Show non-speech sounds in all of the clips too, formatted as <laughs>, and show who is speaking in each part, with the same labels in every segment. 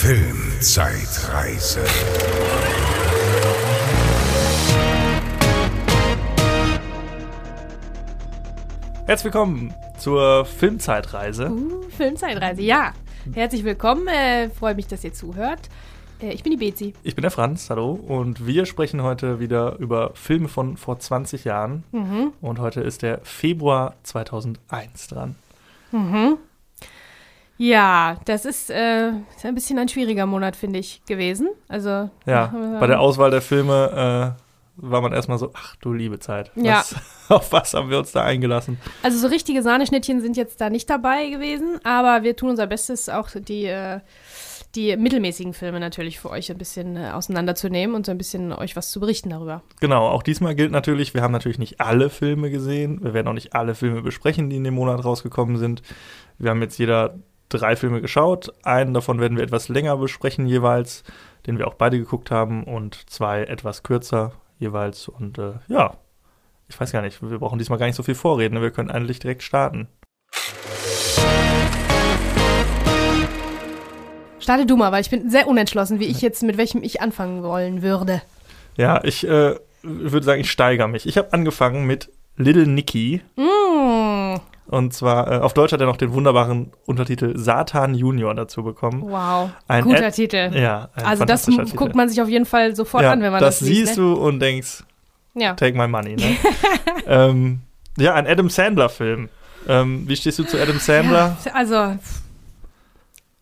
Speaker 1: Filmzeitreise.
Speaker 2: Herzlich willkommen zur Filmzeitreise.
Speaker 3: Uh, Filmzeitreise, ja. Herzlich willkommen, äh, freue mich, dass ihr zuhört. Äh, ich bin die Bezi.
Speaker 2: Ich bin der Franz, hallo. Und wir sprechen heute wieder über Filme von vor 20 Jahren.
Speaker 3: Mhm.
Speaker 2: Und heute ist der Februar 2001 dran.
Speaker 3: Ja, das ist, äh, ist ein bisschen ein schwieriger Monat, finde ich, gewesen. Also,
Speaker 2: Ja, bei der Auswahl der Filme äh, war man erstmal so, ach du liebe Zeit.
Speaker 3: Ja.
Speaker 2: Was, <laughs> auf was haben wir uns da eingelassen?
Speaker 3: also so richtige Sahneschnittchen sind jetzt da nicht dabei gewesen, aber wir tun unser Bestes, auch die, äh, die mittelmäßigen Filme natürlich für euch ein bisschen äh, auseinanderzunehmen und so ein bisschen euch was zu berichten darüber.
Speaker 2: Genau, auch diesmal gilt natürlich, wir haben natürlich nicht alle Filme gesehen. Wir werden auch nicht alle Filme besprechen, die in dem Monat rausgekommen sind. Wir haben jetzt jeder drei Filme geschaut. Einen davon werden wir etwas länger besprechen jeweils, den wir auch beide geguckt haben, und zwei etwas kürzer jeweils. Und äh, ja, ich weiß gar nicht, wir brauchen diesmal gar nicht so viel vorreden. ne? Wir können eigentlich direkt starten.
Speaker 3: Starte du mal, weil ich bin sehr unentschlossen, wie ich jetzt, mit welchem ich anfangen wollen würde.
Speaker 2: Ja, ich äh, würde sagen, ich steigere mich. Ich habe angefangen mit Little Nicky.
Speaker 3: Mm,
Speaker 2: Und zwar, äh, auf Deutsch hat er noch den wunderbaren Untertitel Satan Junior dazu bekommen.
Speaker 3: wow,
Speaker 2: Ein
Speaker 3: guter
Speaker 2: Ad-
Speaker 3: Titel.
Speaker 2: Ja, ein
Speaker 3: Also das
Speaker 2: fantastischer
Speaker 3: guckt
Speaker 2: Titel.
Speaker 3: man sich auf jeden Fall sofort
Speaker 2: ja,
Speaker 3: an, wenn man
Speaker 2: das
Speaker 3: das, liest.
Speaker 2: siehst
Speaker 3: ne?
Speaker 2: du und denkst,
Speaker 3: Ja.
Speaker 2: take my money. Ne? <laughs> ähm, ja, ein Adam Sandler-Film. Ähm, wie stehst du zu Adam Sandler?
Speaker 3: Ja, also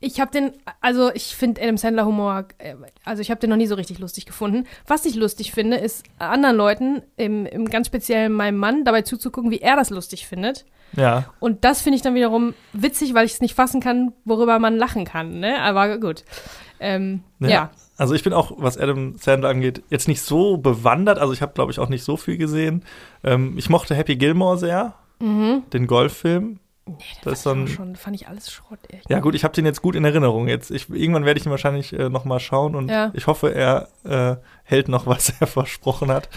Speaker 3: ich habe den, also ich finde Adam Sandler Humor, äh, also ich habe den noch nie so richtig lustig gefunden. Was ich lustig finde, ist anderen Leuten, im, im ganz speziell meinem Mann, dabei zuzugucken, wie er das lustig findet.
Speaker 2: Ja,
Speaker 3: Und das finde ich dann wiederum witzig, weil ich es nicht fassen kann, worüber man lachen kann. Ne? Aber gut. Ähm,
Speaker 2: Ja.
Speaker 3: ja.
Speaker 2: also ich bin auch, was Adam Sandler angeht, jetzt nicht so bewandert. Also ich habe, glaube ich, auch nicht so viel gesehen. Ähm, ich mochte Happy Gilmore sehr,
Speaker 3: Mhm.
Speaker 2: den Golffilm.
Speaker 3: Nee,
Speaker 2: Das ist
Speaker 3: fand, ich schon, fand ich alles Schrott. Echt.
Speaker 2: Ja gut, ich habe den jetzt gut in Erinnerung. Jetzt, ich, irgendwann werde ich ihn wahrscheinlich äh, noch mal schauen und
Speaker 3: Ja.
Speaker 2: ich hoffe, er äh, hält noch, <laughs> was er versprochen hat.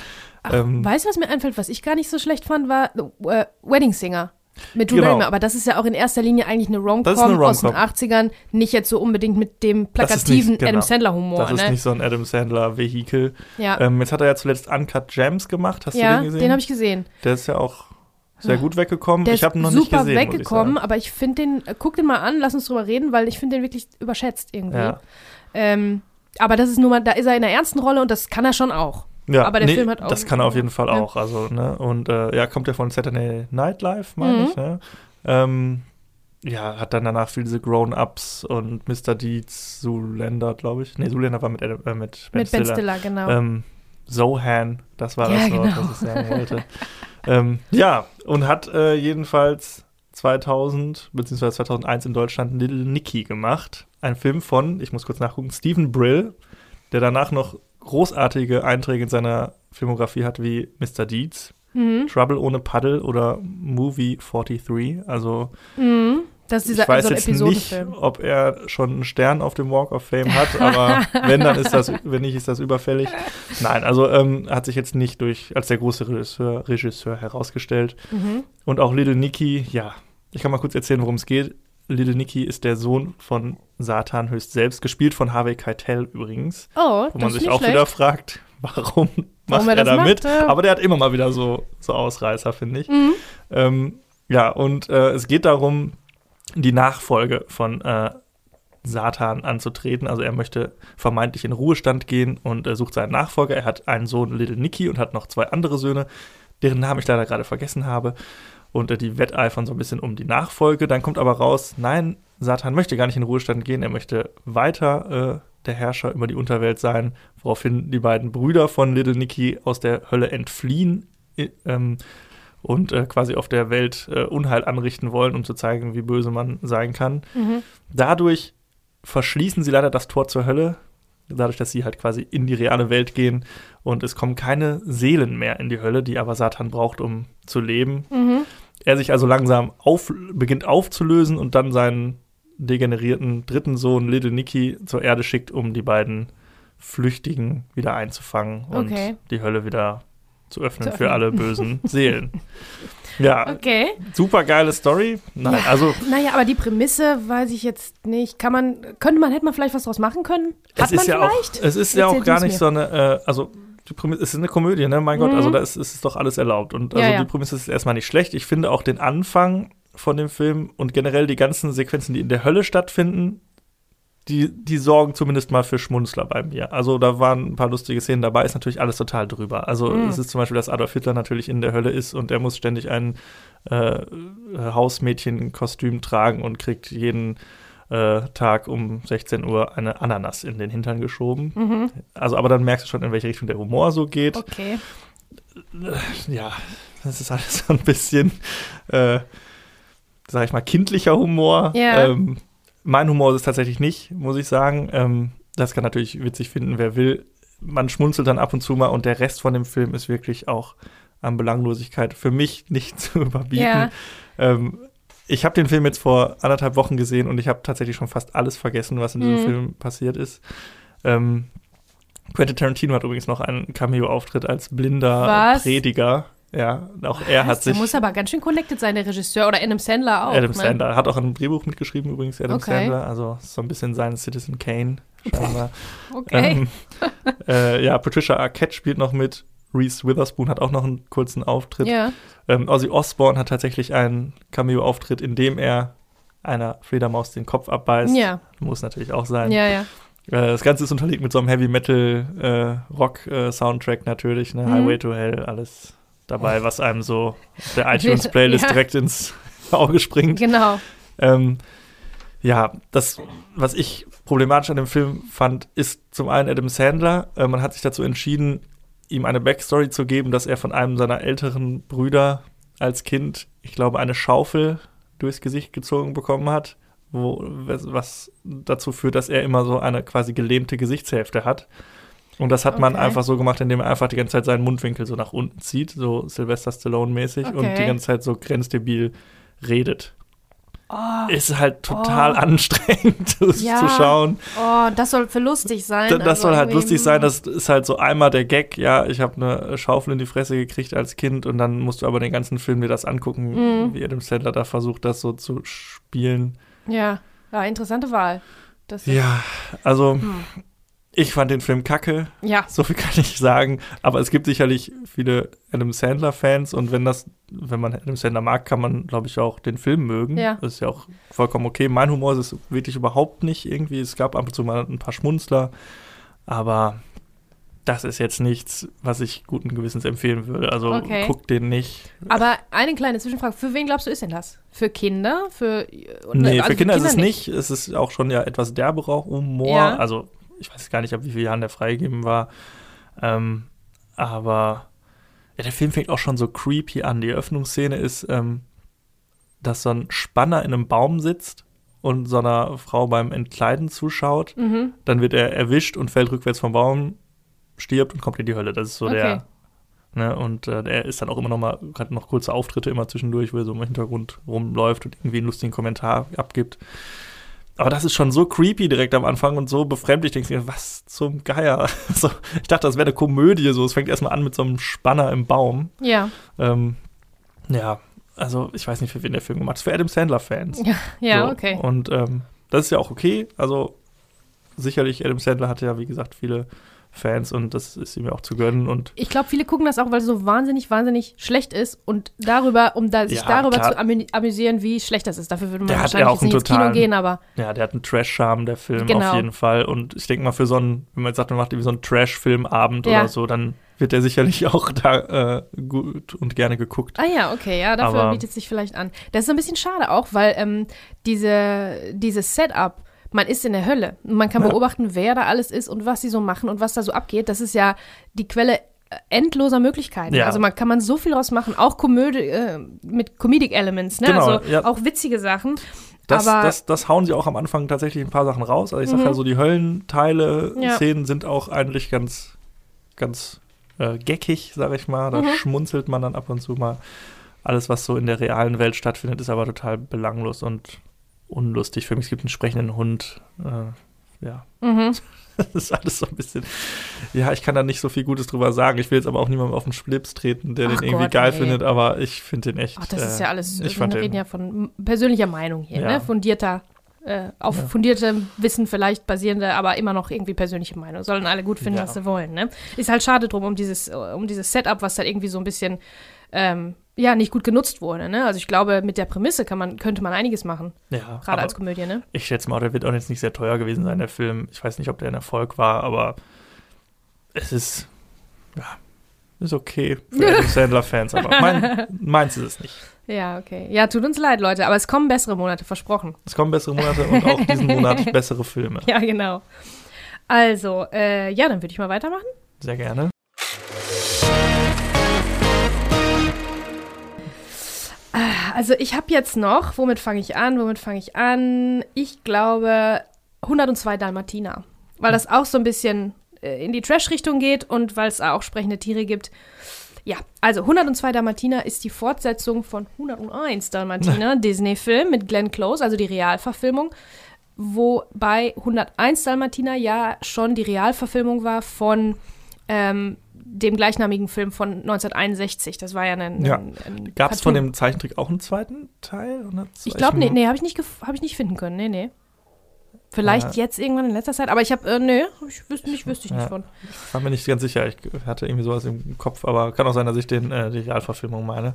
Speaker 3: Ach,
Speaker 2: ähm,
Speaker 3: weißt du, was mir einfällt, was ich gar nicht so schlecht fand, war äh, Wedding Singer. Mit Drew
Speaker 2: Genau.
Speaker 3: Barrymore, aber das ist ja auch in erster Linie eigentlich eine
Speaker 2: Das
Speaker 3: Rom-Com aus den
Speaker 2: Rom-Com.
Speaker 3: 80ern, nicht jetzt so unbedingt mit dem
Speaker 2: Das
Speaker 3: plakativen
Speaker 2: nicht- genau.
Speaker 3: Adam Sandler-Humor.
Speaker 2: Das ist
Speaker 3: Ne?
Speaker 2: nicht so ein Adam Sandler-Vehikel.
Speaker 3: ja,
Speaker 2: Ähm, jetzt hat er ja zuletzt Uncut Gems gemacht. Hast
Speaker 3: ja
Speaker 2: du den gesehen?
Speaker 3: den habe ich gesehen.
Speaker 2: Der ist ja auch sehr gut weggekommen.
Speaker 3: Der
Speaker 2: ich habe ihn noch nicht
Speaker 3: super
Speaker 2: gesehen. ich
Speaker 3: weggekommen, aber ich finde den, äh, guck den mal an, lass uns drüber reden, weil ich finde den wirklich überschätzt irgendwie.
Speaker 2: Ja.
Speaker 3: Ähm, aber das ist nur mal, da ist er in der ernsten Rolle und das kann er schon auch.
Speaker 2: Ja,
Speaker 3: Aber der Film hat auch-
Speaker 2: Das kann er auf jeden Fall
Speaker 3: Ja.
Speaker 2: auch. Also, ne? Und äh, ja, kommt ja von Saturday Night Live, meine
Speaker 3: Mhm.
Speaker 2: ich, ne? Ähm, ja, hat dann danach viel diese Grown-Ups und Mr. Deeds, Zoolander, glaube ich. Nee, Zoolander war mit, äh, mit Ben
Speaker 3: mit Ben
Speaker 2: Stiller.
Speaker 3: Stiller, genau.
Speaker 2: Ähm, Zohan, das war
Speaker 3: Ja,
Speaker 2: das Wort,
Speaker 3: genau.
Speaker 2: was ich sagen wollte. <laughs> ähm, ja, und hat äh, jedenfalls 2000 bzw. 2001 in Deutschland Little Nicky gemacht. Ein Film von, ich muss kurz nachgucken, Stephen Brill, der danach noch großartige Einträge in seiner Filmografie hat wie Mr. Deeds,
Speaker 3: mhm.
Speaker 2: Trouble ohne Paddle oder Movie 43. Also
Speaker 3: Mhm. Das ist dieser
Speaker 2: ich weiß
Speaker 3: so
Speaker 2: jetzt nicht, ob er schon einen Stern auf dem Walk of Fame hat, aber <laughs> wenn, dann ist das, wenn nicht, ist das überfällig. Nein, also ähm, hat sich jetzt nicht durch als der große Regisseur, Regisseur herausgestellt.
Speaker 3: Mhm.
Speaker 2: Und auch Little Nicky, ja, ich kann mal kurz erzählen, worum es geht. Little Nicky ist der Sohn von Satan höchst selbst, gespielt von Harvey Keitel übrigens,
Speaker 3: Oh,
Speaker 2: wo man sich auch
Speaker 3: schlecht.
Speaker 2: wieder fragt, warum macht
Speaker 3: er
Speaker 2: er
Speaker 3: das
Speaker 2: da mit?
Speaker 3: ja.
Speaker 2: Aber der hat immer mal wieder so, so Ausreißer, finde ich.
Speaker 3: Mhm.
Speaker 2: Ähm, ja, und äh, es geht darum, die Nachfolge von äh, Satan anzutreten. Also er möchte vermeintlich in Ruhestand gehen und äh, sucht seinen Nachfolger. Er hat einen Sohn, Little Nicky, und hat noch zwei andere Söhne, deren Namen ich leider gerade vergessen habe. Und äh, die wetteifern so ein bisschen um die Nachfolge. Dann kommt aber raus, nein, Satan möchte gar nicht in Ruhestand gehen. Er möchte weiter äh, der Herrscher über die Unterwelt sein, woraufhin die beiden Brüder von Little Nicky aus der Hölle entfliehen. Ähm, und äh, quasi auf der Welt äh, Unheil anrichten wollen, um zu zeigen, wie böse man sein kann.
Speaker 3: Mhm.
Speaker 2: Dadurch verschließen sie leider das Tor zur Hölle, dadurch, dass sie halt quasi in die reale Welt gehen und es kommen keine Seelen mehr in die Hölle, die aber Satan braucht, um zu leben.
Speaker 3: Mhm.
Speaker 2: Er sich also langsam auf, beginnt aufzulösen und dann seinen degenerierten dritten Sohn Little Nicky zur Erde schickt, um die beiden Flüchtigen wieder einzufangen und
Speaker 3: Okay.
Speaker 2: die Hölle wieder zu öffnen
Speaker 3: Zu
Speaker 2: für alle bösen <laughs> Seelen. Ja,
Speaker 3: Okay.
Speaker 2: super geile Story. Nein,
Speaker 3: Ja.
Speaker 2: also
Speaker 3: Naja, aber die Prämisse weiß ich jetzt nicht. Kann man, könnte man, hätte man vielleicht was draus machen können? Hat
Speaker 2: es ist
Speaker 3: man
Speaker 2: ja auch,
Speaker 3: vielleicht?
Speaker 2: es ist ja
Speaker 3: Erzähl
Speaker 2: auch gar nicht
Speaker 3: mir.
Speaker 2: so eine, äh, also die Prämisse, es ist eine Komödie, ne? Mein Gott,
Speaker 3: Mhm.
Speaker 2: also da ist, ist es doch alles erlaubt. Und also
Speaker 3: Ja, ja.
Speaker 2: die Prämisse ist erstmal nicht schlecht. Ich finde auch den Anfang von dem Film und generell die ganzen Sequenzen, die in der Hölle stattfinden, die, die sorgen zumindest mal für Schmunzler bei mir. Also da waren ein paar lustige Szenen dabei, ist natürlich alles total drüber. Also
Speaker 3: Mhm.
Speaker 2: es ist zum Beispiel, dass Adolf Hitler natürlich in der Hölle ist und er muss ständig ein äh, Hausmädchenkostüm tragen und kriegt jeden äh, Tag um 16 Uhr eine Ananas in den Hintern geschoben.
Speaker 3: Mhm.
Speaker 2: Also, aber dann merkst du schon, in welche Richtung der Humor so geht.
Speaker 3: Okay.
Speaker 2: Ja, das ist alles <laughs> so ein bisschen, äh, sag ich mal, kindlicher Humor.
Speaker 3: Ja.
Speaker 2: Ähm, mein Humor ist es tatsächlich nicht, muss ich sagen. Ähm, das kann natürlich witzig finden, wer will. Man schmunzelt dann ab und zu mal und der Rest von dem Film ist wirklich auch an Belanglosigkeit für mich <laughs> nicht zu überbieten.
Speaker 3: Ja.
Speaker 2: Ähm, ich habe den Film jetzt vor anderthalb Wochen gesehen und ich habe tatsächlich schon fast alles vergessen, was in diesem
Speaker 3: Mhm.
Speaker 2: Film passiert ist. Ähm, Quentin Tarantino hat übrigens noch einen Cameo-Auftritt als blinder
Speaker 3: Was?
Speaker 2: Prediger. Ja, auch er hat sich.
Speaker 3: Der muss aber ganz schön connected sein, der Regisseur. Oder Adam Sandler auch.
Speaker 2: Adam
Speaker 3: ne?
Speaker 2: Sandler hat auch ein Drehbuch mitgeschrieben, übrigens, Adam
Speaker 3: Okay.
Speaker 2: Sandler. Also so ein bisschen sein Citizen Kane, scheinbar. <laughs>
Speaker 3: Okay.
Speaker 2: Ähm, äh, ja, Patricia Arquette spielt noch mit. Reese Witherspoon hat auch noch einen kurzen Auftritt.
Speaker 3: ja.
Speaker 2: Ähm, Ozzy Osbourne hat tatsächlich einen Cameo-Auftritt, in dem er einer Fledermaus den Kopf abbeißt.
Speaker 3: Ja.
Speaker 2: Muss natürlich auch sein.
Speaker 3: Ja, ja.
Speaker 2: Äh, das Ganze ist unterlegt mit so einem Heavy-Metal-Rock-Soundtrack natürlich, ne?
Speaker 3: Mhm.
Speaker 2: Highway to Hell, alles dabei, was einem so auf <laughs> der iTunes-Playlist
Speaker 3: Ja.
Speaker 2: direkt ins <laughs> Auge springt.
Speaker 3: Genau.
Speaker 2: Ähm, ja, das, was ich problematisch an dem Film fand, ist zum einen Adam Sandler. Äh, man hat sich dazu entschieden, ihm eine Backstory zu geben, dass er von einem seiner älteren Brüder als Kind, ich glaube, eine Schaufel durchs Gesicht gezogen bekommen hat, wo, was was dazu führt, dass er immer so eine quasi gelähmte Gesichtshälfte hat. Und das hat man
Speaker 3: Okay.
Speaker 2: einfach so gemacht, indem er einfach die ganze Zeit seinen Mundwinkel so nach unten zieht, so Sylvester Stallone-mäßig und
Speaker 3: Okay.
Speaker 2: die ganze Zeit so grenzdebil redet
Speaker 3: Oh,
Speaker 2: ist halt total
Speaker 3: Oh.
Speaker 2: anstrengend <laughs> das
Speaker 3: Ja.
Speaker 2: zu schauen.
Speaker 3: oh, das soll für lustig sein.
Speaker 2: Da- Das
Speaker 3: also
Speaker 2: soll halt lustig sein, das ist halt so einmal der Gag, ja, ich habe eine Schaufel in die Fresse gekriegt als Kind und dann musst du aber den ganzen Film dir das angucken,
Speaker 3: Mhm.
Speaker 2: wie Adam Sandler da versucht, das so zu spielen.
Speaker 3: Ja, ja interessante Wahl. Das
Speaker 2: Ja, also
Speaker 3: Hm.
Speaker 2: Ich fand den Film kacke,
Speaker 3: ja.
Speaker 2: so viel kann ich sagen, aber es gibt sicherlich viele Adam Sandler-Fans und wenn das, wenn man Adam Sandler mag, kann man, glaube ich, auch den Film mögen.
Speaker 3: Ja.
Speaker 2: Das ist ja auch vollkommen okay. Mein Humor ist es wirklich überhaupt nicht irgendwie. Es gab ab und zu mal ein paar Schmunzler, aber das ist jetzt nichts, was ich guten Gewissens empfehlen würde. Also
Speaker 3: Okay.
Speaker 2: guck den nicht.
Speaker 3: Aber eine kleine Zwischenfrage. Für wen glaubst du, ist denn das? Für Kinder? Für,
Speaker 2: nee,
Speaker 3: also
Speaker 2: für Kinder ist es nicht. Es ist auch schon ja etwas derberer Humor.
Speaker 3: Ja.
Speaker 2: Also ich weiß gar nicht, ab wie vielen Jahren der freigegeben war. Ähm, aber ja, der Film fängt auch schon so creepy an. Die Eröffnungsszene ist, ähm, dass so ein Spanner in einem Baum sitzt und so einer Frau beim Entkleiden zuschaut.
Speaker 3: Mhm.
Speaker 2: Dann wird er erwischt und fällt rückwärts vom Baum, stirbt und kommt in die Hölle. Das ist so
Speaker 3: Okay.
Speaker 2: der. Ne, und äh, er ist dann auch immer noch mal, hat noch kurze Auftritte immer zwischendurch, wo er so im Hintergrund rumläuft und irgendwie einen lustigen Kommentar abgibt. Aber das ist schon so creepy direkt am Anfang und so befremdlich. Denkst du, was zum Geier? <laughs> so, ich dachte, das wäre eine Komödie. So, es fängt erstmal an mit so einem Spanner im Baum.
Speaker 3: Ja,
Speaker 2: Ähm, ja, also ich weiß nicht, für wen der Film gemacht ist. Für Adam Sandler-Fans.
Speaker 3: ja, ja
Speaker 2: So,
Speaker 3: okay.
Speaker 2: Und ähm, das ist ja auch okay. Also sicherlich, Adam Sandler hatte ja, wie gesagt, viele Fans und das ist ihm ja auch zu gönnen. Und
Speaker 3: Ich glaube, viele gucken das auch, weil es so wahnsinnig, wahnsinnig schlecht ist und darüber, um da, sich
Speaker 2: Ja,
Speaker 3: darüber
Speaker 2: klar.
Speaker 3: zu amü amüsieren, wie schlecht das ist. Dafür würde man
Speaker 2: Der
Speaker 3: wahrscheinlich
Speaker 2: ja auch
Speaker 3: nicht
Speaker 2: einen
Speaker 3: ins Kino
Speaker 2: totalen-
Speaker 3: gehen, aber
Speaker 2: ja, der hat einen Trash-Charme, der Film,
Speaker 3: Genau.
Speaker 2: auf jeden Fall. Und ich denke mal, für so einen, wenn man jetzt sagt, man macht irgendwie so einen Trash-Filmabend
Speaker 3: Ja.
Speaker 2: oder so, dann wird der sicherlich auch da äh, gut und gerne geguckt.
Speaker 3: Ah ja, okay, ja, dafür
Speaker 2: Aber-
Speaker 3: bietet sich vielleicht an. Das ist ein bisschen schade auch, weil ähm, diese, dieses Setup, man ist in der Hölle. Und Man kann
Speaker 2: Ja.
Speaker 3: beobachten, wer da alles ist und was sie so machen und was da so abgeht. Das ist ja die Quelle äh, endloser Möglichkeiten.
Speaker 2: Ja.
Speaker 3: Also man kann man so viel draus machen, auch Komödie, äh, mit Comedic Elements, ne?
Speaker 2: Genau,
Speaker 3: also
Speaker 2: ja.
Speaker 3: auch witzige Sachen.
Speaker 2: Das,
Speaker 3: aber
Speaker 2: das, das hauen sie auch am Anfang tatsächlich ein paar Sachen raus. Also ich sag
Speaker 3: Mhm.
Speaker 2: ja so, die Höllenteile. Szenen sind auch eigentlich ganz, ganz äh, geckig, sag ich mal. Da
Speaker 3: Mhm.
Speaker 2: schmunzelt man dann ab und zu mal. Alles, was so in der realen Welt stattfindet, ist aber total belanglos und unlustig. Für mich es gibt einen sprechenden Hund. Äh, ja.
Speaker 3: Mhm. <laughs>
Speaker 2: Das ist alles so ein bisschen. Ja, ich kann da nicht so viel Gutes drüber sagen. Ich will jetzt aber auch niemandem auf den Schlips treten, der
Speaker 3: Ach
Speaker 2: den irgendwie
Speaker 3: Gott,
Speaker 2: geil
Speaker 3: nee.
Speaker 2: findet, aber ich finde den echt.
Speaker 3: Ach, das ist
Speaker 2: äh,
Speaker 3: ja alles,
Speaker 2: ich
Speaker 3: wir reden
Speaker 2: den,
Speaker 3: ja von persönlicher Meinung hier,
Speaker 2: Ja.
Speaker 3: ne? Fundierter, äh, auf
Speaker 2: Ja.
Speaker 3: fundiertem Wissen vielleicht basierende, aber immer noch irgendwie persönliche Meinung. Sollen alle gut finden,
Speaker 2: Ja.
Speaker 3: was sie wollen, ne? Ist halt schade drum, um dieses, äh, um dieses Setup, was da irgendwie so ein bisschen, ähm, ja, nicht gut genutzt wurde, ne? Also ich glaube, mit der Prämisse kann man, könnte man einiges machen,
Speaker 2: ja,
Speaker 3: gerade als Komödie, ne?
Speaker 2: ich schätze mal, der wird auch jetzt nicht sehr teuer gewesen sein, der Film. Ich weiß nicht, ob der ein Erfolg war, aber es ist, ja, ist okay für <laughs> Adam Sandler-Fans, aber mein, meins ist es nicht.
Speaker 3: Ja, okay. Ja, tut uns leid, Leute, aber es kommen bessere Monate, versprochen.
Speaker 2: Es kommen bessere Monate und auch diesen Monat <laughs> bessere Filme.
Speaker 3: Ja, genau. Also, äh, ja, dann würde ich mal weitermachen.
Speaker 2: Sehr gerne.
Speaker 3: Also ich habe jetzt noch, womit fange ich an, womit fange ich an? Ich glaube 102 Dalmatiner, weil das auch so ein bisschen äh, in die Trash-Richtung geht und weil es auch sprechende Tiere gibt. Ja, also 102 Dalmatiner ist die Fortsetzung von 101 Dalmatiner, <laughs> Disney-Film mit Glenn Close, also die Realverfilmung, wobei 101 Dalmatiner ja schon die Realverfilmung war von ähm, dem gleichnamigen Film von 1961. Das war ja ein,
Speaker 2: Ja.
Speaker 3: ein, ein
Speaker 2: Gab es von dem Zeichentrick auch einen zweiten Teil?
Speaker 3: Ich glaube, nee, nee, habe ich, nicht hab ich nicht finden können. Nee, nee. Vielleicht
Speaker 2: Ja.
Speaker 3: jetzt irgendwann in letzter Zeit, aber ich habe, äh, nee, ich wüsste nicht, wüsste ich nicht
Speaker 2: Ja.
Speaker 3: von.
Speaker 2: Ich war mir nicht ganz sicher. Ich hatte irgendwie sowas im Kopf, aber kann auch sein, dass ich den, äh, die Realverfilmung meine.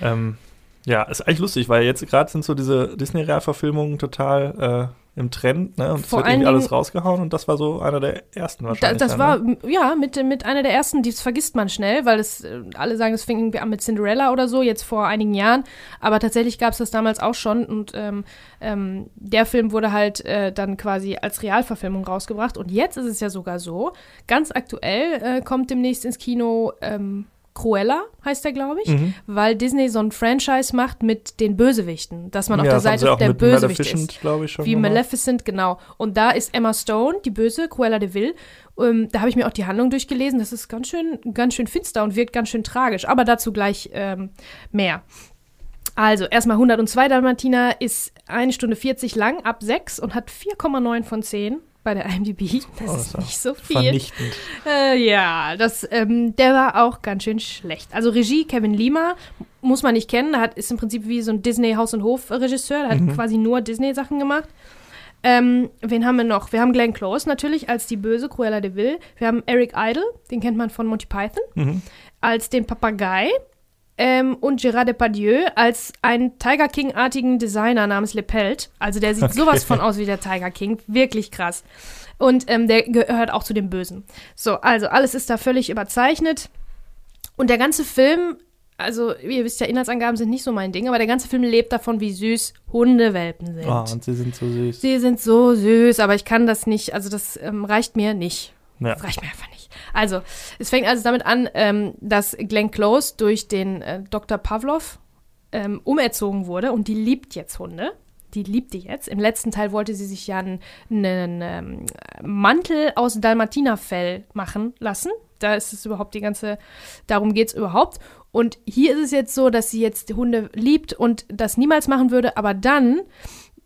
Speaker 2: Ähm, ja, ist eigentlich lustig, weil jetzt gerade sind so diese Disney-Realverfilmungen total äh, im Trend, ne? Und es wird irgendwie alles rausgehauen und das war so einer der ersten
Speaker 3: Da,
Speaker 2: wahrscheinlich.
Speaker 3: das
Speaker 2: dann,
Speaker 3: war,
Speaker 2: ne?
Speaker 3: m- ja, mit, mit einer der ersten, das vergisst man schnell, weil es, äh, alle sagen, es fing irgendwie an mit Cinderella oder so, jetzt vor einigen Jahren. Aber tatsächlich gab es das damals auch schon und ähm, ähm, der Film wurde halt äh, dann quasi als Realverfilmung rausgebracht. Und jetzt ist es ja sogar so, ganz aktuell äh, kommt demnächst ins Kino ähm, Cruella, heißt der, glaube ich.
Speaker 2: Mhm.
Speaker 3: weil Disney so ein Franchise macht mit den Bösewichten, dass man auf
Speaker 2: ja,
Speaker 3: der Seite der
Speaker 2: mit
Speaker 3: Bösewicht
Speaker 2: Maleficent,
Speaker 3: ist.
Speaker 2: glaube ich, schon
Speaker 3: Wie
Speaker 2: gemacht.
Speaker 3: Maleficent, genau. Und da ist Emma Stone, die Böse, Cruella de Vil. Ähm, da habe ich mir auch die Handlung durchgelesen. Das ist ganz schön, ganz schön finster und wirkt ganz schön tragisch. Aber dazu gleich ähm, mehr. Also, erstmal 102 Dalmatiner ist eine Stunde 40 lang, ab 6 und hat 4,9 von 10 bei der IMDb. Das
Speaker 2: Oh,
Speaker 3: ist nicht so viel.
Speaker 2: Vernichtend.
Speaker 3: Äh, ja, das, ähm, der war auch ganz schön schlecht. Also Regie Kevin Lima muss man nicht kennen. Der hat, ist im Prinzip wie so ein Disney Haus- und Hof-Regisseur. Der hat
Speaker 2: Mhm.
Speaker 3: quasi nur Disney-Sachen gemacht. Ähm, wen haben wir noch? Wir haben Glenn Close natürlich als die böse Cruella de Vil. Wir haben Eric Idle, den kennt man von Monty Python,
Speaker 2: Mhm.
Speaker 3: als den Papagei. Ähm, und Gérard Depardieu als einen Tiger King-artigen Designer namens Lepelt. Also der sieht <laughs>
Speaker 2: Okay.
Speaker 3: sowas von aus wie der Tiger King. Wirklich krass. Und ähm, der gehört auch zu den Bösen. So, also alles ist da völlig überzeichnet. Und der ganze Film, also ihr wisst ja, Inhaltsangaben sind nicht so mein Ding, aber der ganze Film lebt davon, wie süß Hundewelpen sind.
Speaker 2: Oh, und sie sind so süß.
Speaker 3: Sie sind so süß, aber ich kann das nicht, also das ähm, reicht mir nicht.
Speaker 2: Ja.
Speaker 3: Das reicht mir einfach nicht. Also, es fängt also damit an, ähm, dass Glenn Close durch den äh, Dr. Pavlov ähm, umerzogen wurde und die liebt jetzt Hunde. Die liebt die jetzt. Im letzten Teil wollte sie sich ja einen, einen ähm, Mantel aus Dalmatinerfell machen lassen. Da ist es überhaupt die ganze, darum geht es überhaupt. Und hier ist es jetzt so, dass sie jetzt Hunde liebt und das niemals machen würde, aber dann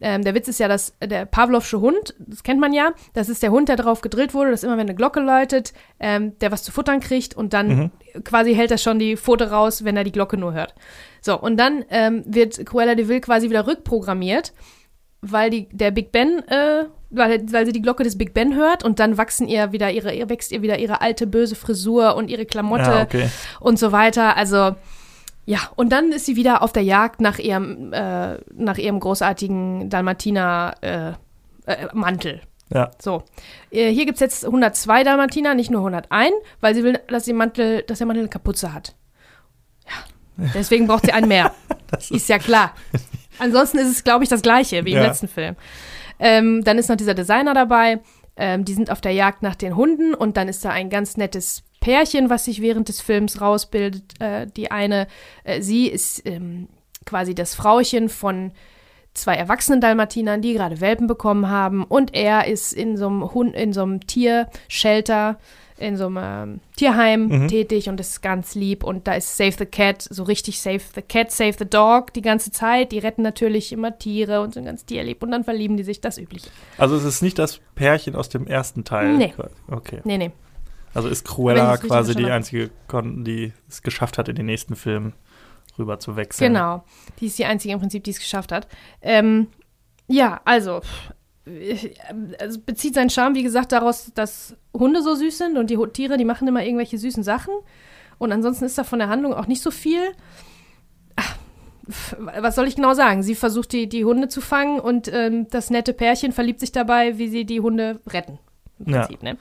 Speaker 3: ähm, der Witz ist ja, dass der Pavlovsche Hund, das kennt man ja, das ist der Hund, der darauf gedrillt wurde, dass immer, wenn eine Glocke läutet, ähm, der was zu futtern kriegt und dann quasi hält er schon die Pfote raus, wenn er die Glocke nur hört. So, und dann ähm, wird Cruella de Vil quasi wieder rückprogrammiert, weil die, der Big Ben, äh, weil, weil sie die Glocke des Big Ben hört und dann wachsen ihr wieder ihre, ihr wächst ihr wieder ihre alte böse Frisur und ihre Klamotte
Speaker 2: Ja, okay.
Speaker 3: und so weiter. Also ja, und dann ist sie wieder auf der Jagd nach ihrem, äh, nach ihrem großartigen Dalmatiner äh, äh, Mantel.
Speaker 2: Ja.
Speaker 3: So, äh, hier gibt es jetzt 102 Dalmatiner, nicht nur 101, weil sie will, dass, die Mantel, dass der Mantel eine Kapuze hat. Ja, deswegen braucht sie einen mehr. <laughs>
Speaker 2: Das
Speaker 3: ist ja klar. Ansonsten ist es, glaube ich, das gleiche wie im
Speaker 2: Ja.
Speaker 3: letzten Film. Ähm, dann ist noch dieser Designer dabei. Ähm, die sind auf der Jagd nach den Hunden und dann ist da ein ganz nettes Pärchen, was sich während des Films rausbildet. Äh, die eine, äh, sie ist ähm, quasi das Frauchen von zwei erwachsenen Dalmatinern, die gerade Welpen bekommen haben und er ist in so einem Hund, in so einem Tiershelter in so einem ähm, Tierheim
Speaker 2: Mhm.
Speaker 3: tätig und ist ganz lieb und da ist Save the Cat, so richtig Save the Cat, Save the Dog die ganze Zeit. Die retten natürlich immer Tiere und sind ganz tierlieb und dann verlieben die sich, das Übliche.
Speaker 2: Also es ist nicht das Pärchen aus dem ersten Teil.
Speaker 3: Nee.
Speaker 2: Okay.
Speaker 3: Nee, nee.
Speaker 2: Also ist Cruella quasi die einzige, die es geschafft hat, in den nächsten Film rüber zu wechseln.
Speaker 3: Genau. Die ist die einzige im Prinzip, die es geschafft hat. Ähm, ja, also, also bezieht seinen Charme, wie gesagt, daraus, dass Hunde so süß sind und die Tiere, die machen immer irgendwelche süßen Sachen. Und ansonsten ist da von der Handlung auch nicht so viel. Ach, Was soll ich genau sagen? Sie versucht, die, die Hunde zu fangen und ähm, das nette Pärchen verliebt sich dabei, wie sie die Hunde retten. Im
Speaker 2: Ja.
Speaker 3: Prinzip, ne?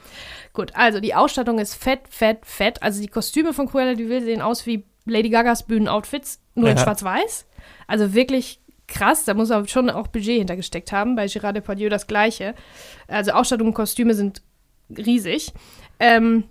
Speaker 3: Gut, also die Ausstattung ist fett, fett, fett. Also die Kostüme von Cruella de Vil sehen aus wie Lady Gagas Bühnenoutfits, nur in
Speaker 2: Ja.
Speaker 3: schwarz-weiß. Also wirklich krass, da muss er schon auch Budget hintergesteckt haben. Bei Gérard Depardieu das gleiche. Also Ausstattung und Kostüme sind riesig. Ähm,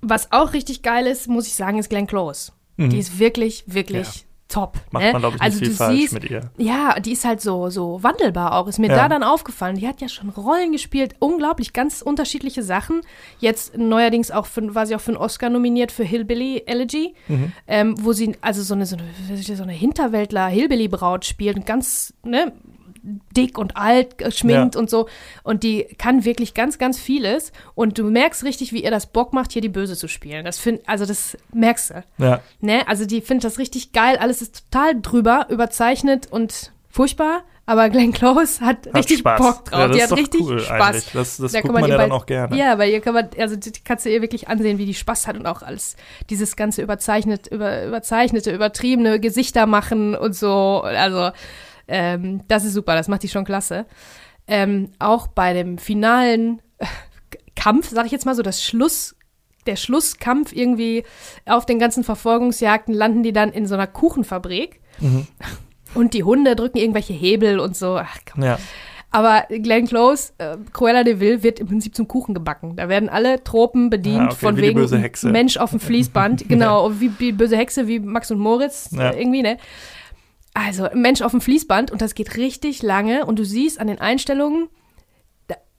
Speaker 3: was auch richtig geil ist, muss ich sagen, ist Glenn Close.
Speaker 2: Mhm.
Speaker 3: Die ist wirklich, wirklich top.
Speaker 2: Macht
Speaker 3: ne?
Speaker 2: man, glaube ich, nicht
Speaker 3: also
Speaker 2: viel
Speaker 3: du
Speaker 2: falsch
Speaker 3: siehst,
Speaker 2: mit ihr.
Speaker 3: ja, die ist halt so, so wandelbar auch. Ist mir
Speaker 2: Ja.
Speaker 3: da dann aufgefallen. Die hat ja schon Rollen gespielt, unglaublich, ganz unterschiedliche Sachen. Jetzt neuerdings auch für, war sie auch für einen Oscar nominiert für Hillbilly Elegy,
Speaker 2: Mhm.
Speaker 3: ähm, wo sie also so eine, so eine, so eine Hinterwäldler-Hillbilly-Braut spielt und ganz, ne, dick und alt geschminkt und so. Und die kann wirklich ganz, ganz vieles. Und du merkst richtig, wie ihr das Bock macht, hier die Böse zu spielen. Das find, also das merkst du.
Speaker 2: Ja,
Speaker 3: Ne? Also die findet das richtig geil. Alles ist total drüber, überzeichnet und furchtbar. Aber Glenn Close hat,
Speaker 2: hat
Speaker 3: richtig
Speaker 2: Spaß.
Speaker 3: Bock drauf.
Speaker 2: Ja, das
Speaker 3: die
Speaker 2: ist
Speaker 3: hat
Speaker 2: doch
Speaker 3: richtig
Speaker 2: cool
Speaker 3: Spaß.
Speaker 2: eigentlich. Das, das
Speaker 3: Da
Speaker 2: guckt
Speaker 3: man
Speaker 2: man ja dann
Speaker 3: bei-
Speaker 2: auch gerne.
Speaker 3: Ja, weil ihr kann man, also die kannst du ihr wirklich ansehen, wie die Spaß hat und auch alles, dieses ganze überzeichnet, über, überzeichnete, übertriebene Gesichter machen und so. Also, ähm, das ist super, das macht die schon klasse. Ähm, auch bei dem finalen äh, Kampf, sag ich jetzt mal so, das Schluss, der Schlusskampf irgendwie auf den ganzen Verfolgungsjagden landen die dann in so einer Kuchenfabrik.
Speaker 2: Mhm. <laughs>
Speaker 3: Und die Hunde drücken irgendwelche Hebel und so. Ach, komm.
Speaker 2: Ja.
Speaker 3: Aber Glenn Close, äh, Cruella de Vil, wird im Prinzip zum Kuchen gebacken. Da werden alle Tropen bedient,
Speaker 2: Ah, okay,
Speaker 3: von
Speaker 2: wie
Speaker 3: wegen
Speaker 2: böse Hexe.
Speaker 3: Mensch auf dem <laughs> Fließband. genau, wie die böse Hexe, wie Max und Moritz
Speaker 2: Ja.
Speaker 3: äh, irgendwie, ne? Also, Mensch auf dem Fließband und das geht richtig lange und du siehst an den Einstellungen,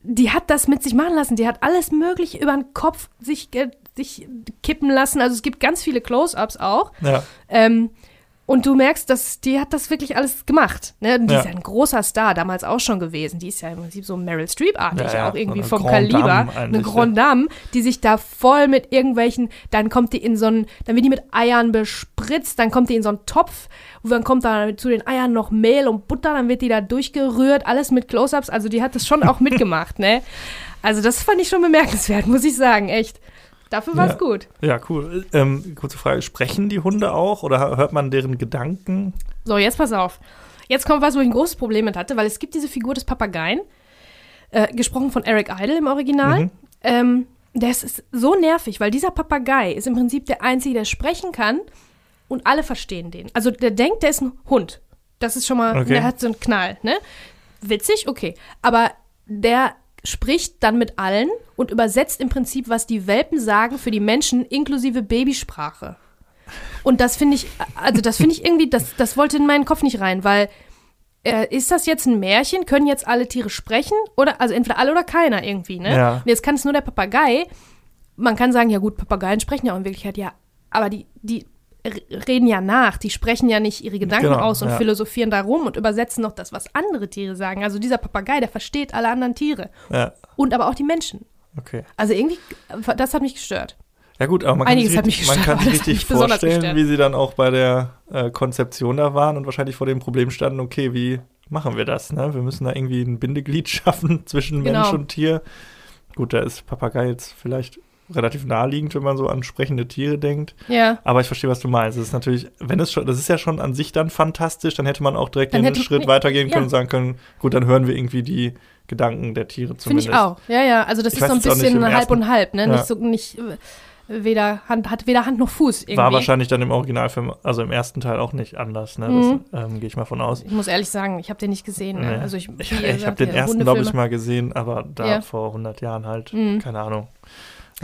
Speaker 3: die hat das mit sich machen lassen. Die hat alles Mögliche über den Kopf sich, sich kippen lassen. Also es gibt ganz viele Close-Ups auch.
Speaker 2: Ja.
Speaker 3: Ähm, und du merkst, dass die hat das wirklich alles gemacht. Ne? Die
Speaker 2: Ja.
Speaker 3: ist ja ein großer Star damals auch schon gewesen. Die ist ja im Prinzip so Meryl Streep-artig,
Speaker 2: Ja,
Speaker 3: auch irgendwie vom
Speaker 2: Grande
Speaker 3: Kaliber. Eine
Speaker 2: eigentlich,
Speaker 3: Grand Dame, die sich da voll mit irgendwelchen, dann kommt die in so einen, dann wird die mit Eiern bespritzt, dann kommt die in so einen Topf, und dann kommt da zu den Eiern noch Mehl und Butter, dann wird die da durchgerührt, alles mit Close-Ups. Also die hat das schon auch mitgemacht, <laughs> ne? Also das fand ich schon bemerkenswert, muss ich sagen, echt. Dafür war es
Speaker 2: Ja.
Speaker 3: gut.
Speaker 2: Ja, cool. Ähm, kurze Frage: Sprechen die Hunde auch oder hört man deren Gedanken?
Speaker 3: So, jetzt pass auf. Jetzt kommt was, wo ich ein großes Problem mit hatte, weil es gibt diese Figur des Papageien, äh, gesprochen von Eric Idle im Original.
Speaker 2: Mhm.
Speaker 3: Ähm, der ist, ist so nervig, weil dieser Papagei ist im Prinzip der Einzige, der sprechen kann und alle verstehen den. Also der denkt, der ist ein Hund. Das ist schon mal,
Speaker 2: Okay.
Speaker 3: der hat so einen Knall, ne? Witzig, okay. Aber der spricht dann mit allen und übersetzt im Prinzip, was die Welpen sagen für die Menschen, inklusive Babysprache. Und das finde ich, also das finde ich irgendwie, das, das wollte in meinen Kopf nicht rein, weil äh, ist das jetzt ein Märchen? Können jetzt alle Tiere sprechen? Oder, also entweder alle oder keiner irgendwie, ne?
Speaker 2: Ja.
Speaker 3: Und jetzt kann es nur der Papagei. Man kann sagen, ja gut, Papageien sprechen ja auch in Wirklichkeit, ja, aber die, die reden ja nach, die sprechen ja nicht ihre Gedanken
Speaker 2: Genau,
Speaker 3: aus und
Speaker 2: ja.
Speaker 3: philosophieren da rum und übersetzen noch das, was andere Tiere sagen. Also dieser Papagei, der versteht alle anderen Tiere
Speaker 2: Ja,
Speaker 3: und aber auch die Menschen.
Speaker 2: okay.
Speaker 3: Also irgendwie, das hat mich gestört.
Speaker 2: Ja gut, aber man kann
Speaker 3: Einiges
Speaker 2: sich richtig, man kann sich richtig vorstellen, wie sie dann auch bei der äh, Konzeption da waren und wahrscheinlich vor dem Problem standen, okay, wie machen wir das? Ne? Wir müssen da irgendwie ein Bindeglied <laughs> schaffen zwischen
Speaker 3: Genau.
Speaker 2: Mensch und Tier. Gut, da ist Papagei jetzt vielleicht relativ naheliegend, wenn man so an sprechende Tiere denkt.
Speaker 3: Ja.
Speaker 2: Aber ich verstehe, was du meinst. Es ist natürlich, wenn es schon, das ist ja schon an sich dann fantastisch, dann hätte man auch direkt
Speaker 3: Dann
Speaker 2: einen
Speaker 3: hätte-
Speaker 2: Schritt weitergehen
Speaker 3: ja.
Speaker 2: können und sagen können, gut, dann hören wir irgendwie die Gedanken der Tiere
Speaker 3: Finde
Speaker 2: zumindest.
Speaker 3: ich auch. Ja, ja. Also das
Speaker 2: Ich
Speaker 3: ist so ein bisschen halb
Speaker 2: ersten-
Speaker 3: und halb, ne?
Speaker 2: Ja.
Speaker 3: Nicht so, nicht, äh, weder Hand, hat weder Hand noch Fuß irgendwie.
Speaker 2: War wahrscheinlich dann im Originalfilm, also im ersten Teil auch nicht anders, ne?
Speaker 3: Mhm.
Speaker 2: Das ähm, gehe ich mal von aus.
Speaker 3: Ich muss ehrlich sagen, ich habe den nicht gesehen. Ne?
Speaker 2: Nee.
Speaker 3: Also ich,
Speaker 2: Ich, ich habe den
Speaker 3: ja,
Speaker 2: ersten, glaube ich, mal gesehen, aber da
Speaker 3: Ja.
Speaker 2: vor 100 Jahren halt.
Speaker 3: Mhm.
Speaker 2: Keine Ahnung.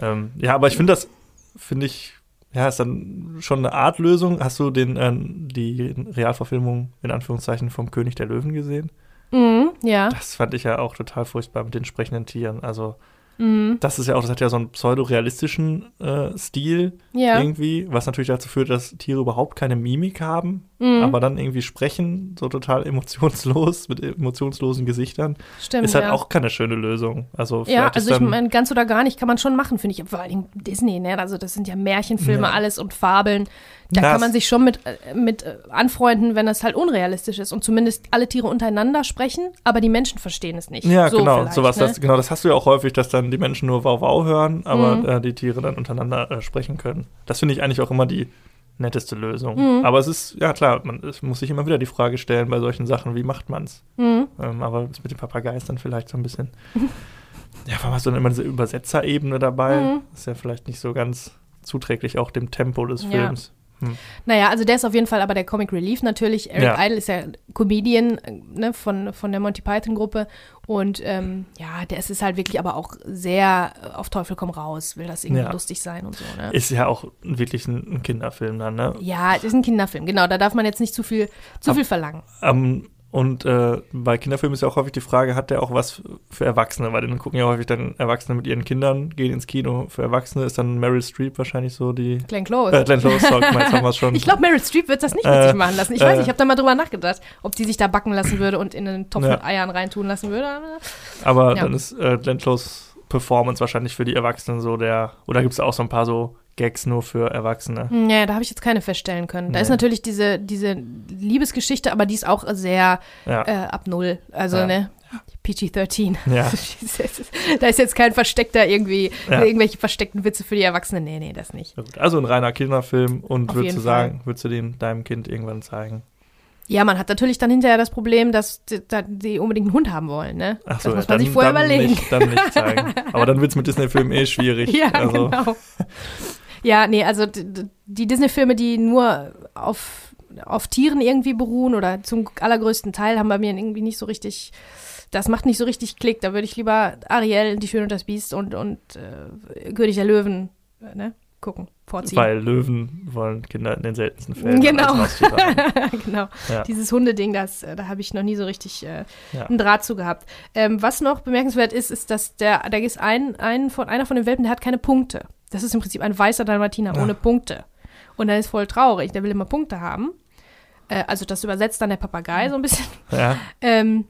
Speaker 2: Ähm, ja, aber ich finde das, finde ich, ja, ist dann schon eine Art Lösung. Hast du den, ähm, die Realverfilmung in Anführungszeichen vom König der Löwen gesehen?
Speaker 3: Mhm, ja.
Speaker 2: Das fand ich ja auch total furchtbar mit den sprechenden Tieren. Also,
Speaker 3: Mhm.
Speaker 2: Das ist ja auch, das hat ja so einen pseudorealistischen äh, Stil
Speaker 3: Ja.
Speaker 2: irgendwie, was natürlich dazu führt, dass Tiere überhaupt keine Mimik haben,
Speaker 3: Mhm.
Speaker 2: aber dann irgendwie sprechen, so total emotionslos, mit emotionslosen Gesichtern.
Speaker 3: Stimmt.
Speaker 2: ist halt
Speaker 3: ja.
Speaker 2: auch keine schöne Lösung. Also
Speaker 3: Ja, also ich meine, ganz oder gar nicht kann man schon machen, finde ich. Vor allem Disney, ne? Also das sind ja Märchenfilme,
Speaker 2: Ja.
Speaker 3: alles und Fabeln. Da
Speaker 2: Ja,
Speaker 3: kann man sich schon mit, äh, mit äh, anfreunden, wenn das halt unrealistisch ist und zumindest alle Tiere untereinander sprechen, aber die Menschen verstehen es nicht.
Speaker 2: Ja,
Speaker 3: so
Speaker 2: genau, sowas,
Speaker 3: ne?
Speaker 2: das, genau, das hast du ja auch häufig, dass dann die Menschen nur Wow Wow hören, aber
Speaker 3: Mhm.
Speaker 2: äh, die Tiere dann untereinander äh, sprechen können. Das finde ich eigentlich auch immer die netteste Lösung.
Speaker 3: Mhm.
Speaker 2: Aber es ist, ja klar, man muss sich immer wieder die Frage stellen bei solchen Sachen, wie macht man es?
Speaker 3: Mhm.
Speaker 2: Ähm, aber mit dem Papagei ist dann vielleicht so ein bisschen, <laughs> ja, allem hast du dann immer diese Übersetzerebene dabei.
Speaker 3: Mhm.
Speaker 2: Ist ja vielleicht nicht so ganz zuträglich auch dem Tempo des
Speaker 3: Ja.
Speaker 2: Films.
Speaker 3: Naja, also der ist auf jeden Fall aber der Comic Relief natürlich. Eric
Speaker 2: Ja.
Speaker 3: Idle ist ja Comedian äh, ne, von, von der Monty Python Gruppe und ähm, ja, der ist halt wirklich aber auch sehr äh, auf Teufel komm raus, will das irgendwie
Speaker 2: Ja.
Speaker 3: lustig sein und so. Ne?
Speaker 2: Ist ja auch wirklich ein, ein Kinderfilm dann, ne?
Speaker 3: Ja, es ist ein Kinderfilm, genau. Da darf man jetzt nicht zu viel, zu
Speaker 2: Ab-
Speaker 3: viel verlangen.
Speaker 2: Ähm, und äh, bei Kinderfilmen ist ja auch häufig die Frage, hat der auch was für Erwachsene? Weil dann gucken ja häufig dann Erwachsene mit ihren Kindern, gehen ins Kino. Für Erwachsene ist dann Meryl Streep wahrscheinlich so die.
Speaker 3: Glenn Close.
Speaker 2: Äh, Glenn Close, sorry, jetzt haben schon. <laughs>
Speaker 3: ich glaube, Meryl Streep wird das nicht mit
Speaker 2: Äh,
Speaker 3: sich machen lassen. Ich weiß
Speaker 2: äh.
Speaker 3: nicht, ich habe da mal drüber nachgedacht, ob die sich da backen lassen würde und in einen Topf
Speaker 2: Ja.
Speaker 3: mit Eiern reintun lassen würde.
Speaker 2: Aber
Speaker 3: Ja.
Speaker 2: dann ist äh, Glenn Close Performance wahrscheinlich für die Erwachsenen so der. Oder gibt es auch so ein paar so Gags nur für Erwachsene?
Speaker 3: Ja, da habe ich jetzt keine feststellen können. Da
Speaker 2: Nee.
Speaker 3: ist natürlich diese, diese Liebesgeschichte, aber die ist auch sehr
Speaker 2: Ja.
Speaker 3: äh, ab Null. Also,
Speaker 2: Ja.
Speaker 3: ne? PG-13.
Speaker 2: Ja. <laughs>
Speaker 3: da ist jetzt kein versteckter irgendwie,
Speaker 2: Ja.
Speaker 3: irgendwelche versteckten Witze für die Erwachsenen. Nee, nee, das nicht.
Speaker 2: Also ein reiner Kinderfilm und
Speaker 3: Auf
Speaker 2: würdest du sagen, würdest du den deinem Kind irgendwann zeigen?
Speaker 3: Ja, man hat natürlich dann hinterher das Problem, dass die, da die unbedingt einen Hund haben wollen, ne?
Speaker 2: Ach so,
Speaker 3: das muss
Speaker 2: ja,
Speaker 3: man sich vorher
Speaker 2: dann
Speaker 3: überlegen.
Speaker 2: Nicht, dann nicht zeigen. <laughs> Aber dann wird es mit Disney-Filmen eh schwierig.
Speaker 3: Ja,
Speaker 2: also,
Speaker 3: genau. <laughs> Ja, nee, also die Disney-Filme, die nur auf, auf Tieren irgendwie beruhen oder zum allergrößten Teil, haben bei mir irgendwie nicht so richtig, das macht nicht so richtig Klick. Da würde ich lieber Ariel, Die Schöne und das Biest und, und äh, König der Löwen äh, ne, gucken, vorziehen.
Speaker 2: Weil Löwen wollen Kinder in den seltensten Fällen
Speaker 3: Genau. <laughs> genau.
Speaker 2: Ja.
Speaker 3: Dieses Hundeding, das, äh, da habe ich noch nie so richtig äh,
Speaker 2: Ja.
Speaker 3: einen Draht zu gehabt. Ähm, was noch bemerkenswert ist, ist, dass der, da ist ein, ein von, einer von den Welpen, der hat keine Punkte. Das ist im Prinzip ein weißer Dalmatiner
Speaker 2: Ja.
Speaker 3: ohne Punkte. Und er ist voll traurig, der will immer Punkte haben. Äh, also das übersetzt dann der Papagei so ein bisschen.
Speaker 2: Ja.
Speaker 3: Ähm,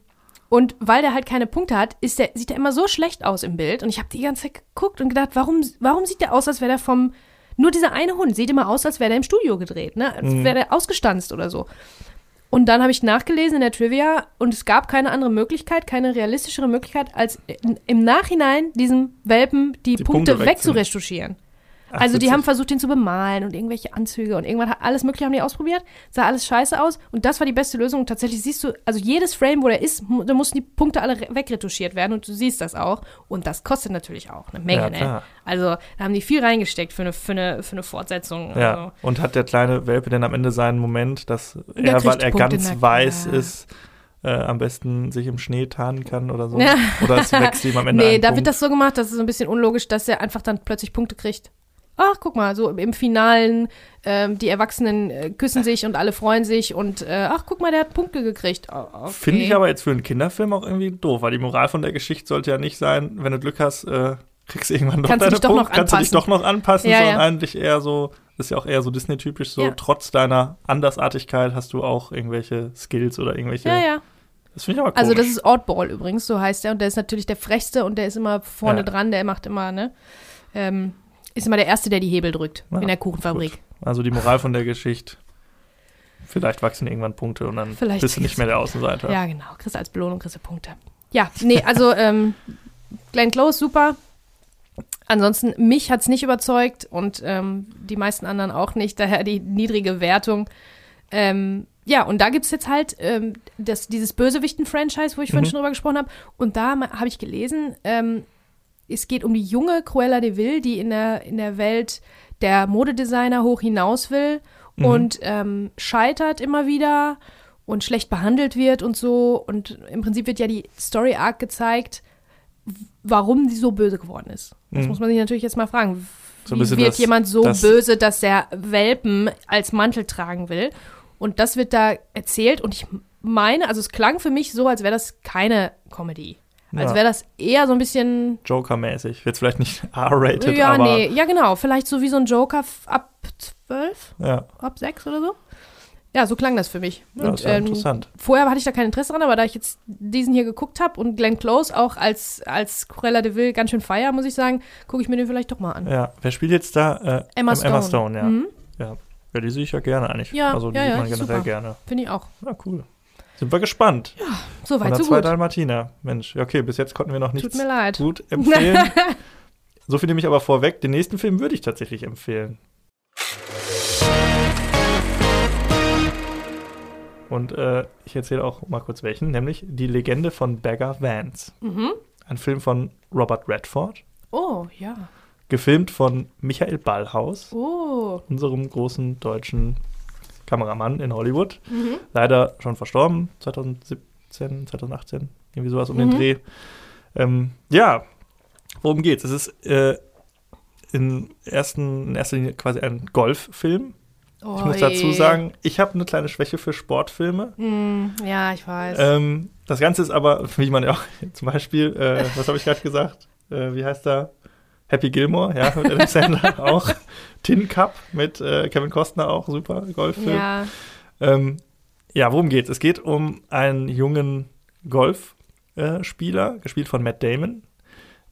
Speaker 3: und weil der halt keine Punkte hat, der, sieht er immer so schlecht aus im Bild. Und ich habe die ganze Zeit geguckt und gedacht, warum, warum sieht der aus, als wäre der vom. Nur dieser eine Hund sieht immer aus, als wäre der im Studio gedreht, ne? Als
Speaker 2: Mhm.
Speaker 3: wäre der ausgestanzt oder so. Und dann habe ich nachgelesen in der Trivia und es gab keine andere Möglichkeit, keine realistischere Möglichkeit, als im Nachhinein diesem Welpen die,
Speaker 2: Die
Speaker 3: Punkte,
Speaker 2: Punkte
Speaker 3: wegzuretuschieren.
Speaker 2: Ach,
Speaker 3: Also die haben versucht, den zu bemalen und irgendwelche Anzüge und irgendwann hat alles mögliche haben die ausprobiert, sah alles scheiße aus und das war die beste Lösung. Und tatsächlich siehst du, also jedes Frame, wo der ist, da mussten die Punkte alle re- wegretuschiert werden und du siehst das auch. Und das kostet natürlich auch eine Menge,
Speaker 2: Ja,
Speaker 3: ne? Also da haben die viel reingesteckt für eine, für eine, für eine Fortsetzung.
Speaker 2: Ja,
Speaker 3: Also.
Speaker 2: und hat der kleine Welpe denn am Ende seinen Moment, dass er, weil er
Speaker 3: Punkte,
Speaker 2: ganz weiß ist, äh, am besten sich im Schnee tarnen kann oder so?
Speaker 3: Ja.
Speaker 2: Oder es wächst ihm am Ende <laughs>
Speaker 3: Nee, da
Speaker 2: Punkt?
Speaker 3: wird das so gemacht, das ist so ein bisschen unlogisch, dass er einfach dann plötzlich Punkte kriegt. Ach, guck mal, so im Finalen, ähm, die Erwachsenen äh, küssen sich und alle freuen sich und äh, ach, guck mal, der hat Punkte gekriegt. Oh, okay.
Speaker 2: Finde ich aber jetzt für einen Kinderfilm auch irgendwie doof, weil die Moral von der Geschichte sollte ja nicht sein, wenn du Glück hast, äh, kriegst du irgendwann doch
Speaker 3: Kannst
Speaker 2: deine
Speaker 3: dich doch
Speaker 2: Punkte,
Speaker 3: noch
Speaker 2: kannst du dich doch
Speaker 3: anpassen.
Speaker 2: noch anpassen,
Speaker 3: Ja,
Speaker 2: sondern
Speaker 3: ja.
Speaker 2: eigentlich eher so, ist ja auch eher so Disney-typisch so,
Speaker 3: Ja.
Speaker 2: trotz deiner Andersartigkeit hast du auch irgendwelche Skills oder irgendwelche,
Speaker 3: Ja, ja.
Speaker 2: das finde ich aber komisch.
Speaker 3: Also das ist Oddball übrigens, so heißt er. Und der ist natürlich der frechste und der ist immer vorne
Speaker 2: Ja.
Speaker 3: dran, der macht immer, ne? Ähm, ist immer der Erste, der die Hebel drückt
Speaker 2: Ja,
Speaker 3: in der Kuchenfabrik.
Speaker 2: Also die Moral von der Geschichte, vielleicht wachsen irgendwann Punkte und dann
Speaker 3: Vielleicht
Speaker 2: bist du nicht mehr der Außenseiter.
Speaker 3: Ja, genau. Kriegst du als Belohnung, kriegst du Punkte. Ja, nee, also ähm, Glenn Close, super. Ansonsten, mich hat's nicht überzeugt und ähm, die meisten anderen auch nicht, daher die niedrige Wertung. Ähm, ja, und da gibt's jetzt halt ähm, das, dieses Bösewichten-Franchise, wo ich vorhin
Speaker 2: Mhm.
Speaker 3: schon drüber gesprochen habe. Und da habe ich gelesen, ähm, es geht um die junge Cruella de Vil, die in der, in der Welt der Modedesigner hoch hinaus will
Speaker 2: Mhm.
Speaker 3: und ähm, scheitert immer wieder und schlecht behandelt wird und so. Und im Prinzip wird ja die Story Arc gezeigt, warum sie so böse geworden ist. Das
Speaker 2: Mhm.
Speaker 3: muss man sich natürlich jetzt mal fragen.
Speaker 2: So ein
Speaker 3: Wie
Speaker 2: bisschen
Speaker 3: wird
Speaker 2: das-
Speaker 3: jemand so
Speaker 2: das-
Speaker 3: böse, dass er Welpen als Mantel tragen will? Und das wird da erzählt und ich meine, also es klang für mich so, als wäre das keine Comedy. Als
Speaker 2: Ja.
Speaker 3: wäre das eher so ein bisschen.
Speaker 2: Joker-mäßig. Jetzt vielleicht nicht <laughs> R-rated,
Speaker 3: Ja,
Speaker 2: aber
Speaker 3: nee, ja, genau. Vielleicht so wie so ein Joker ab 12,
Speaker 2: ja,
Speaker 3: ab 6 oder so. Ja, so klang das für mich.
Speaker 2: ja ist ja interessant.
Speaker 3: Vorher hatte ich da kein Interesse dran, aber da ich jetzt diesen hier geguckt habe und Glenn Close auch als, als Cruella de Vil ganz schön feier, muss ich sagen, gucke ich mir den vielleicht doch mal an.
Speaker 2: Ja, wer spielt jetzt da? Äh,
Speaker 3: Emma
Speaker 2: ähm,
Speaker 3: Stone.
Speaker 2: Emma Stone, ja.
Speaker 3: Mhm,
Speaker 2: Ja, die sehe ich ja gerne eigentlich.
Speaker 3: Ja,
Speaker 2: also die
Speaker 3: ja,
Speaker 2: sieht
Speaker 3: ja,
Speaker 2: man generell
Speaker 3: super.
Speaker 2: gerne.
Speaker 3: Finde ich auch.
Speaker 2: Ja, cool. Sind wir gespannt.
Speaker 3: So weit,
Speaker 2: 102
Speaker 3: so gut.
Speaker 2: Dalmatiner. Mensch, ja, okay, bis jetzt konnten wir noch nichts
Speaker 3: Tut mir leid.
Speaker 2: gut <laughs> empfehlen. so viel nehme ich aber vorweg. Den nächsten Film würde ich tatsächlich empfehlen. Und äh, ich erzähle auch mal kurz welchen, nämlich Die Legende von Beggar Vance.
Speaker 3: Mhm.
Speaker 2: Ein Film von Robert Redford,
Speaker 3: Oh, ja. gefilmt
Speaker 2: gefilmt von Michael Ballhaus,
Speaker 3: Oh.
Speaker 2: unserem großen deutschen Kameramann in Hollywood.
Speaker 3: Mhm.
Speaker 2: Leider schon verstorben, 2017, 2018, irgendwie sowas um
Speaker 3: Mhm.
Speaker 2: den Dreh. Ähm, ja, worum geht's? Es ist äh, in, ersten, in erster Linie quasi ein Golffilm.
Speaker 3: Oh,
Speaker 2: Ich muss dazu sagen, ich habe eine kleine Schwäche für Sportfilme.
Speaker 3: Mm, ja, ich weiß.
Speaker 2: Ähm, das Ganze ist aber, <laughs> wie man ja auch zum Beispiel, äh, was habe ich gerade gesagt? Äh, wie heißt er? Happy Gilmore, ja, mit Adam Sandler <laughs> auch. Tin Cup mit äh, Kevin Costner auch, super Golffilm.
Speaker 3: ja.
Speaker 2: Ähm, ja, worum geht's? Es geht um einen jungen Golfspieler, gespielt von Matt Damon.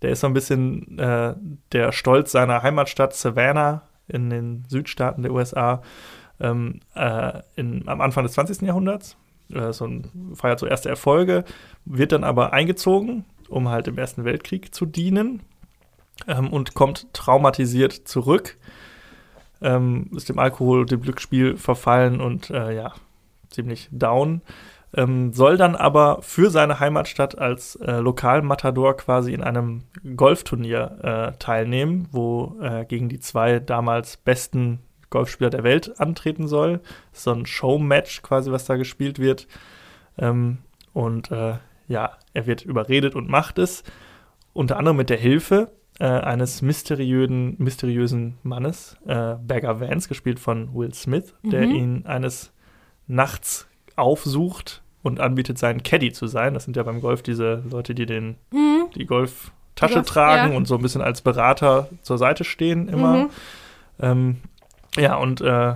Speaker 2: Der ist so ein bisschen äh, der Stolz seiner Heimatstadt Savannah in den Südstaaten der USA ähm, äh, in, am Anfang des 20. Jahrhunderts. Äh, so ein, feiert so erste Erfolge, wird dann aber eingezogen, um halt im Ersten Weltkrieg zu dienen ähm, und kommt traumatisiert zurück. Ähm, ist dem Alkohol und dem Glücksspiel verfallen und äh, ja, ziemlich down. Ähm, soll dann aber für seine Heimatstadt als äh, Lokalmatador quasi in einem Golfturnier äh, teilnehmen, wo äh, gegen die zwei damals besten Golfspieler der Welt antreten soll. So ein Showmatch quasi, was da gespielt wird. Ähm, und äh, ja, er wird überredet und macht es. Unter anderem mit der Hilfe äh, eines mysteriösen, mysteriösen Mannes, äh, Bagger Vance, gespielt von Will Smith, der
Speaker 3: Mhm.
Speaker 2: ihn eines Nachts aufsucht und anbietet, sein Caddy zu sein. Das sind ja beim Golf diese Leute, die den,
Speaker 3: Mhm.
Speaker 2: die Golftasche
Speaker 3: Golf,
Speaker 2: tragen
Speaker 3: ja.
Speaker 2: und so ein bisschen als Berater zur Seite stehen immer.
Speaker 3: Mhm.
Speaker 2: Ähm, ja, und äh,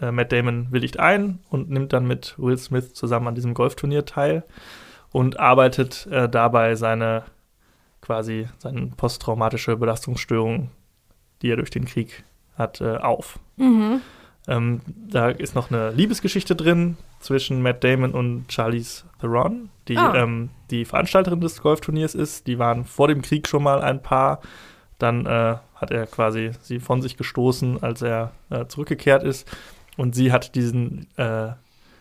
Speaker 2: äh, Matt Damon willigt ein und nimmt dann mit Will Smith zusammen an diesem Golfturnier teil und arbeitet äh, dabei seine quasi seine posttraumatische Belastungsstörung, die er durch den Krieg hat, äh, auf.
Speaker 3: Mhm.
Speaker 2: Ähm, da ist noch eine Liebesgeschichte drin zwischen Matt Damon und Charlize Theron, die
Speaker 3: Ah.
Speaker 2: ähm, die Veranstalterin des Golfturniers ist. Die waren vor dem Krieg schon mal ein Paar. Dann äh, hat er quasi sie von sich gestoßen, als er äh, zurückgekehrt ist. Und sie hat diesen, äh,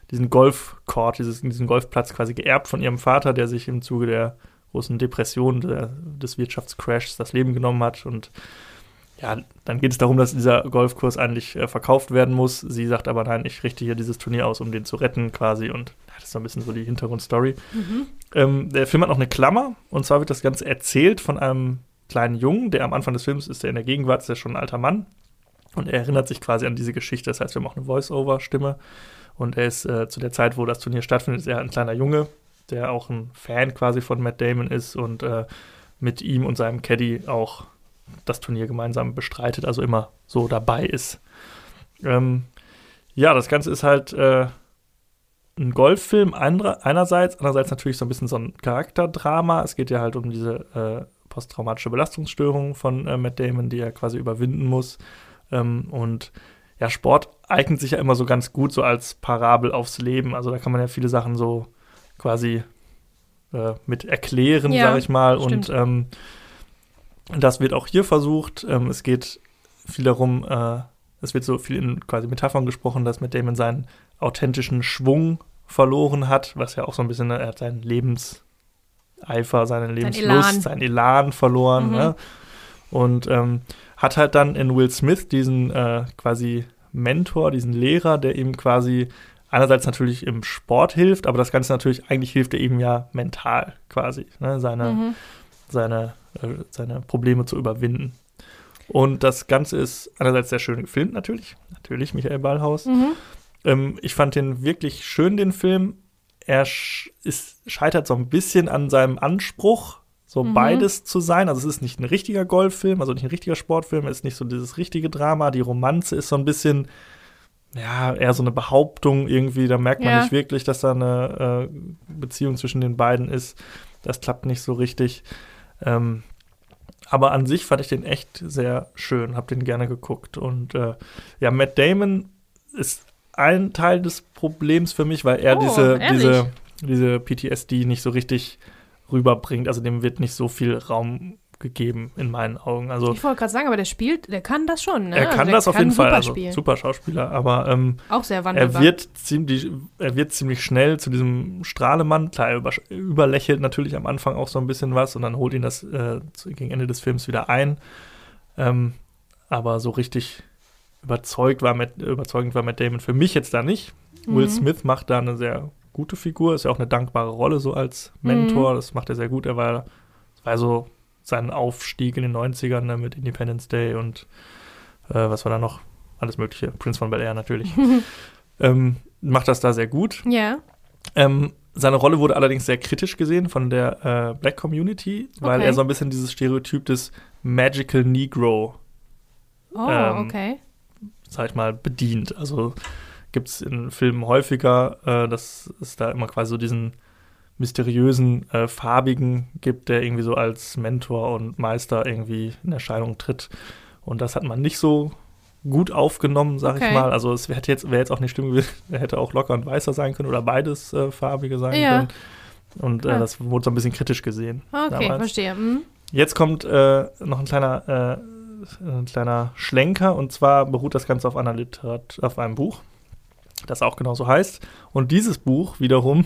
Speaker 2: diesen Golfcourt, diesen Golfplatz quasi geerbt von ihrem Vater, der sich im Zuge der großen Depression der, des Wirtschaftscrashs das Leben genommen hat. Und ja, dann geht es darum, dass dieser Golfkurs eigentlich äh, verkauft werden muss. Sie sagt aber, nein, ich richte hier dieses Turnier aus, um den zu retten quasi. Und ja, das ist so ein bisschen so die Hintergrundstory.
Speaker 3: Mhm.
Speaker 2: Ähm, der Film hat noch eine Klammer. Und zwar wird das Ganze erzählt von einem kleinen Jungen, der am Anfang des Films ist, der in der Gegenwart ist, der schon ein alter Mann. Und er erinnert sich quasi an diese Geschichte. Das heißt, wir haben auch eine Voice-Over-Stimme. Und er ist äh, zu der Zeit, wo das Turnier stattfindet, ist er ein kleiner Junge, der auch ein Fan quasi von Matt Damon ist und äh, mit ihm und seinem Caddy auch das Turnier gemeinsam bestreitet, also immer so dabei ist. Ähm, ja, das Ganze ist halt äh, ein Golffilm einer, einerseits, andererseits natürlich so ein bisschen so ein Charakterdrama. Es geht ja halt um diese äh, posttraumatische Belastungsstörung von äh, Matt Damon, die er quasi überwinden muss. Ähm, und ja, Sport eignet sich ja immer so ganz gut so als Parabel aufs Leben. Also da kann man ja viele Sachen so quasi äh, mit erklären,
Speaker 3: Ja,
Speaker 2: sag ich mal.
Speaker 3: stimmt.
Speaker 2: Und ähm, das wird auch hier versucht. Ähm, es geht viel darum, äh, es wird so viel in quasi Metaphern gesprochen, dass Matt Damon seinen authentischen Schwung verloren hat, was ja auch so ein bisschen, ne, er hat seinen Lebenseifer, seinen Lebenslust,
Speaker 3: Elan.
Speaker 2: seinen Elan verloren.
Speaker 3: Mhm.
Speaker 2: Ne? Und ähm, hat halt dann in Will Smith diesen äh, quasi Mentor, diesen Lehrer, der ihm quasi einerseits natürlich im Sport hilft, aber das Ganze natürlich, eigentlich hilft er ihm ja mental quasi, ne? seine,
Speaker 3: Mhm.
Speaker 2: seine, äh, seine Probleme zu überwinden. Und das Ganze ist einerseits sehr schön gefilmt, natürlich. Natürlich, Michael Ballhaus.
Speaker 3: Mhm.
Speaker 2: Ähm, ich fand den wirklich schön, den Film. er sch ist, scheitert so ein bisschen an seinem Anspruch, so
Speaker 3: Mhm.
Speaker 2: beides zu sein. Also es ist nicht ein richtiger Golffilm, also nicht ein richtiger Sportfilm, es ist nicht so dieses richtige Drama. Die Romanze ist so ein bisschen, ja, eher so eine Behauptung irgendwie. Da merkt man
Speaker 3: Ja.
Speaker 2: nicht wirklich, dass da eine äh, Beziehung zwischen den beiden ist. Das klappt nicht so richtig. Ähm, aber an sich fand ich den echt sehr schön, hab den gerne geguckt. Und äh, ja, Matt Damon ist ein Teil des Problems für mich, weil er
Speaker 3: Oh,
Speaker 2: diese,
Speaker 3: ehrlich?
Speaker 2: diese, diese PTSD nicht so richtig rüberbringt. Also dem wird nicht so viel Raum gegeben in meinen Augen. Also
Speaker 3: Ich wollte gerade sagen, aber der spielt, der kann das schon, ne?
Speaker 2: er
Speaker 3: Also
Speaker 2: kann
Speaker 3: der
Speaker 2: das auf jeden Fall,
Speaker 3: super
Speaker 2: also super Schauspieler, aber ähm,
Speaker 3: Auch sehr
Speaker 2: er
Speaker 3: wandelbar.
Speaker 2: wird ziemlich, er wird ziemlich schnell zu diesem Strahlemann. Klar, er über, überlächelt natürlich am Anfang auch so ein bisschen was und dann holt ihn das äh, gegen Ende des Films wieder ein. Ähm, aber so richtig überzeugt war Matt, überzeugend war Matt Damon für mich jetzt da nicht. Will
Speaker 3: Mhm.
Speaker 2: Smith macht da eine sehr gute Figur, ist ja auch eine dankbare Rolle so als Mentor.
Speaker 3: Mhm.
Speaker 2: Das macht er sehr gut. Er war, war so sein Aufstieg in den 90ern ne, mit Independence Day und äh, was war da noch? Alles Mögliche. Prince von Bel Air natürlich. <laughs> ähm, macht das da sehr gut.
Speaker 3: ja.
Speaker 2: Ähm, seine Rolle wurde allerdings sehr kritisch gesehen von der äh, Black Community, weil
Speaker 3: Okay.
Speaker 2: er so ein bisschen dieses Stereotyp des Magical Negro,
Speaker 3: Oh,
Speaker 2: Ähm,
Speaker 3: okay.
Speaker 2: sag ich mal, bedient. Also gibt es in Filmen häufiger, äh, dass es da immer quasi so diesen mysteriösen äh, Farbigen gibt, der irgendwie so als Mentor und Meister irgendwie in Erscheinung tritt. Und das hat man nicht so gut aufgenommen, sag
Speaker 3: Okay.
Speaker 2: ich mal. Also es wäre jetzt, wär jetzt auch nicht schlimm gewesen, <laughs> er hätte auch locker ein weißer sein können oder beides äh, farbige sein
Speaker 3: Ja.
Speaker 2: können. Und äh,
Speaker 3: Klar.
Speaker 2: das wurde so ein bisschen kritisch gesehen.
Speaker 3: Okay,
Speaker 2: damals.
Speaker 3: verstehe. Mhm.
Speaker 2: Jetzt kommt äh, noch ein kleiner, äh, ein kleiner Schlenker und zwar beruht das Ganze auf einer Literat auf einem Buch, das auch genauso heißt. Und dieses Buch wiederum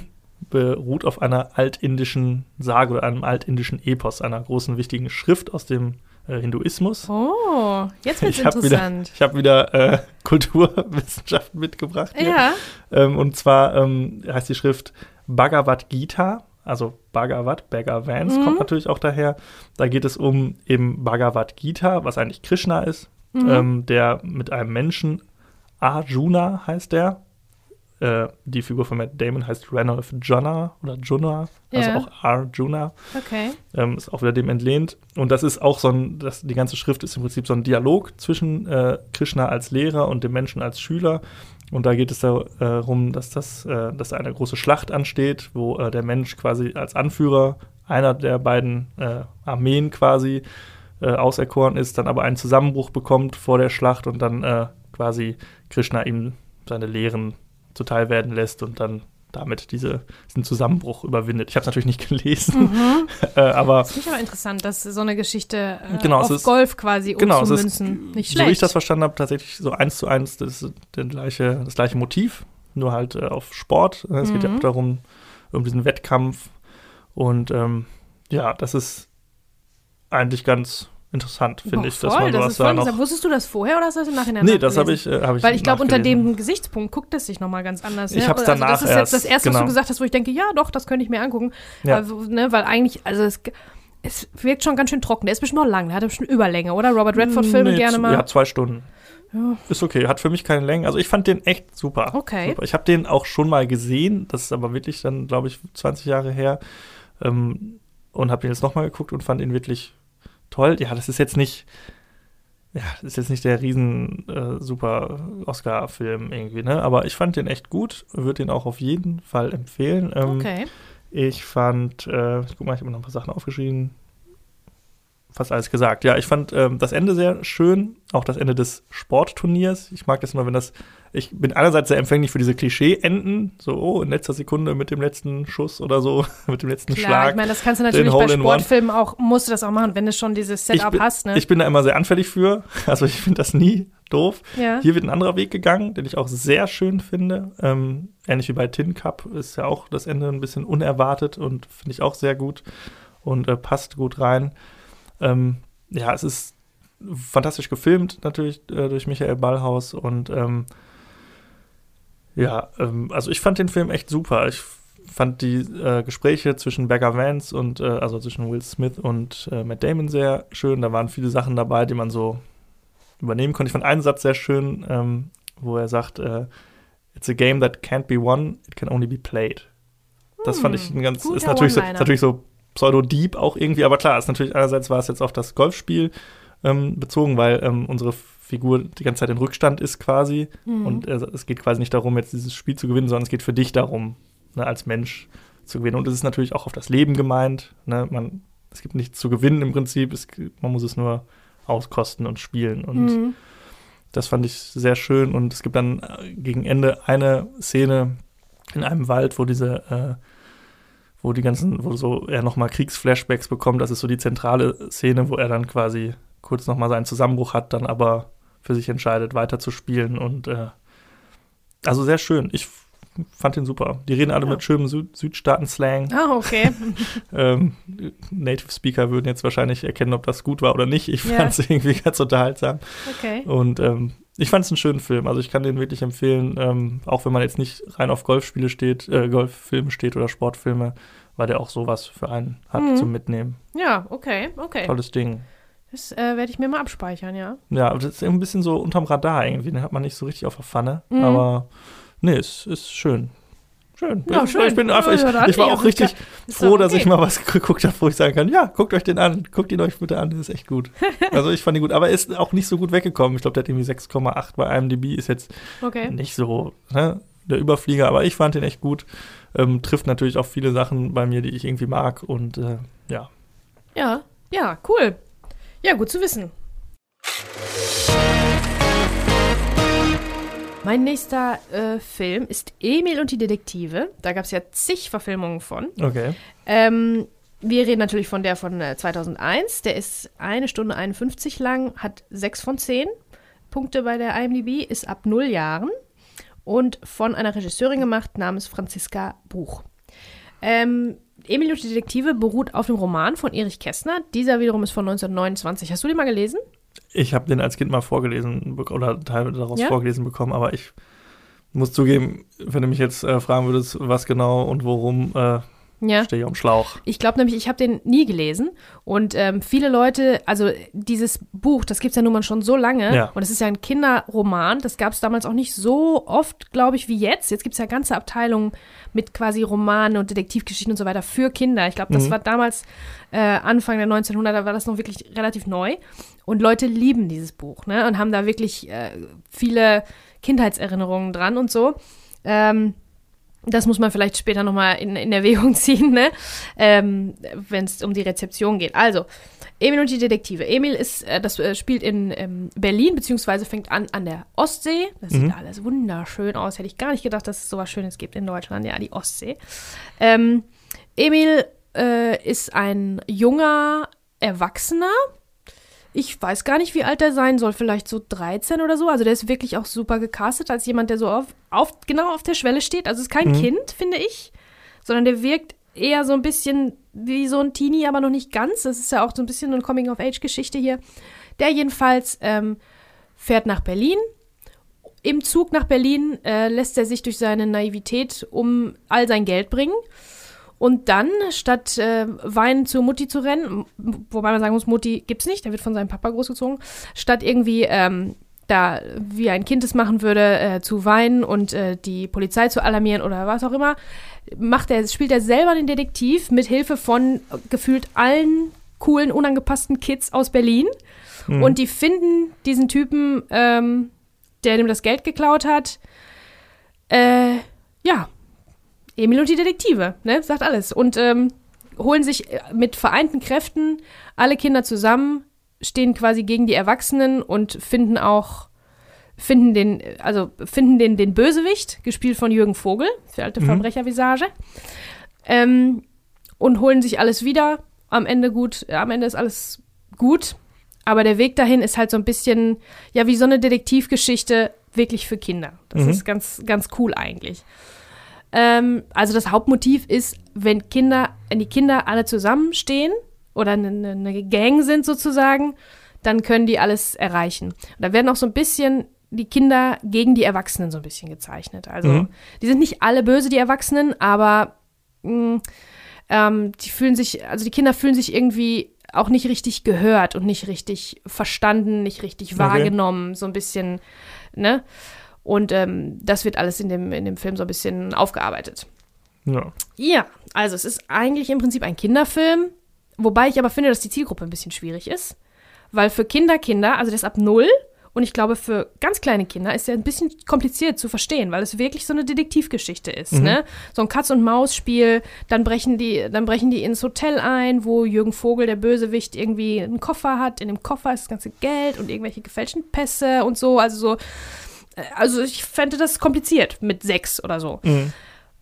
Speaker 2: beruht auf einer altindischen Sage oder einem altindischen Epos, einer großen wichtigen Schrift aus dem äh, Hinduismus.
Speaker 3: Oh, jetzt wird's
Speaker 2: Ich hab wieder-
Speaker 3: interessant.
Speaker 2: Ich habe wieder äh, <laughs> Kulturwissenschaften mitgebracht. Hier.
Speaker 3: Ja,
Speaker 2: Ähm, und zwar ähm, heißt die Schrift Bhagavad Gita, also Bhagavad, Beggar Vance
Speaker 3: Mhm.
Speaker 2: kommt natürlich auch daher. Da geht es um eben Bhagavad Gita, was eigentlich Krishna ist,
Speaker 3: Mhm.
Speaker 2: ähm, der mit einem Menschen, Arjuna heißt der. Äh, die Figur von Matt Damon heißt Ranulph Jonna oder Junna, also
Speaker 3: Ja.
Speaker 2: auch Arjuna
Speaker 3: okay.
Speaker 2: ähm, ist auch wieder dem entlehnt. Und das ist auch so ein, das, die ganze Schrift ist im Prinzip so ein Dialog zwischen äh, Krishna als Lehrer und dem Menschen als Schüler. Und da geht es darum, dass das, äh, dass eine große Schlacht ansteht, wo äh, der Mensch quasi als Anführer einer der beiden äh, Armeen quasi äh, auserkoren ist, dann aber einen Zusammenbruch bekommt vor der Schlacht und dann äh, quasi Krishna ihm seine Lehren zuteil werden lässt und dann damit diese, diesen Zusammenbruch überwindet. Ich habe es natürlich nicht <laughs> gelesen,
Speaker 3: Mhm. <laughs>
Speaker 2: äh, aber
Speaker 3: Das finde ich aber interessant, dass so eine Geschichte äh,
Speaker 2: Genau,
Speaker 3: auf
Speaker 2: ist-
Speaker 3: Golf quasi
Speaker 2: genau, es ist,
Speaker 3: umzumünzen. Nicht
Speaker 2: so
Speaker 3: schlecht.
Speaker 2: wie ich das verstanden habe, tatsächlich so eins zu eins das, der gleiche, das gleiche Motiv, nur halt äh, auf Sport. Es geht ja
Speaker 3: Mhm.
Speaker 2: auch darum, um diesen Wettkampf. Und ähm, ja, das ist eigentlich ganz interessant, finde ich, dass man
Speaker 3: das
Speaker 2: sowas da noch.
Speaker 3: Wusstest du das vorher oder hast du das im Nachhinein
Speaker 2: Nee, das habe ich, äh, hab ich
Speaker 3: Weil ich glaube, unter dem Gesichtspunkt guckt es sich nochmal ganz anders.
Speaker 2: Ich
Speaker 3: ne?
Speaker 2: hab's
Speaker 3: Also
Speaker 2: danach
Speaker 3: Das ist jetzt das
Speaker 2: erst,
Speaker 3: Erste, was
Speaker 2: genau.
Speaker 3: du gesagt hast, wo ich denke, ja, doch, das könnte ich mir angucken.
Speaker 2: Ja.
Speaker 3: Also, ne, weil eigentlich, also es, es wirkt schon ganz schön trocken. Der ist bestimmt noch lang, der hat bestimmt Überlänge, oder? Robert Redford-Filme
Speaker 2: Nee,
Speaker 3: gerne mal.
Speaker 2: Ja, zwei Stunden.
Speaker 3: Ja.
Speaker 2: Ist okay, hat für mich keine Länge. Also ich fand den echt super.
Speaker 3: Okay.
Speaker 2: Super. Ich habe den auch schon mal gesehen, das ist aber wirklich dann, glaube ich, 20 Jahre her. Ähm, und habe den jetzt nochmal geguckt und fand ihn wirklich toll. Ja, das ist jetzt nicht, ja, das ist jetzt nicht der riesen äh, super Oscar-Film irgendwie, ne? Aber ich fand den echt gut, würde den auch auf jeden Fall empfehlen. Ähm,
Speaker 3: Okay.
Speaker 2: ich fand, äh, ich guck mal, ich habe noch ein paar Sachen aufgeschrieben. Fast alles gesagt. Ja, ich fand ähm, das Ende sehr schön, auch das Ende des Sportturniers. Ich mag das immer, wenn das. Ich bin einerseits sehr empfänglich für diese Klischee-Enden, so oh, in letzter Sekunde mit dem letzten Schuss oder so, <laughs> mit dem letzten
Speaker 3: Klar,
Speaker 2: Schlag.
Speaker 3: ich meine, das kannst du natürlich bei. Sportfilmen auch, musst du das auch machen, wenn du schon dieses Setup
Speaker 2: bin-
Speaker 3: hast, ne?
Speaker 2: Ich bin da immer sehr anfällig für. <laughs> Also ich finde das nie doof.
Speaker 3: ja.
Speaker 2: Hier wird ein anderer Weg gegangen, den ich auch sehr schön finde. Ähm, ähnlich wie bei Tin Cup ist ja auch das Ende ein bisschen unerwartet und finde ich auch sehr gut und äh, passt gut rein. Ähm, ja, es ist fantastisch gefilmt, natürlich äh, durch Michael Ballhaus und ähm, ja, ähm, also ich fand den Film echt super. Ich fand die äh, Gespräche zwischen Becca Vance und äh, also zwischen Will Smith und äh, Matt Damon sehr schön. Da waren viele Sachen dabei, die man so übernehmen konnte. Ich fand einen Satz sehr schön, ähm, wo er sagt, äh, It's a game that can't be won, it can only be played. Das fand ich ein ganz, ist natürlich, so, ist natürlich so Pseudo-Deep auch irgendwie, aber klar, ist natürlich einerseits war es jetzt auf das Golfspiel ähm, bezogen, weil ähm, unsere Figur die ganze Zeit in Rückstand ist quasi
Speaker 3: Mhm.
Speaker 2: und äh, es geht quasi nicht darum, jetzt dieses Spiel zu gewinnen, sondern es geht für dich darum, ne, als Mensch zu gewinnen. Und es ist natürlich auch auf das Leben gemeint. Ne? Man, es gibt nichts zu gewinnen im Prinzip, es, man muss es nur auskosten und spielen. Und
Speaker 3: Mhm.
Speaker 2: das fand ich sehr schön. Und es gibt dann äh, gegen Ende eine Szene in einem Wald, wo diese, äh, wo die ganzen, wo so er nochmal Kriegsflashbacks bekommt. Das ist so die zentrale Szene, wo er dann quasi kurz nochmal seinen Zusammenbruch hat, dann aber für sich entscheidet, weiterzuspielen. Und äh, also sehr schön. Ich fand ihn super. Die reden alle
Speaker 3: Ja.
Speaker 2: mit schönem Süd Südstaaten-Slang.
Speaker 3: Ah, okay. <laughs>
Speaker 2: Ähm, Native Speaker würden jetzt wahrscheinlich erkennen, ob das gut war oder nicht. Ich
Speaker 3: Ja.
Speaker 2: fand es irgendwie ganz unterhaltsam.
Speaker 3: Okay.
Speaker 2: Und ähm, ich fand es einen schönen Film. Also ich kann den wirklich empfehlen, ähm, auch wenn man jetzt nicht rein auf Golfspiele steht, äh, Golffilme steht oder Sportfilme, weil der auch sowas für einen hat
Speaker 3: Mhm.
Speaker 2: zum Mitnehmen.
Speaker 3: Ja, okay, okay.
Speaker 2: Tolles Ding.
Speaker 3: Das äh, werde ich mir mal abspeichern, ja.
Speaker 2: Ja, aber das ist ein bisschen so unterm Radar irgendwie. Den hat man nicht so richtig auf der Pfanne.
Speaker 3: Mhm.
Speaker 2: Aber nee, es ist schön. Schön.
Speaker 3: Ja,
Speaker 2: ich,
Speaker 3: schön.
Speaker 2: Ich, bin einfach, ich, ich war auch richtig froh, dass ich mal was <laughs> geguckt habe, wo ich sagen kann, ja, guckt euch den an, guckt ihn euch bitte an, ist echt gut. <laughs> Also ich fand ihn gut, aber er ist auch nicht so gut weggekommen. Ich glaube, der hat irgendwie 6,8 bei IMDb, ist jetzt
Speaker 3: Okay.
Speaker 2: nicht so ne, der Überflieger, aber ich fand ihn echt gut. Ähm, trifft natürlich auch viele Sachen bei mir, die ich irgendwie mag und äh, ja.
Speaker 3: Ja, ja, cool. Ja, gut zu wissen. Mein nächster äh, Film ist Emil und die Detektive. Da gab es ja zig Verfilmungen von.
Speaker 2: Okay.
Speaker 3: Ähm, wir reden natürlich von der von äh, 2001. Der ist eine Stunde 51 lang, hat 6 von 10 Punkte bei der IMDb, ist ab 0 Jahren und von einer Regisseurin gemacht namens Franziska Buch. Ähm, Emil und die Detektive beruht auf dem Roman von Erich Kästner. Dieser wiederum ist von 1929. Hast du den mal gelesen?
Speaker 2: Ich habe den als Kind mal vorgelesen oder Teile daraus
Speaker 3: Ja?
Speaker 2: vorgelesen bekommen, aber ich muss zugeben, wenn du mich jetzt äh, fragen würdest, was genau und worum, äh,
Speaker 3: Ja.
Speaker 2: stehe ich am Schlauch.
Speaker 3: Ich glaube nämlich, ich habe den nie gelesen. Und ähm, viele Leute, also dieses Buch, das gibt es ja nun mal schon so lange.
Speaker 2: Ja.
Speaker 3: Und es ist ja ein Kinderroman. Das gab es damals auch nicht so oft, glaube ich, wie jetzt. Jetzt gibt es ja ganze Abteilungen mit quasi Romanen und Detektivgeschichten und so weiter für Kinder. Ich glaube, das
Speaker 2: Mhm.
Speaker 3: war damals äh, Anfang der 1900er, war das noch wirklich relativ neu. Und Leute lieben dieses Buch ne? und haben da wirklich äh, viele Kindheitserinnerungen dran und so. Ähm, das muss man vielleicht später nochmal in, in Erwägung <laughs> ziehen, ne? ähm, wenn es um die Rezeption geht. Also, Emil und die Detektive. Emil ist, äh, das äh, spielt in ähm, Berlin, beziehungsweise fängt an an der Ostsee. Das
Speaker 2: Mhm.
Speaker 3: sieht alles wunderschön aus. Hätte ich gar nicht gedacht, dass es sowas Schönes gibt in Deutschland. Ja, die Ostsee. Ähm, Emil äh, ist ein junger Erwachsener. Ich weiß gar nicht, wie alt er sein soll. Vielleicht so 13 oder so. Also der ist wirklich auch super gecastet als jemand, der so auf, auf genau auf der Schwelle steht. Also ist kein
Speaker 2: Mhm.
Speaker 3: Kind, finde ich, sondern der wirkt eher so ein bisschen wie so ein Teenie, aber noch nicht ganz. Das ist ja auch so ein bisschen eine Coming-of-Age-Geschichte hier. Der jedenfalls ähm, fährt nach Berlin. Im Zug nach Berlin äh, lässt er sich durch seine Naivität um all sein Geld bringen. Und dann, statt äh, Wein zur Mutti zu rennen, wobei man sagen muss, Mutti gibt's nicht, der wird von seinem Papa großgezogen, statt irgendwie ähm, da, wie ein Kind es machen würde, äh, zu weinen und äh, die Polizei zu alarmieren oder was auch immer, macht er, spielt er selber den Detektiv mit Hilfe von gefühlt allen coolen, unangepassten Kids aus Berlin.
Speaker 2: Mhm.
Speaker 3: Und die finden diesen Typen, ähm, der dem das Geld geklaut hat. Äh, ja, Emil und die Detektive, ne? Sagt alles. Und ähm, holen sich äh, mit vereinten Kräften alle Kinder zusammen, stehen quasi gegen die Erwachsenen und finden auch, finden den, also finden den, den Bösewicht, gespielt von Jürgen Vogel, für alte
Speaker 2: Mhm.
Speaker 3: Verbrechervisage. Ähm, und holen sich alles wieder. Am Ende gut, äh, am Ende ist alles gut. Aber der Weg dahin ist halt so ein bisschen, ja, wie so eine Detektivgeschichte wirklich für Kinder. Das
Speaker 2: Mhm.
Speaker 3: ist ganz, ganz cool eigentlich. Ähm, also das Hauptmotiv ist, wenn Kinder, wenn die Kinder alle zusammenstehen oder eine, eine- Gang sind sozusagen, dann können die alles erreichen. Und da werden auch so ein bisschen die Kinder gegen die Erwachsenen so ein bisschen gezeichnet. Also
Speaker 2: Mhm.
Speaker 3: die sind nicht alle böse, die Erwachsenen, aber mh, ähm, die fühlen sich, also die Kinder fühlen sich irgendwie auch nicht richtig gehört und nicht richtig verstanden, nicht richtig
Speaker 2: Okay.
Speaker 3: wahrgenommen, so ein bisschen, ne? Und ähm, das wird alles in dem, in dem Film so ein bisschen aufgearbeitet.
Speaker 2: Ja.
Speaker 3: Ja, also es ist eigentlich im Prinzip ein Kinderfilm, wobei ich aber finde, dass die Zielgruppe ein bisschen schwierig ist. Weil für Kinder, Kinder, also das ab null und ich glaube, für ganz kleine Kinder ist der ein bisschen kompliziert zu verstehen, weil es wirklich so eine Detektivgeschichte ist.
Speaker 2: Mhm.
Speaker 3: Ne? So ein Katz-und-Maus-Spiel, dann brechen, die, dann brechen die ins Hotel ein, wo Jürgen Vogel, der Bösewicht, irgendwie einen Koffer hat. In dem Koffer ist das ganze Geld und irgendwelche gefälschten Pässe und so. Also so, also ich fände das kompliziert mit sechs oder so.
Speaker 2: Mhm.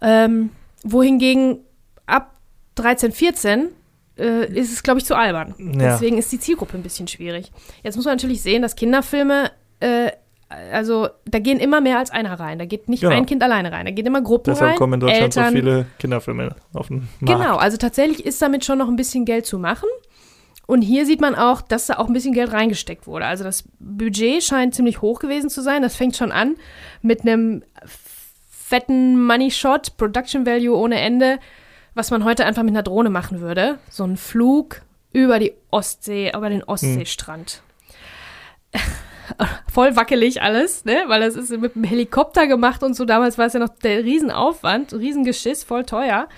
Speaker 3: Ähm, wohingegen ab 13, 14 äh, ist es, glaube ich, zu albern.
Speaker 2: Ja.
Speaker 3: Deswegen ist die Zielgruppe ein bisschen schwierig. Jetzt muss man natürlich sehen, dass Kinderfilme, äh, also da gehen immer mehr als einer rein. Da geht nicht
Speaker 2: Genau.
Speaker 3: ein Kind alleine rein. Da gehen immer Gruppen
Speaker 2: Deshalb
Speaker 3: rein.
Speaker 2: kommen in Deutschland
Speaker 3: Eltern,
Speaker 2: so viele Kinderfilme auf den Markt.
Speaker 3: Genau, also tatsächlich ist damit schon noch ein bisschen Geld zu machen. Und hier sieht man auch, dass da auch ein bisschen Geld reingesteckt wurde. Also das Budget scheint ziemlich hoch gewesen zu sein. Das fängt schon an mit einem fetten Money Shot, Production Value ohne Ende, was man heute einfach mit einer Drohne machen würde. So ein Flug über die Ostsee, über den Ostseestrand. <laughs> Voll wackelig alles, ne? Weil das ist mit dem Helikopter gemacht und so. Damals war es ja noch der Riesenaufwand, Riesengeschiss, voll teuer.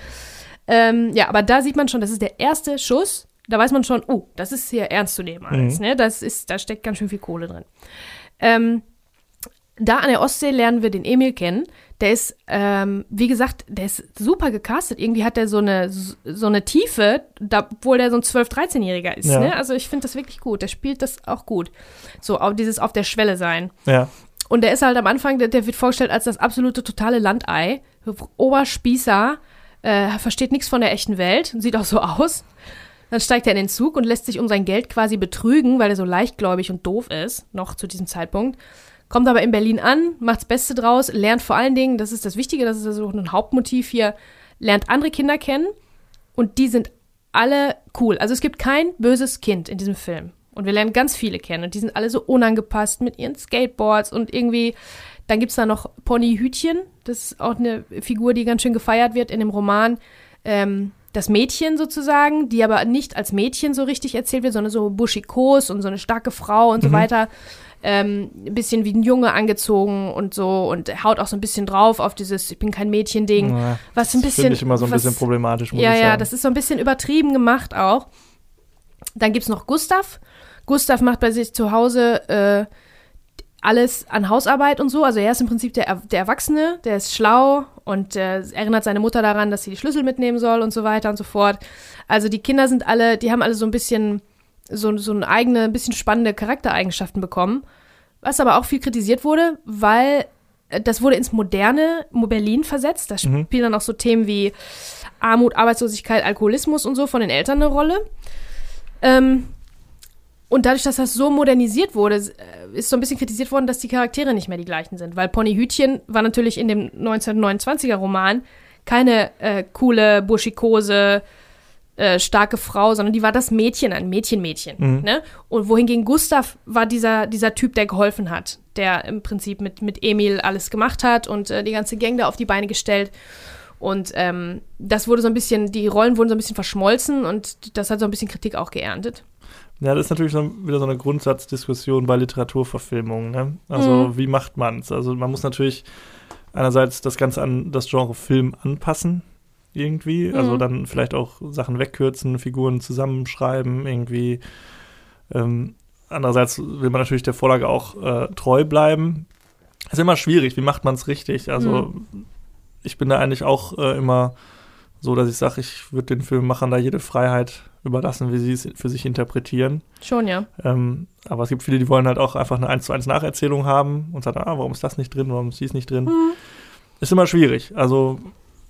Speaker 3: Ähm, ja, aber da sieht man schon, das ist der erste Schuss. Da weiß man schon, oh, das ist hier ernst zu nehmen alles,
Speaker 2: Mhm.
Speaker 3: ne? Das ist, da steckt ganz schön viel Kohle drin. Ähm, da an der Ostsee lernen wir den Emil kennen. Der ist, ähm, wie gesagt, der ist super gecastet. Irgendwie hat er so eine, so eine Tiefe, da, obwohl der so ein 12-, 13-Jähriger ist.
Speaker 2: Ja.
Speaker 3: Ne? Also ich finde das wirklich gut. Der spielt das auch gut. So, auch dieses auf der Schwelle sein.
Speaker 2: Ja.
Speaker 3: Und der ist halt am Anfang, der, der wird vorgestellt als das absolute totale Landei. Oberspießer, äh, versteht nichts von der echten Welt, sieht auch so aus. Dann steigt er in den Zug und lässt sich um sein Geld quasi betrügen, weil er so leichtgläubig und doof ist, noch zu diesem Zeitpunkt. Kommt aber in Berlin an, macht's Beste draus, lernt vor allen Dingen, das ist das Wichtige, das ist also ein Hauptmotiv hier, lernt andere Kinder kennen und die sind alle cool. Also es gibt kein böses Kind in diesem Film. Und wir lernen ganz viele kennen und die sind alle so unangepasst mit ihren Skateboards und irgendwie, dann gibt's da noch Pony Hütchen, das ist auch eine Figur, die ganz schön gefeiert wird in dem Roman. Ähm, das Mädchen sozusagen, die aber nicht als Mädchen so richtig erzählt wird, sondern so buschikos und so eine starke Frau und so
Speaker 2: Mhm.
Speaker 3: weiter. Ähm, ein bisschen wie ein Junge angezogen und so und haut auch so ein bisschen drauf auf dieses Ich bin kein Mädchen-Ding.
Speaker 2: Ja,
Speaker 3: Was ein
Speaker 2: das
Speaker 3: bisschen.
Speaker 2: Finde ich immer so ein
Speaker 3: was,
Speaker 2: bisschen problematisch, muss
Speaker 3: Ja,
Speaker 2: ich
Speaker 3: ja,
Speaker 2: sagen.
Speaker 3: das ist so ein bisschen übertrieben gemacht auch. Dann gibt's noch Gustav. Gustav macht bei sich zu Hause äh, alles an Hausarbeit und so. Also er ist im Prinzip der, Er- der Erwachsene, der ist schlau und äh, erinnert seine Mutter daran, dass sie die Schlüssel mitnehmen soll und so weiter und so fort. Also die Kinder sind alle, die haben alle so ein bisschen, so, so eine eigene, ein bisschen spannende Charaktereigenschaften bekommen. Was aber auch viel kritisiert wurde, weil äh, das wurde ins moderne Berlin versetzt. Da
Speaker 2: Mhm.
Speaker 3: spielen dann auch so Themen wie Armut, Arbeitslosigkeit, Alkoholismus und so von den Eltern eine Rolle. Ähm, und dadurch, dass das so modernisiert wurde, äh, ist so ein bisschen kritisiert worden, dass die Charaktere nicht mehr die gleichen sind. Weil Pony Hütchen war natürlich in dem 1929er Roman keine äh, coole, buschikose, äh, starke Frau, sondern die war das Mädchen, ein Mädchen-Mädchen.
Speaker 2: Mhm.
Speaker 3: Ne? Und wohingegen Gustav war dieser, dieser Typ, der geholfen hat, der im Prinzip mit, mit Emil alles gemacht hat und äh, die ganze Gang da auf die Beine gestellt. Und ähm, das wurde so ein bisschen, die Rollen wurden so ein bisschen verschmolzen und das hat so ein bisschen Kritik auch geerntet.
Speaker 2: Ja, das ist natürlich so, wieder so eine Grundsatzdiskussion bei Literaturverfilmungen. Ne? Also,
Speaker 3: Mhm.
Speaker 2: wie macht man es? Also, man muss natürlich einerseits das Ganze an das Genre Film anpassen, irgendwie. Also,
Speaker 3: Mhm.
Speaker 2: dann vielleicht auch Sachen wegkürzen, Figuren zusammenschreiben, irgendwie. Ähm, andererseits will man natürlich der Vorlage auch äh, treu bleiben. ist immer schwierig. Wie macht man es richtig? Also, ich bin da eigentlich auch äh, immer so, dass ich sage, ich würde den Filmemachern da jede Freiheit überlassen, wie sie es für sich interpretieren.
Speaker 3: Schon, ja.
Speaker 2: Ähm, aber es gibt viele, die wollen halt auch einfach eine 1 zu 1 Nacherzählung haben und sagen, ah, warum ist das nicht drin, warum ist dies nicht drin?
Speaker 3: Mhm.
Speaker 2: Ist immer schwierig. Also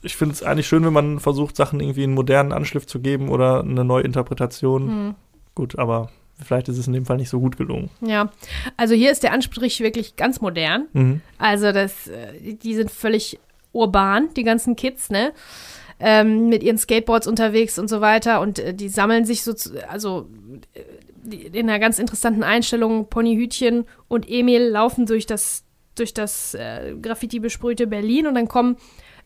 Speaker 2: ich finde es eigentlich schön, wenn man versucht, Sachen irgendwie einen modernen Anschliff zu geben oder eine neue Interpretation.
Speaker 3: Mhm.
Speaker 2: Gut, aber vielleicht ist es in dem Fall nicht so gut gelungen.
Speaker 3: Ja, also hier ist der Anstrich wirklich ganz modern.
Speaker 2: Mhm.
Speaker 3: Also das, äh, die sind völlig urban, die ganzen Kids, ne? Ähm, mit ihren Skateboards unterwegs und so weiter. Und äh, die sammeln sich so, zu, also äh, in einer ganz interessanten Einstellung, Ponyhütchen und Emil laufen durch das, durch das äh, Graffiti besprühte Berlin und dann kommen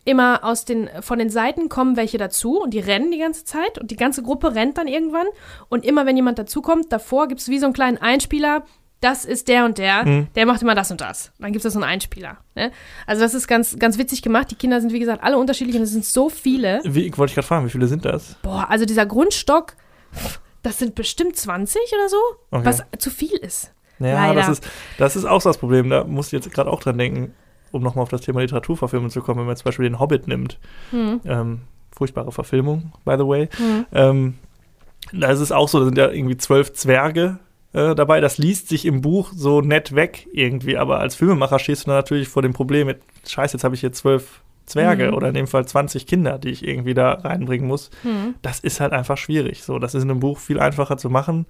Speaker 3: immer aus den, von den Seiten kommen welche dazu und die rennen die ganze Zeit und die ganze Gruppe rennt dann irgendwann. Und immer wenn jemand dazukommt, davor gibt es wie so einen kleinen Einspieler, das ist der und der,
Speaker 2: Mhm.
Speaker 3: der macht immer das und das. Dann gibt es so einen Einspieler. Ne? Also das ist ganz, ganz witzig gemacht. Die Kinder sind, wie gesagt, alle unterschiedlich und es sind so viele.
Speaker 2: Wie, wollte ich gerade fragen, wie viele sind das?
Speaker 3: Boah, also dieser Grundstock, das sind bestimmt 20 oder so,
Speaker 2: Okay.
Speaker 3: was zu viel ist.
Speaker 2: Ja,
Speaker 3: Leider.
Speaker 2: das ist, das ist auch so das Problem. Da muss ich jetzt gerade auch dran denken, um nochmal auf das Thema Literaturverfilmung zu kommen, wenn man zum Beispiel den Hobbit nimmt.
Speaker 3: Hm.
Speaker 2: Ähm, furchtbare Verfilmung, by the way.
Speaker 3: Hm.
Speaker 2: Ähm, da ist es auch so, da sind ja irgendwie zwölf Zwerge äh, dabei. Das liest sich im Buch so nett weg irgendwie, aber als Filmemacher stehst du da natürlich vor dem Problem mit, scheiße, jetzt habe ich hier zwölf Zwerge
Speaker 3: Mhm.
Speaker 2: oder in dem Fall 20 Kinder, die ich irgendwie da reinbringen muss.
Speaker 3: Hm.
Speaker 2: Das ist halt einfach schwierig. So, das ist in einem Buch viel einfacher zu machen,